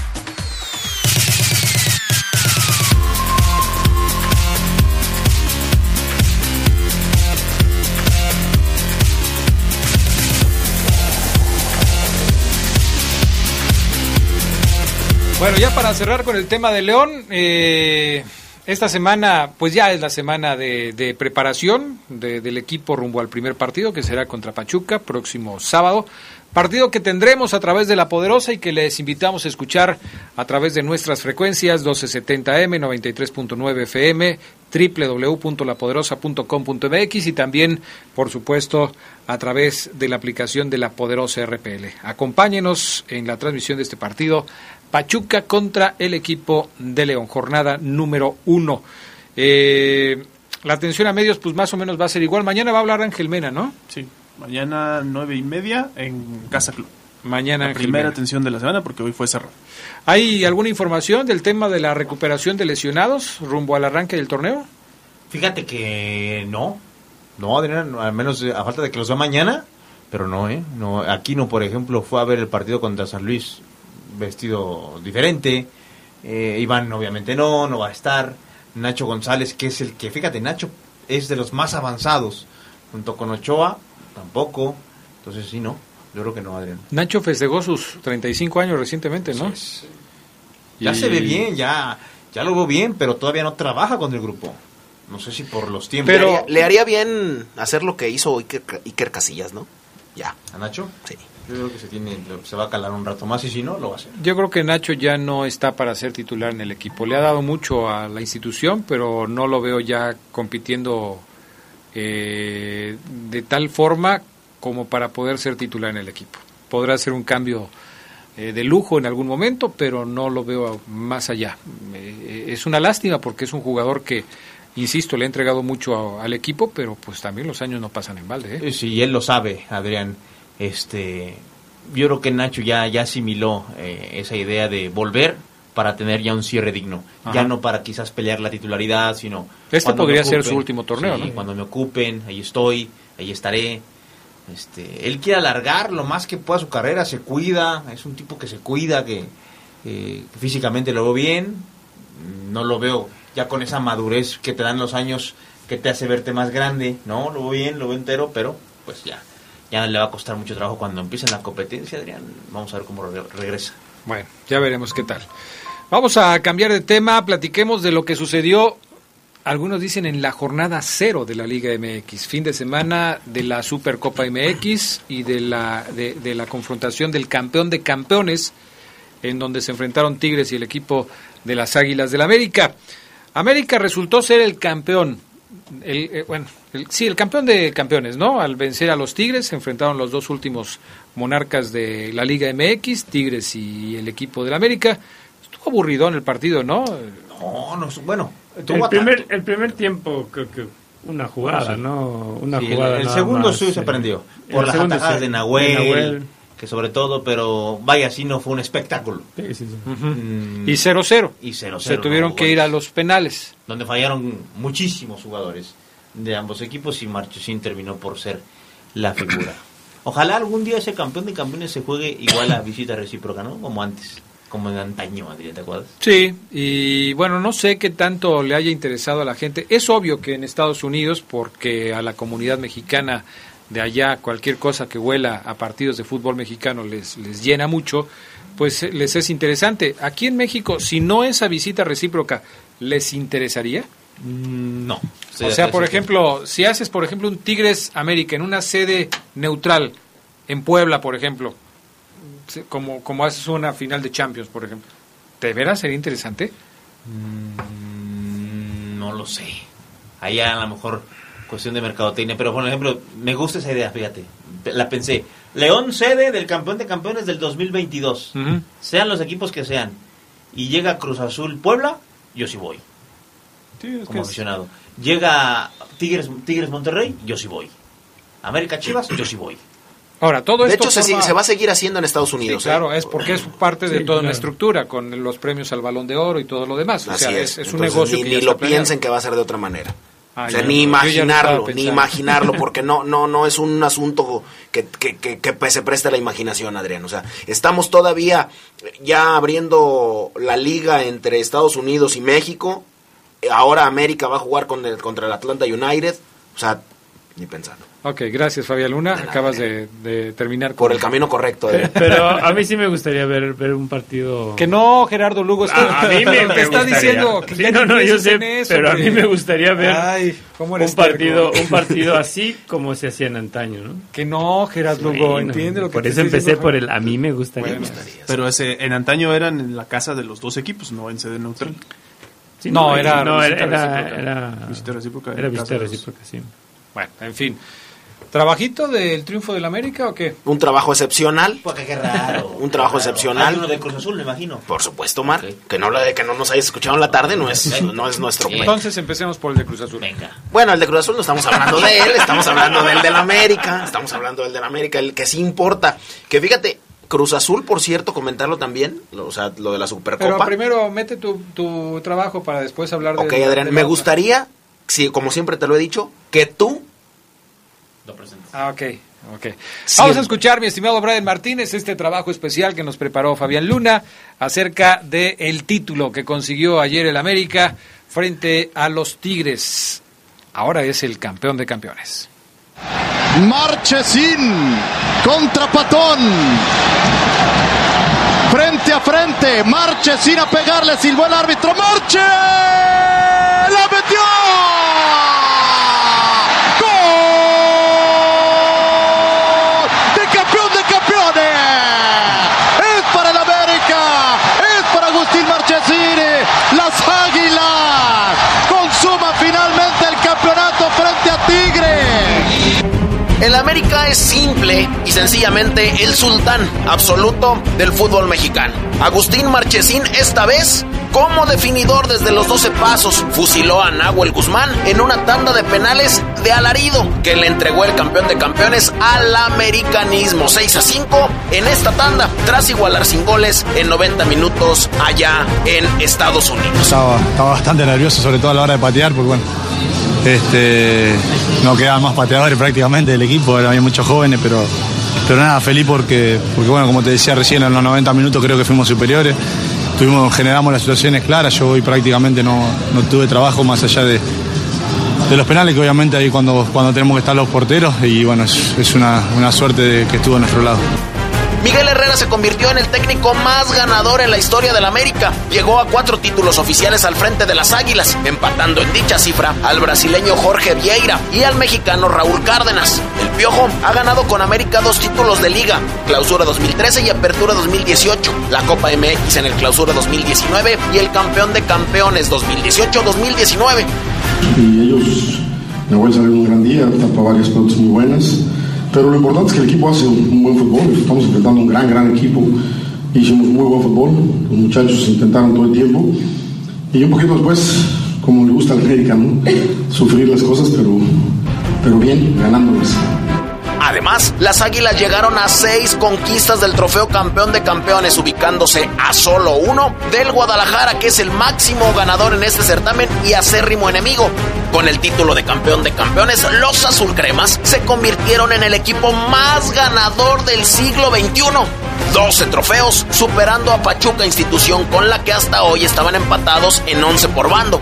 Bueno, ya para cerrar con el tema de León, eh, esta semana, pues ya es la semana de, de preparación de- del equipo rumbo al primer partido, que será contra Pachuca, próximo sábado. Partido que tendremos a través de La Poderosa y que les invitamos a escuchar a través de nuestras frecuencias 1270M, 93.9 FM, www.lapoderosa.com.mx y también, por supuesto, a través de la aplicación de La Poderosa RPL. Acompáñenos en la transmisión de este partido, Pachuca contra el equipo de León, jornada número uno. Eh, la atención a medios, pues más o menos va a ser igual. Mañana va a hablar Ángel Mena, ¿no? Sí. Mañana nueve y media en Casa Club. Mañana la primera atención de la semana porque hoy fue cerrado. ¿Hay alguna información del tema de la recuperación de lesionados rumbo al arranque del torneo? Fíjate que no. No, Adrián, al menos a falta de que los vea mañana, pero no, ¿eh? No, Aquino, por ejemplo, fue a ver el partido contra San Luis vestido diferente. Eh, Iván, obviamente, no, no va a estar. Nacho González, que es el que, fíjate, Nacho es de los más avanzados, junto con Ochoa, tampoco. Entonces sí, no. Yo creo que no, Adrián. Nacho festejó sus 35 años recientemente, ¿no? Ya se ve bien, ya, ya lo veo bien, pero todavía no trabaja con el grupo. No sé si por los tiempos. Pero le haría, bien hacer lo que hizo Iker, Casillas, ¿no? Ya. ¿A Nacho? Sí. Yo creo que se, tiene, se va a calar un rato más y si no, lo va a hacer. Yo creo que Nacho ya no está para ser titular en el equipo. Le ha dado mucho a la institución, pero no lo veo ya compitiendo eh, de tal forma como para poder ser titular en el equipo. Podrá ser un cambio eh, de lujo en algún momento, pero no lo veo más allá. Eh, es una lástima porque es un jugador que, insisto, le ha entregado mucho al equipo, pero pues también los años no pasan en balde. ¿eh? Sí, él lo sabe, Adrián. Este, yo creo que Nacho ya, ya asimiló esa idea de volver para tener ya un cierre digno. Ya no para quizás pelear la titularidad, sino... Este podría ser su último torneo, ¿no? Cuando me ocupen, ahí estoy, ahí estaré. Este, él quiere alargar lo más que pueda su carrera, se cuida, es un tipo que se cuida, que, físicamente lo veo bien, no lo veo ya con esa madurez que te dan los años que te hace verte más grande, no, lo veo bien, lo veo entero, pero pues ya, ya le va a costar mucho trabajo cuando empiece la competencia, Adrián, vamos a ver cómo regresa. Bueno, ya veremos qué tal. Vamos a cambiar de tema, platiquemos de lo que sucedió algunos dicen en la jornada cero de la Liga MX, fin de semana de la Supercopa MX y de la, de, la confrontación del campeón de campeones, en donde se enfrentaron Tigres y el equipo de las Águilas del América. América resultó ser el campeón, el, eh, bueno, sí, el campeón de campeones, ¿no? Al vencer a los Tigres, se enfrentaron los dos últimos monarcas de la Liga MX, Tigres y el equipo del América. Estuvo aburrido en el partido, ¿no? No, no, bueno, el primer, el primer tiempo, creo que una jugada, ¿no? Una jugada. El, segundo sí se prendió. Por las atajadas de Nahuel, que sobre todo, pero vaya, sí no fue un espectáculo. Sí, sí, mm. y 0-0. Y 0-0. Se tuvieron que ir a los penales. Donde fallaron muchísimos jugadores de ambos equipos y Marchesín terminó por ser la figura. Ojalá algún día ese campeón de campeones se juegue igual a visita recíproca, ¿no? Como antes como en antaño, ¿te acuerdas? Sí, y bueno, no sé qué tanto le haya interesado a la gente. Es obvio que en Estados Unidos, porque a la comunidad mexicana de allá cualquier cosa que huela a partidos de fútbol mexicano les, les llena mucho, pues eh, les es interesante. Aquí en México, si no esa visita recíproca, ¿les interesaría? Mm, no. O sea, por ejemplo, si haces, por ejemplo, un Tigres América en una sede neutral, en Puebla, por ejemplo, como, como haces una final de Champions, por ejemplo. ¿De veras sería interesante? Mm, no lo sé. Ahí a lo mejor cuestión de mercadotecnia, pero por ejemplo, me gusta esa idea, fíjate. La pensé. León sede del campeón de campeones del 2022. Sean los equipos que sean. Y llega Cruz Azul Puebla, yo sí voy. como aficionado. Llega Tigres, Tigres Monterrey, yo sí voy. América Chivas, yo sí voy. Ahora, todo de esto. hecho, se, va a seguir haciendo en Estados Unidos. Sí, claro, ¿eh? es porque es parte de toda una estructura, con los premios al balón de oro y todo lo demás. O sea, es, un negocio ni, que ni lo piensen que va a ser de otra manera. Ah, o sea, ni imaginarlo, ni imaginarlo, porque no, no, no es un asunto que, que, que, que, se preste a la imaginación, Adrián. O sea, estamos todavía ya abriendo la liga entre Estados Unidos y México. Ahora América va a jugar con el, contra el Atlanta United. O sea, ni pensando. Ok, gracias Fabián Luna. Acabas de, terminar por el camino correcto. Eh. Pero a mí sí me gustaría ver, ver un partido. Que no, Gerardo Lugo. a, mí me, está diciendo que no, no, yo sé, pero a mí me gustaría ver un partido, un partido así como se hacía en antaño, ¿no? Que no, Gerardo Lugo, entiende lo que Por eso empecé por el a mí me gustaría. pero ese en antaño eran en la casa de los dos equipos, no en sede neutral. no, era, no, era, era, era, visita recíproca. Era visita recíproca, sí. Bueno, en fin. ¿Trabajito del triunfo del América o qué? Un trabajo excepcional. Porque qué raro. Un trabajo excepcional. uno de Cruz Azul, me imagino. Por supuesto, Mar. Que, no, que no nos hayas escuchado en la tarde no es, no es nuestro Entonces empecemos por el de Cruz Azul. Venga. Bueno, el de Cruz Azul no estamos hablando de él, estamos hablando del del América, estamos hablando del del América, el que sí importa. Que fíjate, Cruz Azul, por cierto, comentarlo también, o sea, lo de la Supercopa. Pero primero mete tu, tu trabajo para después hablar de... Ok, Adrián, me gustaría, si, como siempre te lo he dicho, que tú Ah, ok. Okay. Vamos a escuchar, mi estimado Brian Martínez, este trabajo especial que nos preparó Fabián Luna acerca del el título que consiguió ayer el América frente a los Tigres. Ahora es el campeón de campeones. Marchesín contra Patón. Frente a frente, Marchesín a pegarle, silbó el árbitro. Marche. ¡La metió! El América es simple y sencillamente el sultán absoluto del fútbol mexicano. Agustín Marchesín esta vez como definidor desde los 12 pasos fusiló a Nahuel Guzmán en una tanda de penales de alarido que le entregó el campeón de campeones al americanismo 6 a 5 en esta tanda tras igualar sin goles en 90 minutos allá en Estados Unidos. Estaba, bastante nervioso sobre todo a la hora de patear porque bueno este, no quedaban más pateadores prácticamente del equipo, había muchos jóvenes, pero, pero nada, feliz porque, porque, bueno, como te decía recién, en los 90 minutos creo que fuimos superiores, tuvimos, generamos las situaciones claras, yo hoy prácticamente no, tuve trabajo más allá de, de los penales, que obviamente ahí cuando, cuando tenemos que estar los porteros, y bueno, es, una, una suerte que estuvo a nuestro lado. Miguel Herrera se convirtió en el técnico más ganador en la historia del América. Llegó a cuatro títulos oficiales al frente de las Águilas, empatando en dicha cifra al brasileño Jorge Vieira y al mexicano Raúl Cárdenas. El Piojo ha ganado con América dos títulos de liga, Clausura 2013 y Apertura 2018, la Copa MX en el Clausura 2019 y el Campeón de Campeones 2018-2019. Y ellos, a salir un gran día, tapa varias pelotas muy buenas pero lo importante es que el equipo hace un, buen fútbol. Estamos enfrentando un gran, gran equipo. Hicimos muy buen fútbol. Los muchachos intentaron todo el tiempo. Y un poquito después, como le gusta al América. Sufrir las cosas, pero, pero bien, ganándolas. Además, las Águilas llegaron a seis conquistas del trofeo campeón de campeones, ubicándose a solo uno del Guadalajara, que es el máximo ganador en este certamen y acérrimo enemigo. Con el título de campeón de campeones, los azulcremas se convirtieron en el equipo más ganador del siglo XXI. 12 trofeos, superando a Pachuca, institución con la que hasta hoy estaban empatados en 11 por bando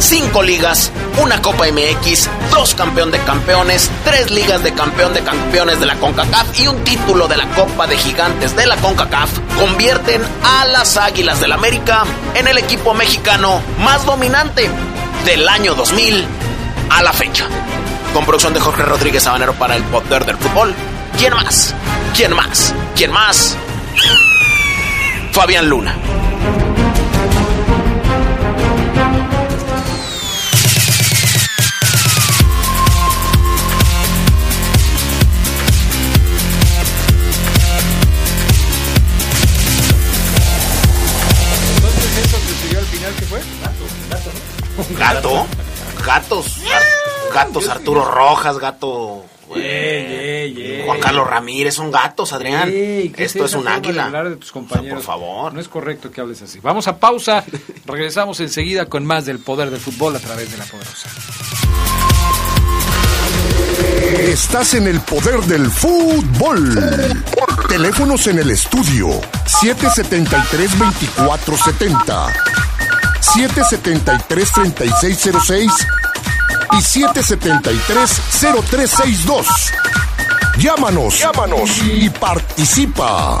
cinco ligas, una Copa MX, dos campeón de campeones, tres ligas de campeón de campeones de la CONCACAF y un título de la Copa de Gigantes de la CONCACAF convierten a las Águilas del América en el equipo mexicano más dominante del año 2000 a la fecha. Con producción de Jorge Rodríguez Sabanero para el Poder del Fútbol. ¿Quién más? ¿Quién más? ¿Quién más? Fabián Luna. Gato. Gatos. Gatos Arturo Rojas, gato. Juan Carlos Ramírez, son gatos, Adrián. Esto es, un águila. Hablar de tus compañeros. por favor. No es correcto que hables así. Vamos a pausa. Regresamos enseguida con más del poder del fútbol a través de la poderosa. Estás en el poder del fútbol. Teléfonos en el estudio 773 2470 773-3606 y 773-0362. Llámanos, llámanos y participa.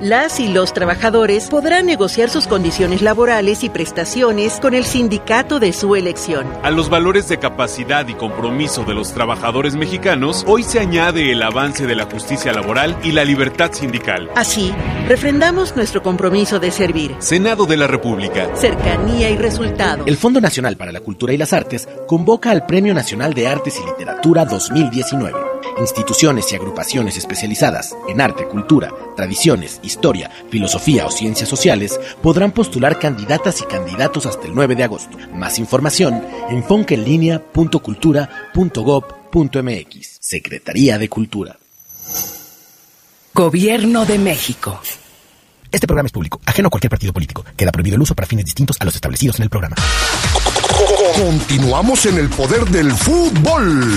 Las y los trabajadores podrán negociar sus condiciones laborales y prestaciones con el sindicato de su elección. A los valores de capacidad y compromiso de los trabajadores mexicanos, hoy se añade el avance de la justicia laboral y la libertad sindical. Así, refrendamos nuestro compromiso de servir. Senado de la República. Cercanía y resultado. El Fondo Nacional para la Cultura y las Artes convoca al Premio Nacional de Artes y Literatura 2019. Instituciones y agrupaciones especializadas en arte, cultura, tradiciones, historia, filosofía o ciencias sociales podrán postular candidatas y candidatos hasta el 9 de agosto. Más información en foncaenlinea.cultura.gov.mx. Secretaría de Cultura. Gobierno de México. Este programa es público, ajeno a cualquier partido político. Queda prohibido el uso para fines distintos a los establecidos en el programa. Continuamos en el poder del fútbol.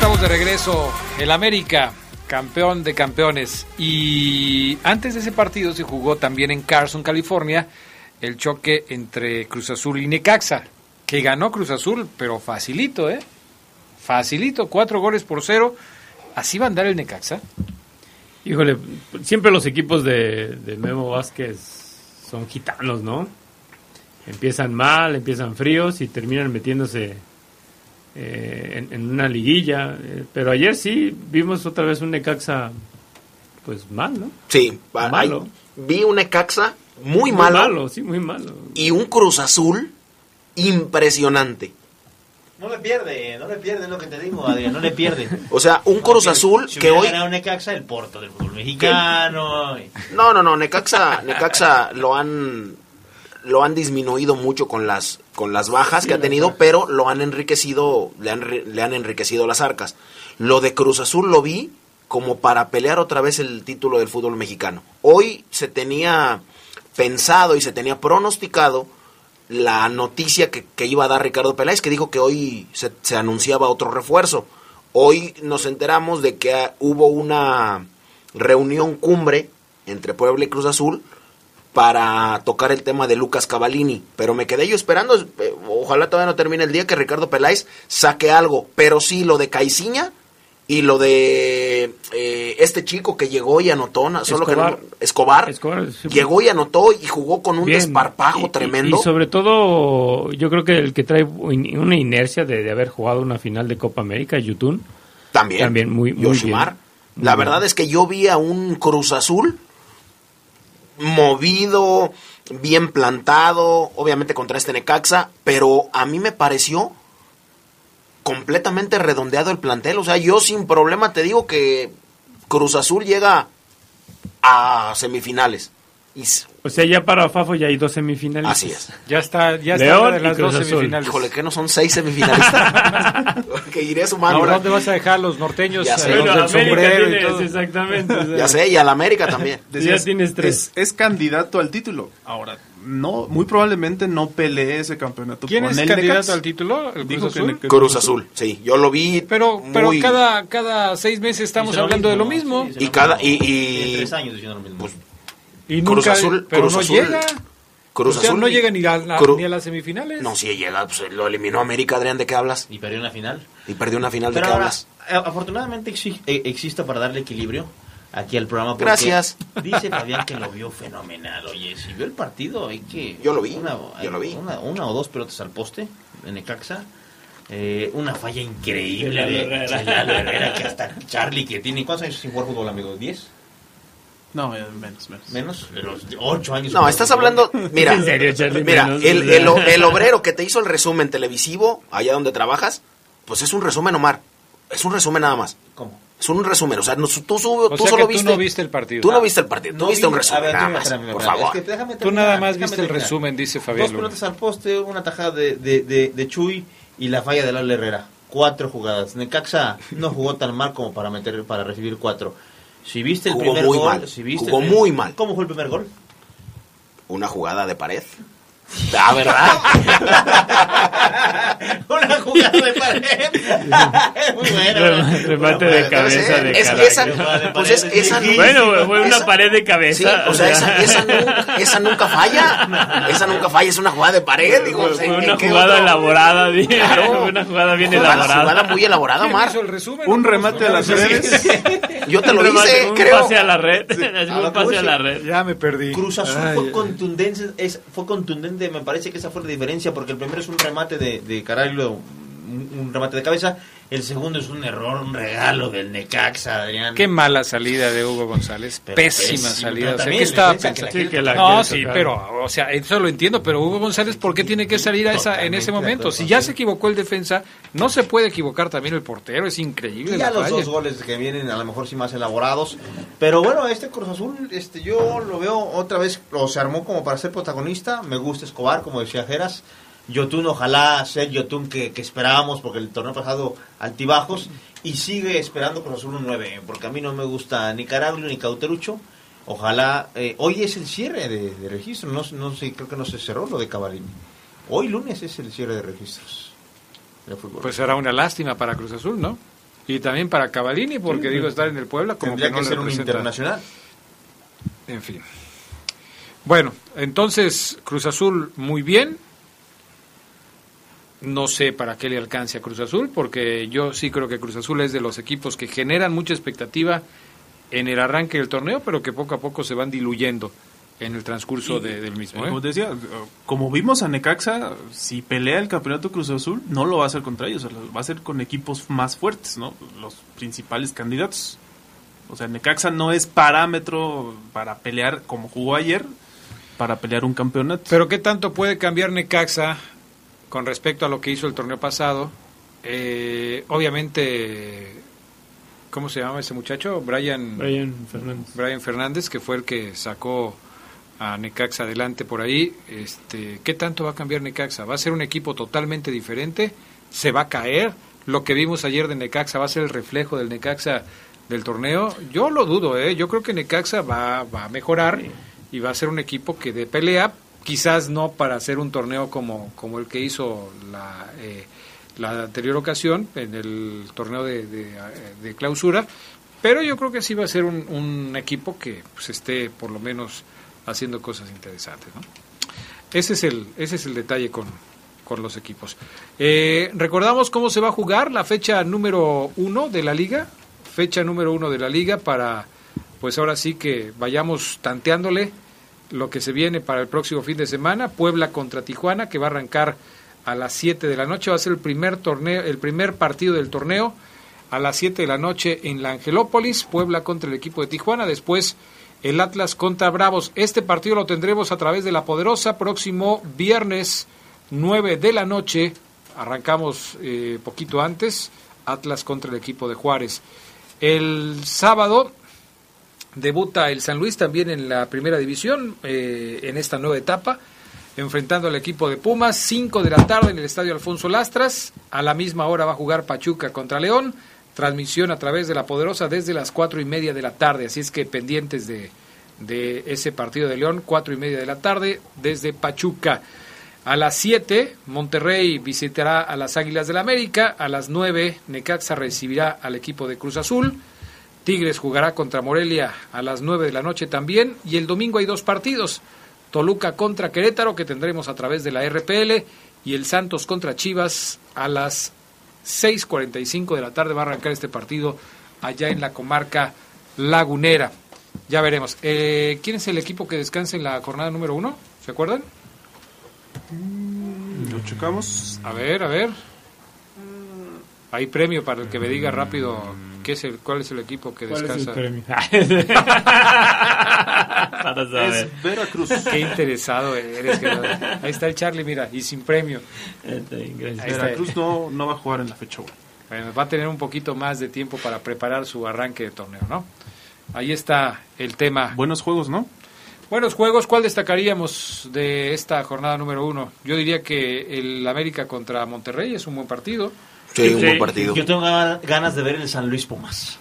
Estamos de regreso. El América, campeón de campeones. Y antes de ese partido se jugó también en Carson, California, el choque entre Cruz Azul y Necaxa, que ganó Cruz Azul, pero facilito, ¿eh? Facilito, cuatro goles por cero. ¿Así va a andar el Necaxa? Híjole, siempre los equipos de, de Memo Vázquez son gitanos, ¿no? Empiezan mal, empiezan fríos y terminan metiéndose eh, en, en una liguilla. eh, pero ayer sí vimos otra vez un Necaxa, pues mal, ¿no? Sí, Malo. ahí vi un Necaxa muy, Muy malo, malo, sí, muy malo. y un Cruz Azul impresionante. No le pierde, no le pierde lo que te digo, Adrián, no le pierde. O sea, un Cruz Azul Si que hoy ganado Necaxa, el Porto del fútbol mexicano. y- No, no, no, Necaxa, Necaxa lo han lo han disminuido mucho con las con las bajas que ha tenido, pero lo han enriquecido, le han, le han enriquecido las arcas. Lo de Cruz Azul lo vi como para pelear otra vez el título del fútbol mexicano. Hoy se tenía pensado y se tenía pronosticado la noticia que, que iba a dar Ricardo Peláez, que dijo que hoy se, se anunciaba otro refuerzo. Hoy nos enteramos de que hubo una reunión cumbre entre Puebla y Cruz Azul para tocar el tema de Lucas Cavalini, pero me quedé yo esperando, eh, ojalá todavía no termine el día que Ricardo Peláez saque algo, pero sí lo de Caiciña y lo de eh, este chico que llegó y anotó, solo Escobar. que no- Escobar, Escobar, sí. llegó y anotó y jugó con un Bien. desparpajo Y- tremendo. Y, sobre todo, yo creo que el que trae una inercia de, de haber jugado una final de Copa América, Yutun. También. También muy, muy Yoshimar. bien. La verdad es que yo vi a un Cruz Azul movido, bien plantado, obviamente contra este Necaxa, pero a mí me pareció completamente redondeado el plantel. O sea, yo sin problema te digo que Cruz Azul llega a semifinales. Y O sea, ya para Fafo ya hay dos semifinales. Así es. Ya está, ya está León de las dos Azul. semifinales. Híjole, que no son seis semifinalistas. que iré sumando. Ahora, ¿eh? ¿dónde vas a dejar los norteños? Ya eh, sé. los Bueno, América sombrero y todo? exactamente. o sea, Ya sé, y al América también. Decías, Ya tienes tres. Es, es candidato al título. Ahora, no, muy probablemente no pelee ese campeonato. ¿Quién con es el candidato Necaxa. al título? ¿El Cruz Azul? que Cruz Azul, sí. Yo lo vi. Pero, pero muy- cada, cada seis meses estamos hablando de lo mismo, mismo. Y cada. Y, y- tres años diciendo lo mismo. Y Cruz nunca, Azul- pero Cruz no Azul- llega. Cruz O sea, Azul. no llega ni a, la- ni a las semifinales. No, si llega, pues lo eliminó América, Adrián, ¿de qué hablas? Y perdió una final. Y perdió una final, ¿de qué ahora, hablas? eh, afortunadamente exi- eh, existe para darle equilibrio aquí al programa. porque Gracias. Dice Fabián que lo vio fenomenal. Oye, si vio el partido, hay que. Yo lo vi, Una, yo lo vi. Una, una o dos pelotas al poste en Necaxa. Eh, una falla increíble De Herrera, que hasta Charlie, que tiene. ¿Cuántos años sin jugar fútbol, amigo? ¿10? No, eh, menos, menos. ¿Menos? Los 8 años. No, estás hablando. Mira, ¿En serio, Charlie? mira Menos, el, el, o- el obrero que te hizo el resumen televisivo, allá donde trabajas, pues es un resumen, Omar. Es un resumen nada más. ¿Cómo? Es un resumen. O sea, no- tú, sube- O tú sea solo que tú viste. no viste el partido. Tú no viste el partido. Tú No viste un resumen, a ver, nada más. espérame, por favor. es que déjame Tú terminar, nada más viste el terminar. resumen, dice Fabián Dos pelotas al poste, una tajada de, de, de, de Chuy y la falla de Lalo Herrera. Cuatro jugadas. Necaxa no jugó tan mal como para meter para recibir cuatro. Si viste el Jugó primer muy gol, mal, si viste jugó el primer- muy mal. ¿Cómo fue el primer gol? Una jugada de pared. Ah, ¿verdad? una jugada de pared. muy bueno. Rem- Remate de cabeza de es, Caracas. esa, pues es, esa no- Bueno, fue una pared de Sí, cabeza. o sea, esa, esa nunca, esa nunca falla. Esa nunca falla, es una jugada de pared. Digo, Fue fue ¿en una jugada otro? elaborada, bien. Claro. Fue una jugada bien Jugada- elaborada. jugada muy elaborada, ¿Quién Omar. hizo el resumen? Un remate a las redes. Yo te lo hice, un creo. pase a la red. un que pase a la red. Ya me perdí. Cruz Azul fue contundente, es, fue contundente, me parece que esa fue la diferencia, porque el primero es un remate de, de Caraglio, un, un remate de cabeza, el segundo es un error, un regalo del Necaxa, Adrián. Qué mala salida de Hugo González. Pero Pésima pésima, salida. O sea, ¿qué estaba defensa que la pensando? Sí, que la No, quiere sí, tocar. pero, o sea, eso lo entiendo, pero Hugo González, ¿por qué tiene que salir a esa, en ese momento? Si ya se equivocó el defensa, no se puede equivocar también el portero, es increíble Y ya la los falla. dos goles que vienen a lo mejor sí más elaborados. Pero bueno, este Cruz Azul, este, yo lo veo otra vez, o se armó como para ser protagonista. Me gusta Escobar, como decía Geras. Yotun, ojalá sea el Yotun que, que esperábamos, porque el torneo pasado altibajos. Y sigue esperando Cruz Azul un 9, porque a mí no me gusta ni Caraglio ni Cauterucho. Ojalá, eh, hoy es el cierre de, de registro, no, no sé, creo que no se cerró lo de Cavalini. Hoy lunes es el cierre de registros de fútbol. Pues será una lástima para Cruz Azul, ¿no? Y también para Cavallini, porque digo, estar en el Puebla como Tendría que que, no le ser un internacional. En fin. Bueno, entonces Cruz Azul muy bien. No sé para qué le alcance a Cruz Azul, porque yo sí creo que Cruz Azul es de los equipos que generan mucha expectativa en el arranque del torneo, pero que poco a poco se van diluyendo en el transcurso de- del mismo. ¿eh? Como te decía, como vimos a Necaxa, si pelea el campeonato Cruz Azul, no lo va a hacer contra ellos, lo va a hacer con equipos más fuertes, ¿no? Los principales candidatos. O sea, Necaxa no es parámetro para pelear como jugó ayer, para pelear un campeonato. Pero ¿qué tanto puede cambiar Necaxa con respecto a lo que hizo el torneo pasado? Eh, obviamente, ¿cómo se llama ese muchacho? Brian, Brian Fernández. Brian Fernández, que fue el que sacó a Necaxa adelante por ahí. Este, ¿Qué tanto va a cambiar Necaxa? ¿Va a ser un equipo totalmente diferente? ¿Se va a caer? Lo que vimos ayer de Necaxa va a ser el reflejo del Necaxa del torneo. Yo lo dudo, ¿eh? Yo creo que Necaxa va, va a mejorar y va a ser un equipo que de pelea, quizás no para hacer un torneo como, como el que hizo la, eh, la anterior ocasión, en el torneo de, de, de clausura, pero yo creo que sí va a ser un, un equipo que pues, esté por lo menos haciendo cosas interesantes. ¿no? Ese, es el, ese es el detalle con, con los equipos. Eh, Recordamos cómo se va a jugar la fecha número uno de la liga, fecha número uno de la liga para, pues ahora sí que vayamos tanteándole lo que se viene para el próximo fin de semana, Puebla contra Tijuana, que va a arrancar a las 7 de la noche, va a ser el primer torneo, el primer partido del torneo a las 7 de la noche en la Angelópolis, Puebla contra el equipo de Tijuana, después el Atlas contra Bravos. Este partido lo tendremos a través de la Poderosa próximo viernes 9 de la noche, arrancamos eh, poquito antes, Atlas contra el equipo de Juárez. El sábado debuta el San Luis también en la primera división, eh, en esta nueva etapa, enfrentando al equipo de Pumas, 5 de la tarde en el Estadio Alfonso Lastras, a la misma hora va a jugar Pachuca contra León, transmisión a través de la Poderosa desde las cuatro y media de la tarde, así es que pendientes de, de ese partido de León, cuatro y media de la tarde, desde Pachuca. A las 7, Monterrey visitará a las Águilas del América. A las 9, Necaxa recibirá al equipo de Cruz Azul. Tigres jugará contra Morelia a las 9 de la noche también. Y el domingo hay dos partidos. Toluca contra Querétaro, que tendremos a través de la RPL. Y el Santos contra Chivas a las 6.45 de la tarde. Va a arrancar este partido allá en la comarca lagunera. Ya veremos. Eh, ¿Quién es el equipo que descansa en la jornada número uno? ¿Se acuerdan? Lo checamos. A ver, a ver. Hay premio para el que me diga rápido qué es el, cuál es el equipo que ¿Cuál es el descansa. premio? Para Es Veracruz. Qué interesado eres. que no- Ahí está el Charlie, mira, y sin premio. Está. Veracruz no, no va a jugar en la fecha 1. Bueno, va a tener un poquito más de tiempo para preparar su arranque de torneo, ¿no? Ahí está el tema. Buenos juegos, ¿no? Buenos juegos, ¿cuál destacaríamos de esta jornada número uno? Yo diría que el América contra Monterrey es un buen partido. Sí, un buen partido. Yo tengo gana- ganas de ver el San Luis Pumas.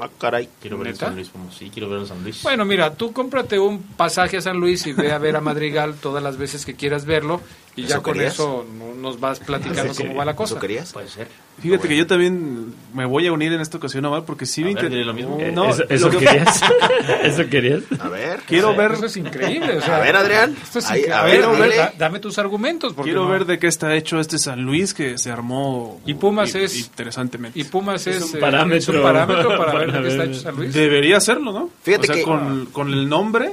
Ah, caray. Quiero ver el. San Luis Pumas. Sí, quiero ver el San Luis. Bueno, mira, tú cómprate un pasaje a San Luis y ve a ver a Madrigal todas las veces que quieras verlo y ya ¿Eso con querías? eso no- nos vas platicando ¿Eso cómo va la cosa. ¿Eso querías? Puede ser. Fíjate que yo también me voy a unir en esta ocasión, Omar, porque sí A me ver, inter- dile lo mismo. No, ¿Eso, eso lo que- querías? ¿Eso querías? A ver. Quiero ver, Eso es increíble. o sea, A ver, Adrián. esto es Ahí, incre- a a ver, ver, da- dame tus argumentos. porque quiero no- ver de qué está hecho este San Luis que se armó Y Pumas es- interesantemente. Y Pumas es, un eh, parámetro es un parámetro para ver de qué está hecho San Luis. Debería hacerlo, ¿no? Fíjate o sea, que- con, con el nombre,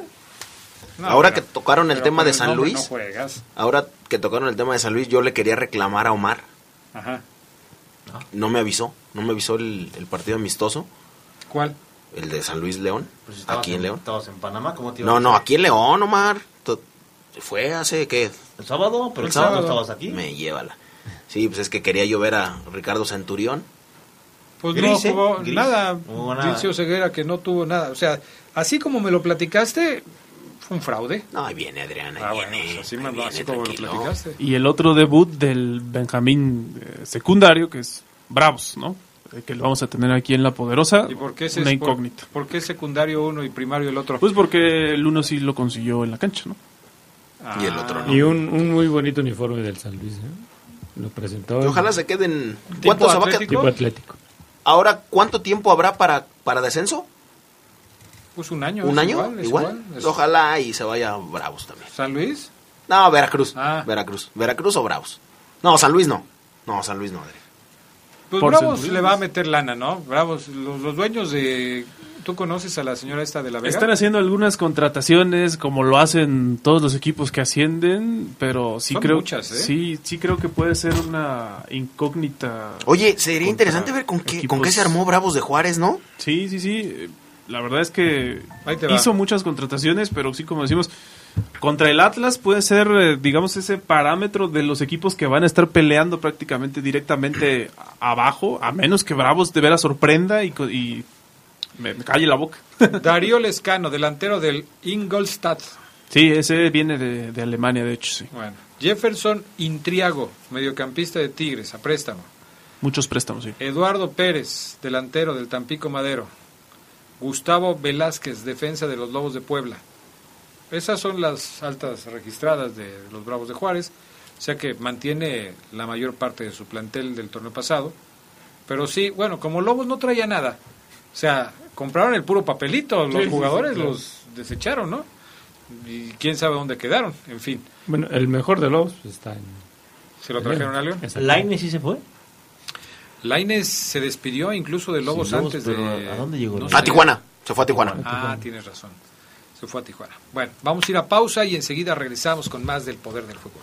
No, Ahora pero- que tocaron el tema de San Luis, No juegas. ahora que tocaron el tema de San Luis, yo le quería reclamar a Omar. Ajá. No me avisó, no me avisó el, el partido amistoso, ¿Cuál? el de San Luis León, Pues aquí en León. Estabas en Panamá, ¿cómo te iba No, a no, aquí en León, Omar. To- Fue hace, ¿qué? El sábado, pero el, El sábado, sábado. estabas aquí. Me llévala. Sí, pues es que quería yo ver a Ricardo Centurión. Pues Gris, ¿eh? no jugó nada. No nada. Dilcio Ceguera que no tuvo nada. O sea, así como me lo platicaste, fue un fraude. No, ahí viene Adrián, ahí Ah, bueno, viene. pues así, ahí me- viene, así como lo platicaste. y el otro debut del Benjamín eh, secundario, que es Bravos, ¿no? Eh, Que lo vamos a tener aquí en La Poderosa. ¿Y por qué, Una es por- incógnita. ¿Por, qué secundario uno y primario el otro? Pues porque el uno sí lo consiguió en la cancha, ¿no? Y el otro no. Y un, un muy bonito uniforme del San Luis. ¿eh? Lo presentó. Y ojalá se queden. ¿Tipo ¿Cuánto se va a quedar? atlético? Tipo atlético. Ahora, ¿cuánto tiempo habrá para, para descenso? Pues un año. ¿Un es año? Igual, es Igual. igual, es- Ojalá y se vaya Bravos también. ¿San Luis? No, Veracruz. Ah. Veracruz. Veracruz o Bravos. No, San Luis no. No, San Luis no, Adrián. Pues Por Bravos le va a meter lana, ¿no? Bravos, los, los dueños de... ¿Tú conoces a la señora esta de la Vega? Están haciendo algunas contrataciones como lo hacen todos los equipos que ascienden, pero sí Son creo muchas, ¿eh? sí sí creo que puede ser una incógnita. Oye, sería interesante ver con qué, con qué se armó Bravos de Juárez, ¿no? Sí, sí, sí. La verdad es que hizo muchas contrataciones, pero sí como decimos contra el Atlas puede ser eh, digamos ese parámetro de los equipos que van a estar peleando prácticamente directamente abajo, a menos que Bravos de veras sorprenda y, y me, me calle la boca. Darío Lescano, delantero del Ingolstadt. Sí, ese viene de, de Alemania, de hecho, sí. Bueno, Jefferson Intriago, mediocampista de Tigres, a préstamo. Muchos préstamos, sí. Eduardo Pérez, delantero del Tampico Madero. Gustavo Velázquez, defensa de los Lobos de Puebla. Esas son las altas registradas de los Bravos de Juárez, o sea que mantiene la mayor parte de su plantel del torneo pasado. Pero sí, bueno, como Lobos no traía nada, o sea, compraron el puro papelito, los Sí, jugadores sí, claro. los desecharon, ¿no? Y quién sabe dónde quedaron, en fin. Bueno, el mejor de los pues, está en. ¿Se lo trajeron a León? ¿Laine sí se fue? Laines se despidió incluso de Lobos Sí, Lobos, antes de... ¿a dónde llegó? no A sé. Tijuana. Se fue a Tijuana. Ah, tienes razón. Se fue a Tijuana. Bueno, vamos a ir a pausa y enseguida regresamos con más del poder del fútbol.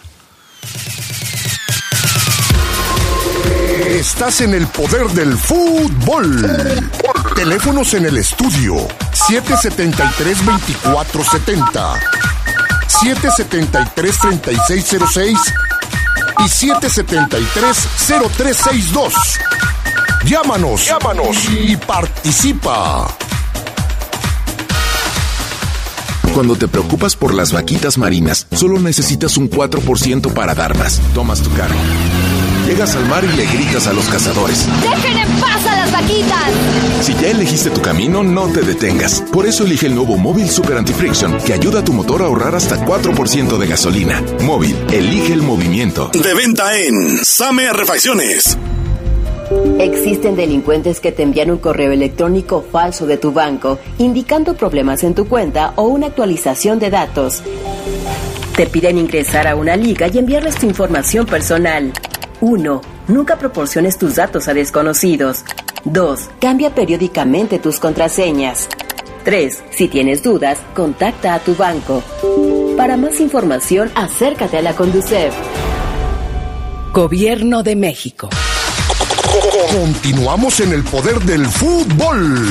Estás en el poder del fútbol. Teléfonos en el estudio 773-2470, 773-3606 y 773-0362. Llámanos, llámanos y participa. Cuando te preocupas por las vaquitas marinas, solo necesitas un 4% para dar más. Tomas tu cargo. Llegas al mar y le gritas a los cazadores. ¡Dejen en paz a las vaquitas! Si ya elegiste tu camino, no te detengas. Por eso elige el nuevo Móvil Super Anti-Friction, que ayuda a tu motor a ahorrar hasta 4% de gasolina. Móvil, elige el movimiento. De venta en Same Refacciones. Existen delincuentes que te envían un correo electrónico falso de tu banco indicando problemas en tu cuenta o una actualización de datos. Te piden ingresar a una liga y enviarles tu información personal. 1. Nunca proporciones tus datos a desconocidos. 2. Cambia periódicamente tus contraseñas. 3. Si tienes dudas, contacta a tu banco. Para más información, acércate a la Conducef. Gobierno de México. Continuamos en el poder del fútbol.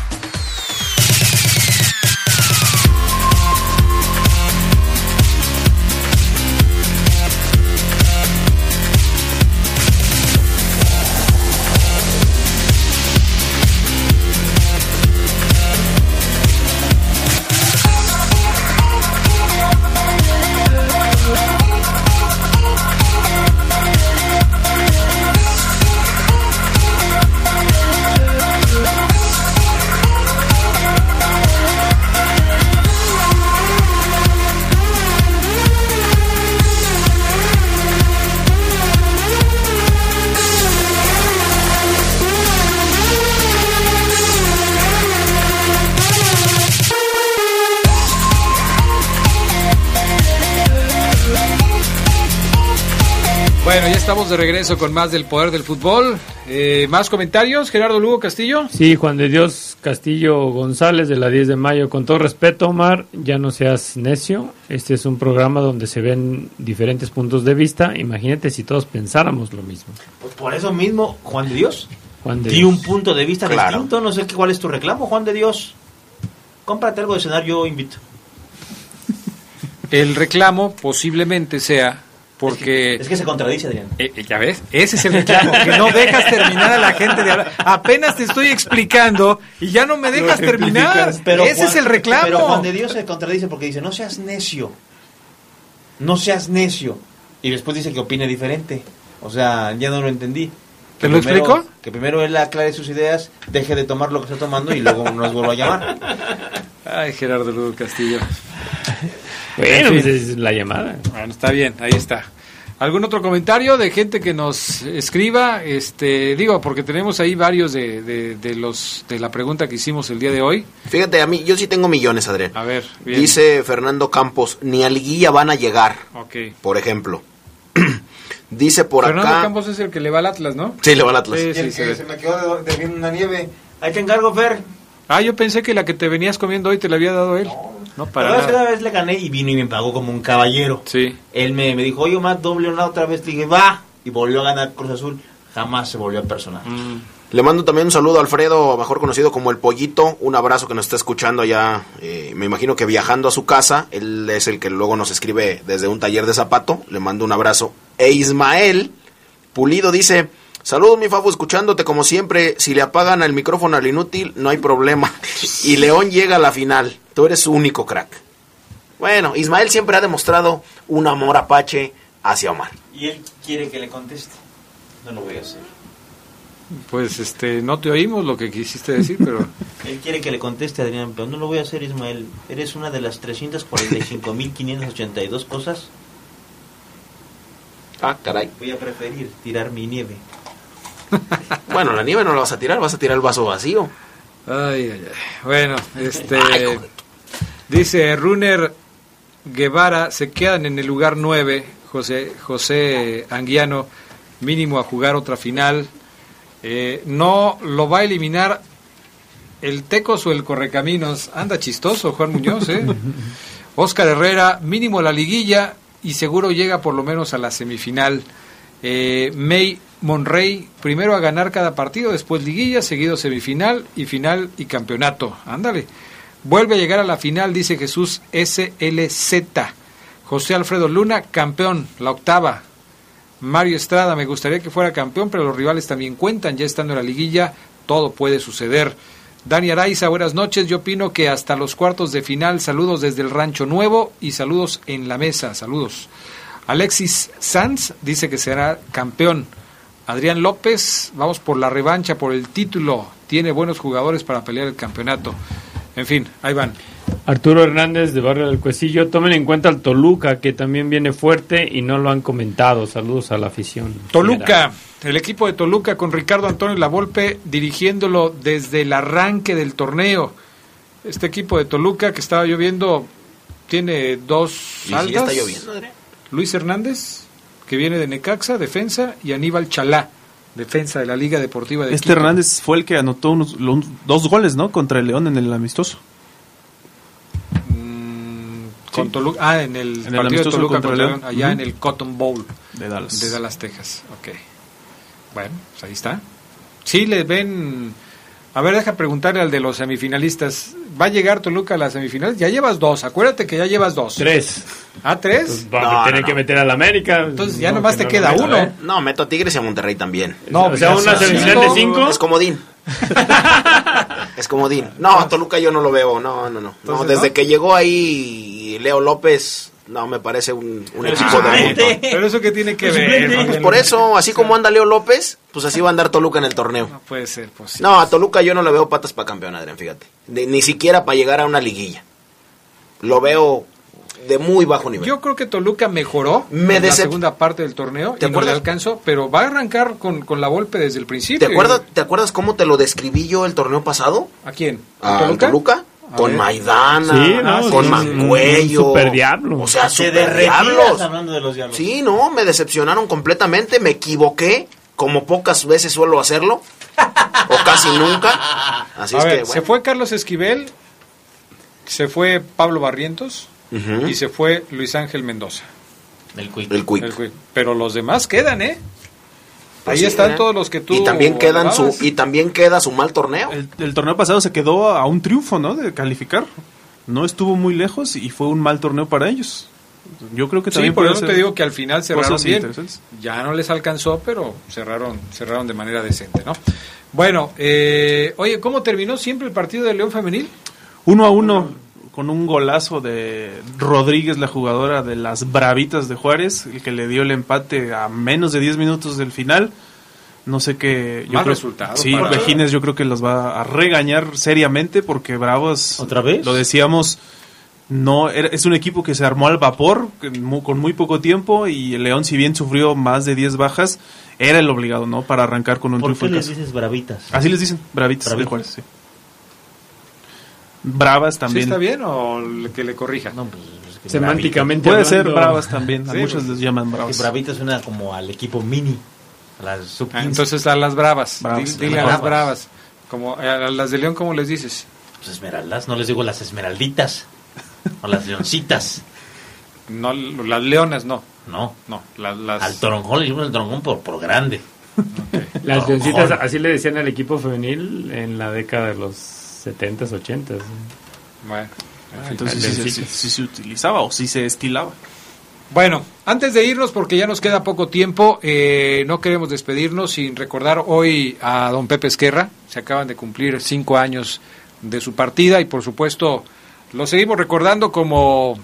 Estamos de regreso con más del poder del fútbol. Eh, ¿Más comentarios? Gerardo Lugo Castillo. Sí, Juan de Dios Castillo González de la 10 de mayo. Con todo respeto, Omar, ya no seas necio. Este es un programa donde se ven diferentes puntos de vista. Imagínate si todos pensáramos lo mismo. Pues por eso mismo, Juan de Dios. Juan de Di Dios. un punto de vista Claro. distinto. No sé qué, cuál es tu reclamo, Juan de Dios. Cómprate algo de cenar, yo invito. El reclamo posiblemente sea porque... Es que se contradice, Adrián. Eh, eh, ya ves, ese es el reclamo, que no dejas terminar a la gente de hablar. Apenas te estoy explicando y ya no me dejas terminar. ese Juan- es el reclamo. Pero Juan de Dios se contradice porque dice, no seas necio. No seas necio. Y después dice que opine diferente. O sea, ya no lo entendí. ¿Te lo primero- explico? Que primero él aclare sus ideas, deje de tomar lo que está tomando y luego nos vuelva a llamar. Ay, Gerardo Lugo Castillo. Bueno, En fin. pues es la llamada. Bueno, está bien, ahí está. ¿Algún otro comentario de gente que nos escriba? Este, digo, porque tenemos ahí varios de, de, de los de la pregunta que hicimos el día de hoy. Fíjate, a mí, yo sí tengo millones, Adrián. A ver, bien. Dice Fernando Campos, ni a liguilla van a llegar, Ok. por ejemplo. Dice por Fernando acá... Campos es el que le va al Atlas, ¿no? Sí, le va al Atlas. Sí, Y sí, el se que se me quedó debiendo una nieve. Ahí te encargo, Fer. Ah, yo pensé que la que te venías comiendo hoy te la había dado él. No, para la nada. vez le gané y vino y me pagó como un caballero. Sí. Él me, me dijo, oye, Omar, doble una otra vez. Le dije, va. Y volvió a ganar Cruz Azul. Jamás se volvió a personar. Mm. Le mando también un saludo a Alfredo, mejor conocido como El Pollito. Un abrazo que nos está escuchando allá, eh, me imagino que viajando a su casa. Él es el que luego nos escribe desde un taller de zapato. Le mando un abrazo. E Ismael Pulido dice, saludos mi Fabo, escuchándote como siempre. Si le apagan el micrófono al inútil, no hay problema. Y León llega a la final. Tú eres su único crack. Bueno, Ismael siempre ha demostrado un amor apache hacia Omar. Y él quiere que le conteste. No lo voy a hacer. Pues este, no te oímos lo que quisiste decir, pero Él quiere que le conteste, Adrián, pero no lo voy a hacer, Ismael. Eres una de las 345.582 cosas. Ah, caray. Voy a preferir tirar mi nieve. Bueno, la nieve no la vas a tirar, vas a tirar el vaso vacío. Ay, ay, ay. Bueno, este. dice Runner Guevara, se quedan en el lugar 9. José, José Anguiano, mínimo a jugar otra final. Eh, no lo va a eliminar el Tecos o el Correcaminos. Anda chistoso, Juan Muñoz, ¿eh? Oscar Herrera, mínimo a la liguilla y seguro llega por lo menos a la semifinal. Eh, May Monrey, primero a ganar cada partido, después liguilla, seguido semifinal y final y campeonato. Ándale. Vuelve a llegar a la final, dice Jesús SLZ. José Alfredo Luna, campeón, la octava. Mario Estrada, me gustaría que fuera campeón, pero los rivales también cuentan, ya estando en la liguilla, todo puede suceder. Dani Araiza, buenas noches. Yo opino que hasta los cuartos de final, saludos desde el Rancho Nuevo y saludos en la mesa, saludos. Alexis Sanz dice que será campeón. Adrián López, vamos por la revancha, por el título. Tiene buenos jugadores para pelear el campeonato. En fin, ahí van. Arturo Hernández de Barrio del Cuecillo, tomen en cuenta al Toluca, que también viene fuerte y no lo han comentado. Saludos a la afición. Toluca, el equipo de Toluca con Ricardo Antonio Lavolpe dirigiéndolo desde el arranque del torneo. Este equipo de Toluca que estaba lloviendo tiene dos Y altas. sí está lloviendo, Adrián. Luis Hernández, que viene de Necaxa, defensa, y Aníbal Chalá, defensa de la Liga Deportiva de Este Quito. Hernández fue el que anotó unos, dos goles, ¿no? Contra el León en el amistoso. Con Toluca, ah, en el En el partido de amistoso Toluca contra contra León. Allá en el Cotton Bowl De Dallas. de Dallas, Texas. Ok. Bueno, pues ahí está. Sí, les ven. A ver, deja preguntarle al de los semifinalistas. ¿Va a llegar Toluca a las semifinales? Ya llevas dos. Acuérdate que ya llevas dos. Tres. ¿Ah, tres? Va a tener que meter al América. Entonces ya nomás te queda meto, uno. ¿eh? No, meto a Tigres y a Monterrey también. No, O sea, una semifinal de cinco. Es comodín. es comodín. No, Toluca yo no lo veo. No, no, no. no Entonces, desde ¿no? que llegó ahí Leo López, no, me parece un, un equipo de montón. Pero eso que tiene que Pues ver. Pues por eso, así como anda Leo López, pues así va a andar Toluca en el torneo. No puede ser posible. No, a Toluca yo no le veo patas para campeón, Adrián, fíjate. Ni, ni siquiera para llegar a una liguilla. Lo veo de muy bajo nivel. Yo creo que Toluca mejoró Me en la segunda parte del torneo ¿Te y no le acuerdas? alcanzó, pero va a arrancar con, con la golpe desde el principio. ¿Te acuerdas, ¿Te acuerdas cómo te lo describí yo el torneo pasado? ¿A quién? ¿A Toluca? Toluca? A Con ver. Maidana, Sí, no, con sí, Mancuello. super diablo. O sea, diablos. hablando de los diablos. Sí, no, me decepcionaron completamente, me equivoqué, como pocas veces suelo hacerlo, o casi nunca. Así a es ver, que, se bueno. fue Carlos Esquivel, se fue Pablo Barrientos y se fue Luis Ángel Mendoza. El Quick. El Quick. El Quick. Pero los demás quedan, ¿eh? Pues Ahí sí, están ¿eh? todos los que tú Y también quedan su y también queda su mal torneo. El, el torneo pasado se quedó a un triunfo, ¿no? De calificar. No estuvo muy lejos y fue un mal torneo para ellos. Yo creo que Sí, también por puede eso te digo que al final cerraron bien. Ya no les alcanzó, pero cerraron, cerraron de manera decente, ¿no? Bueno, eh, oye, ¿cómo terminó siempre el partido de León Femenil? Uno a uno con un golazo de Rodríguez, la jugadora de las Bravitas de Juárez, el que le dio el empate a menos de 10 minutos del final. No sé qué. Mal creo- resultado Sí, Vejines yo creo que las va a regañar seriamente porque Bravos. ¿Otra vez? Lo decíamos. No, era- es un equipo que se armó al vapor con muy poco tiempo y el León, si bien sufrió más de 10 bajas, era el obligado, ¿no? Para arrancar con un ¿Por triunfo qué les dices bravitas? Así les dicen, bravitas, de Bravitas. Juárez, sí. Bravas también. ¿Sí está bien o le- que le corrija? No, pues, es que Semánticamente Puede ser bravas también, a Sí, muchos pues, les llaman bravas. bravita suena como al equipo mini. A las sub Ah, entonces a las bravas. Bravas. Dile, dile a las bravas. Como, a las de León, ¿cómo les dices? Pues esmeraldas, no les digo las esmeralditas. o las leoncitas. No, las leonas no. No. No, las... las- Al toronjón le digo el toronjón por, por grande. Las leoncitas, así le decían al equipo femenil en la década de los 70s, 80s. Bueno, Ah, Entonces sí, se- Leoncitas. sí se utilizaba o sí se estilaba. Bueno, antes de irnos, porque ya nos queda poco tiempo, eh, no queremos despedirnos sin recordar hoy a don Pepe Esquerra. Se acaban de cumplir cinco años de su partida y por supuesto lo seguimos recordando como,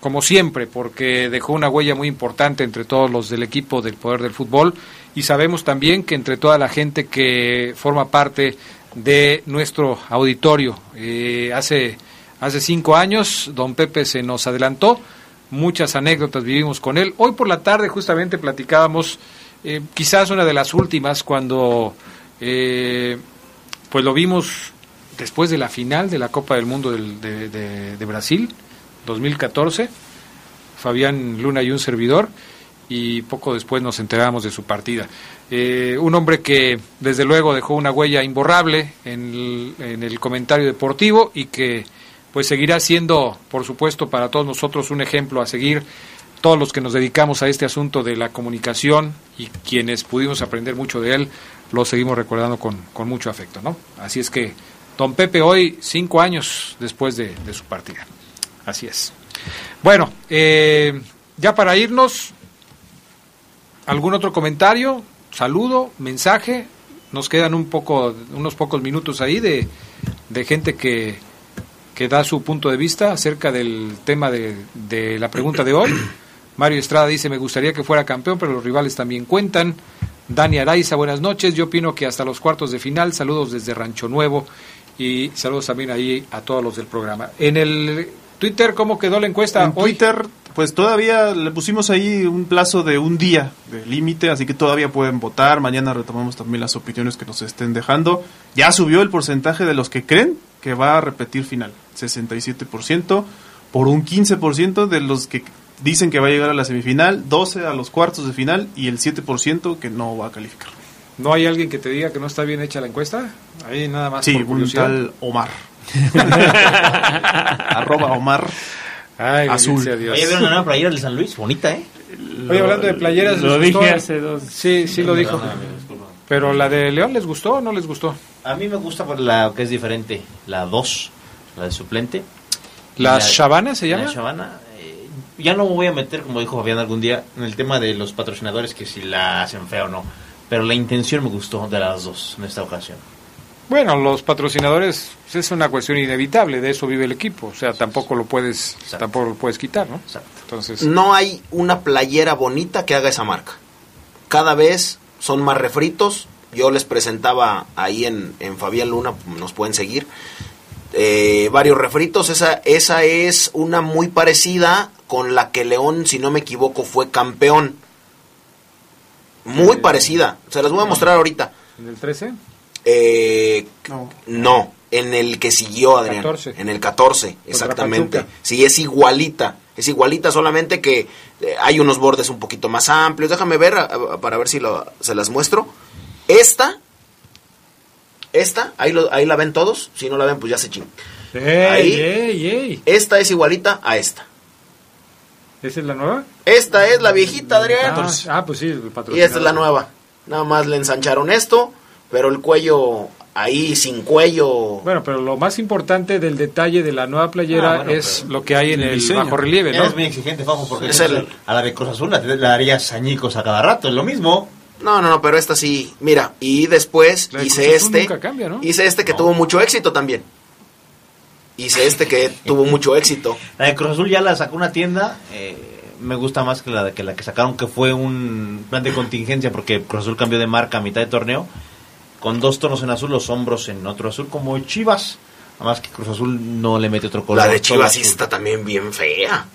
como siempre, porque dejó una huella muy importante entre todos los del equipo del Poder del Fútbol y sabemos también que entre toda la gente que forma parte de nuestro auditorio. Eh, hace, hace cinco años, don Pepe se nos adelantó muchas anécdotas vivimos con él. Hoy por la tarde justamente platicábamos, eh, quizás una de las últimas, cuando eh, pues lo vimos después de la final de la Copa del Mundo del- de, de- de Brasil, 2014, Fabián Luna y un servidor, y poco después nos enteramos de su partida. Eh, un hombre que desde luego dejó una huella imborrable en el, en el comentario deportivo y que pues seguirá siendo, por supuesto, para todos nosotros un ejemplo a seguir, todos los que nos dedicamos a este asunto de la comunicación y quienes pudimos aprender mucho de él, lo seguimos recordando con, con mucho afecto, ¿no? Así es que Don Pepe hoy, cinco años después de, de su partida. Así es. Bueno, eh, ya para irnos, ¿algún otro comentario? Saludo, mensaje. Nos quedan un poco, unos pocos minutos ahí de, de gente que, que da su punto de vista acerca del tema de, de la pregunta de hoy. Mario Estrada dice, me gustaría que fuera campeón, pero los rivales también cuentan. Dani Araiza, buenas noches. Yo opino que hasta los cuartos de final, saludos desde Rancho Nuevo y saludos también ahí a todos los del programa. En el Twitter, ¿cómo quedó la encuesta? En Twitter, pues todavía le pusimos ahí un plazo de un día de límite, así que todavía pueden votar. Mañana retomamos también las opiniones que nos estén dejando. Ya subió el porcentaje de los que creen que va a repetir final, 67%, por un 15% de los que dicen que va a llegar a la semifinal, 12 a los cuartos de final y el 7% que no va a calificar. ¿No hay alguien que te diga que no está bien hecha la encuesta? Ahí nada más. Sí, por un tal Omar. Arroba Omar Ay, Azul. Dios. Oye, ¿vieron la nueva playera de San Luis? Bonita, ¿eh? Oye, hablando de playeras, Lo ¿les dije gustó? hace dos. Sí, sí lo dijo. Pero la de León les gustó o no les gustó? A mí me gusta por la que es diferente, la 2, la de suplente. ¿La La- Shabana se llama? La Shabana. eh, ya no me voy a meter, como dijo Fabián algún día, en el tema de los patrocinadores, que si la hacen fea o no. Pero la intención me gustó de las dos en esta ocasión. Bueno, los patrocinadores pues, es una cuestión inevitable, de eso vive el equipo, o sea, tampoco lo puedes tampoco lo puedes quitar, ¿no? Entonces, No hay una playera bonita que haga esa marca. Cada vez son más refritos. Yo les presentaba ahí en, en Fabián Luna, nos pueden seguir, eh, varios refritos. Esa, esa es una muy parecida con la que León, si no me equivoco, fue campeón. Muy parecida. Se las voy a mostrar ahorita. ¿en el 13? Eh, no. en el que siguió Adrián. 14. En el 14, exactamente. Sí, es igualita. Es igualita, solamente que eh, hay unos bordes un poquito más amplios. Déjame ver a- a- para ver si lo- se las muestro. Esta, esta, ahí, lo- ahí la ven todos. Si no la ven, pues ya se ching. ¡Ey, Ahí. ey, ey! Esta es igualita a esta. ¿Esa es la nueva? Esta es la viejita, Adrián. Ah, ah, pues sí, el Y esta es la nueva. Nada más le ensancharon esto, pero el cuello ahí sin cuello. Bueno, pero lo más importante del detalle de la nueva playera Ah, bueno, es lo que hay en el el, bajo relieve, ¿no? Eres muy exigente, Fafo, porque Es el- a la de Cruz Azul la, harías añicos a cada rato, es lo mismo. No, no, no, pero esta sí. Mira, y después La hice este. nunca cambia, ¿no? Hice este que tuvo mucho éxito también. Hice este que tuvo mucho éxito. La de Cruz Azul ya la sacó una tienda, eh, me gusta más que la, que la que sacaron, que fue un plan de contingencia, porque Cruz Azul cambió de marca a mitad de torneo, con dos tonos en azul, los hombros en otro azul, como Chivas. Además que Cruz Azul no le mete otro color. La de Chivas sí está también bien fea.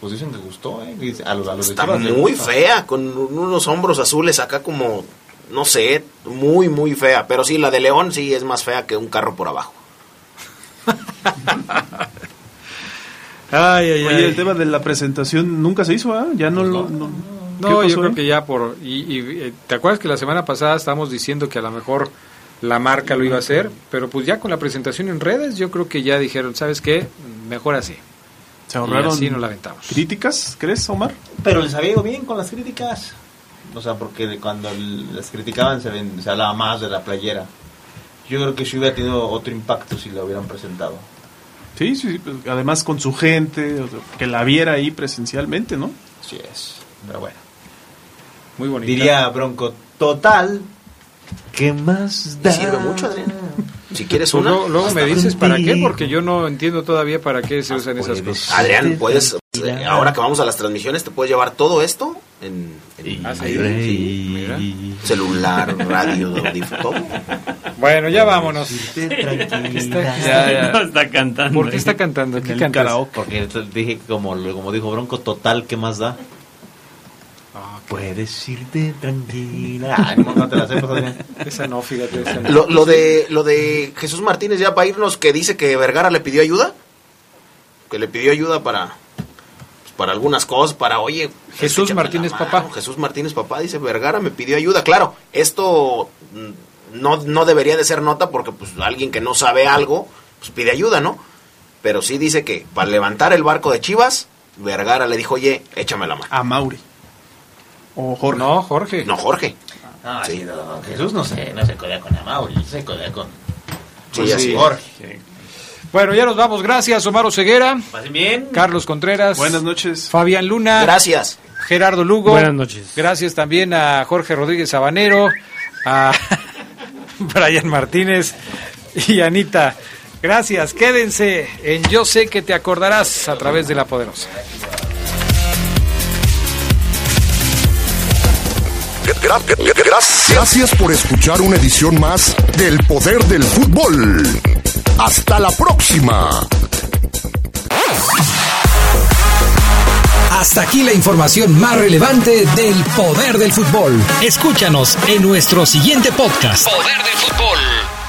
Pues dicen que gustó, ¿eh? A los, a los de Está Chivas muy fea, con unos hombros azules acá como, no sé, muy, muy fea. Pero sí, la de León sí es más fea que un carro por abajo. Ay, ay, Oye, ay. el tema de la presentación nunca se hizo, ¿ah? Ya no lo... No, ¿Qué No, pasó, yo creo eh? que ya por... Y, y, eh, ¿Te acuerdas que la semana pasada estábamos diciendo que a lo mejor la marca lo iba a hacer? Pero pues ya con la presentación en redes yo creo que ya dijeron, ¿sabes qué? Mejor así. Se ahorraron Y así nos la aventamos. críticas, ¿crees, Omar? Pero les había ido bien con las críticas. O sea, porque cuando las criticaban se, ven- se hablaba más de la playera. Yo creo que si hubiera tenido otro impacto si la hubieran presentado. Sí, sí, sí, pues, además con su gente, que la viera ahí presencialmente, ¿no? Así es, pero bueno. Muy. Diría Bronco, total, ¿qué más da? Sirve mucho, Adrián. Si quieres Pues una. luego, luego me dices para qué, porque yo no entiendo todavía para qué se usan esas cosas. Adrián, puedes, eh, ahora que vamos a las transmisiones, te puedes llevar todo esto en, en- Ah, sí. ahí, Mira. celular, radio, todo. Bueno, ya vámonos. Ya, ya. No está cantando. ¿Por qué está cantando? ¿Qué? Porque dije, que como, como dijo Bronco, total, ¿qué más da? Puedes irte tranquila. Ay, no, no te la sepas. Esa no, fíjate. Esa no. Lo, lo de lo de Jesús Martínez ya para irnos que dice que Vergara le pidió ayuda, que le pidió ayuda para pues, para algunas cosas, para oye Jesús Martínez papá. Jesús Martínez papá dice Vergara me pidió ayuda, claro, esto no no debería de ser nota porque pues alguien que no sabe algo pues pide ayuda, ¿no? Pero sí dice que para levantar el barco de Chivas Vergara le dijo, "Oye, échame la mano." A Mauri. O Jorge. No, Jorge. No, Jorge. No, sí, no, Jesús no se, no se codea con Amauri, se codea con... Sí, pues así sí. es. Jorge. Bueno, ya nos vamos. Gracias, Omar Ceguera. bien. Carlos Contreras. Buenas noches. Fabián Luna. Gracias. Gerardo Lugo. Buenas noches. Gracias también a Jorge Rodríguez Sabanero, a Brian Martínez y Anita. Gracias. Quédense en Yo sé que te acordarás a través de La Poderosa. Gracias por escuchar una edición más del Poder del Fútbol. Hasta la próxima. Hasta aquí la información más relevante del poder del fútbol. Escúchanos en nuestro siguiente podcast. Poder del fútbol.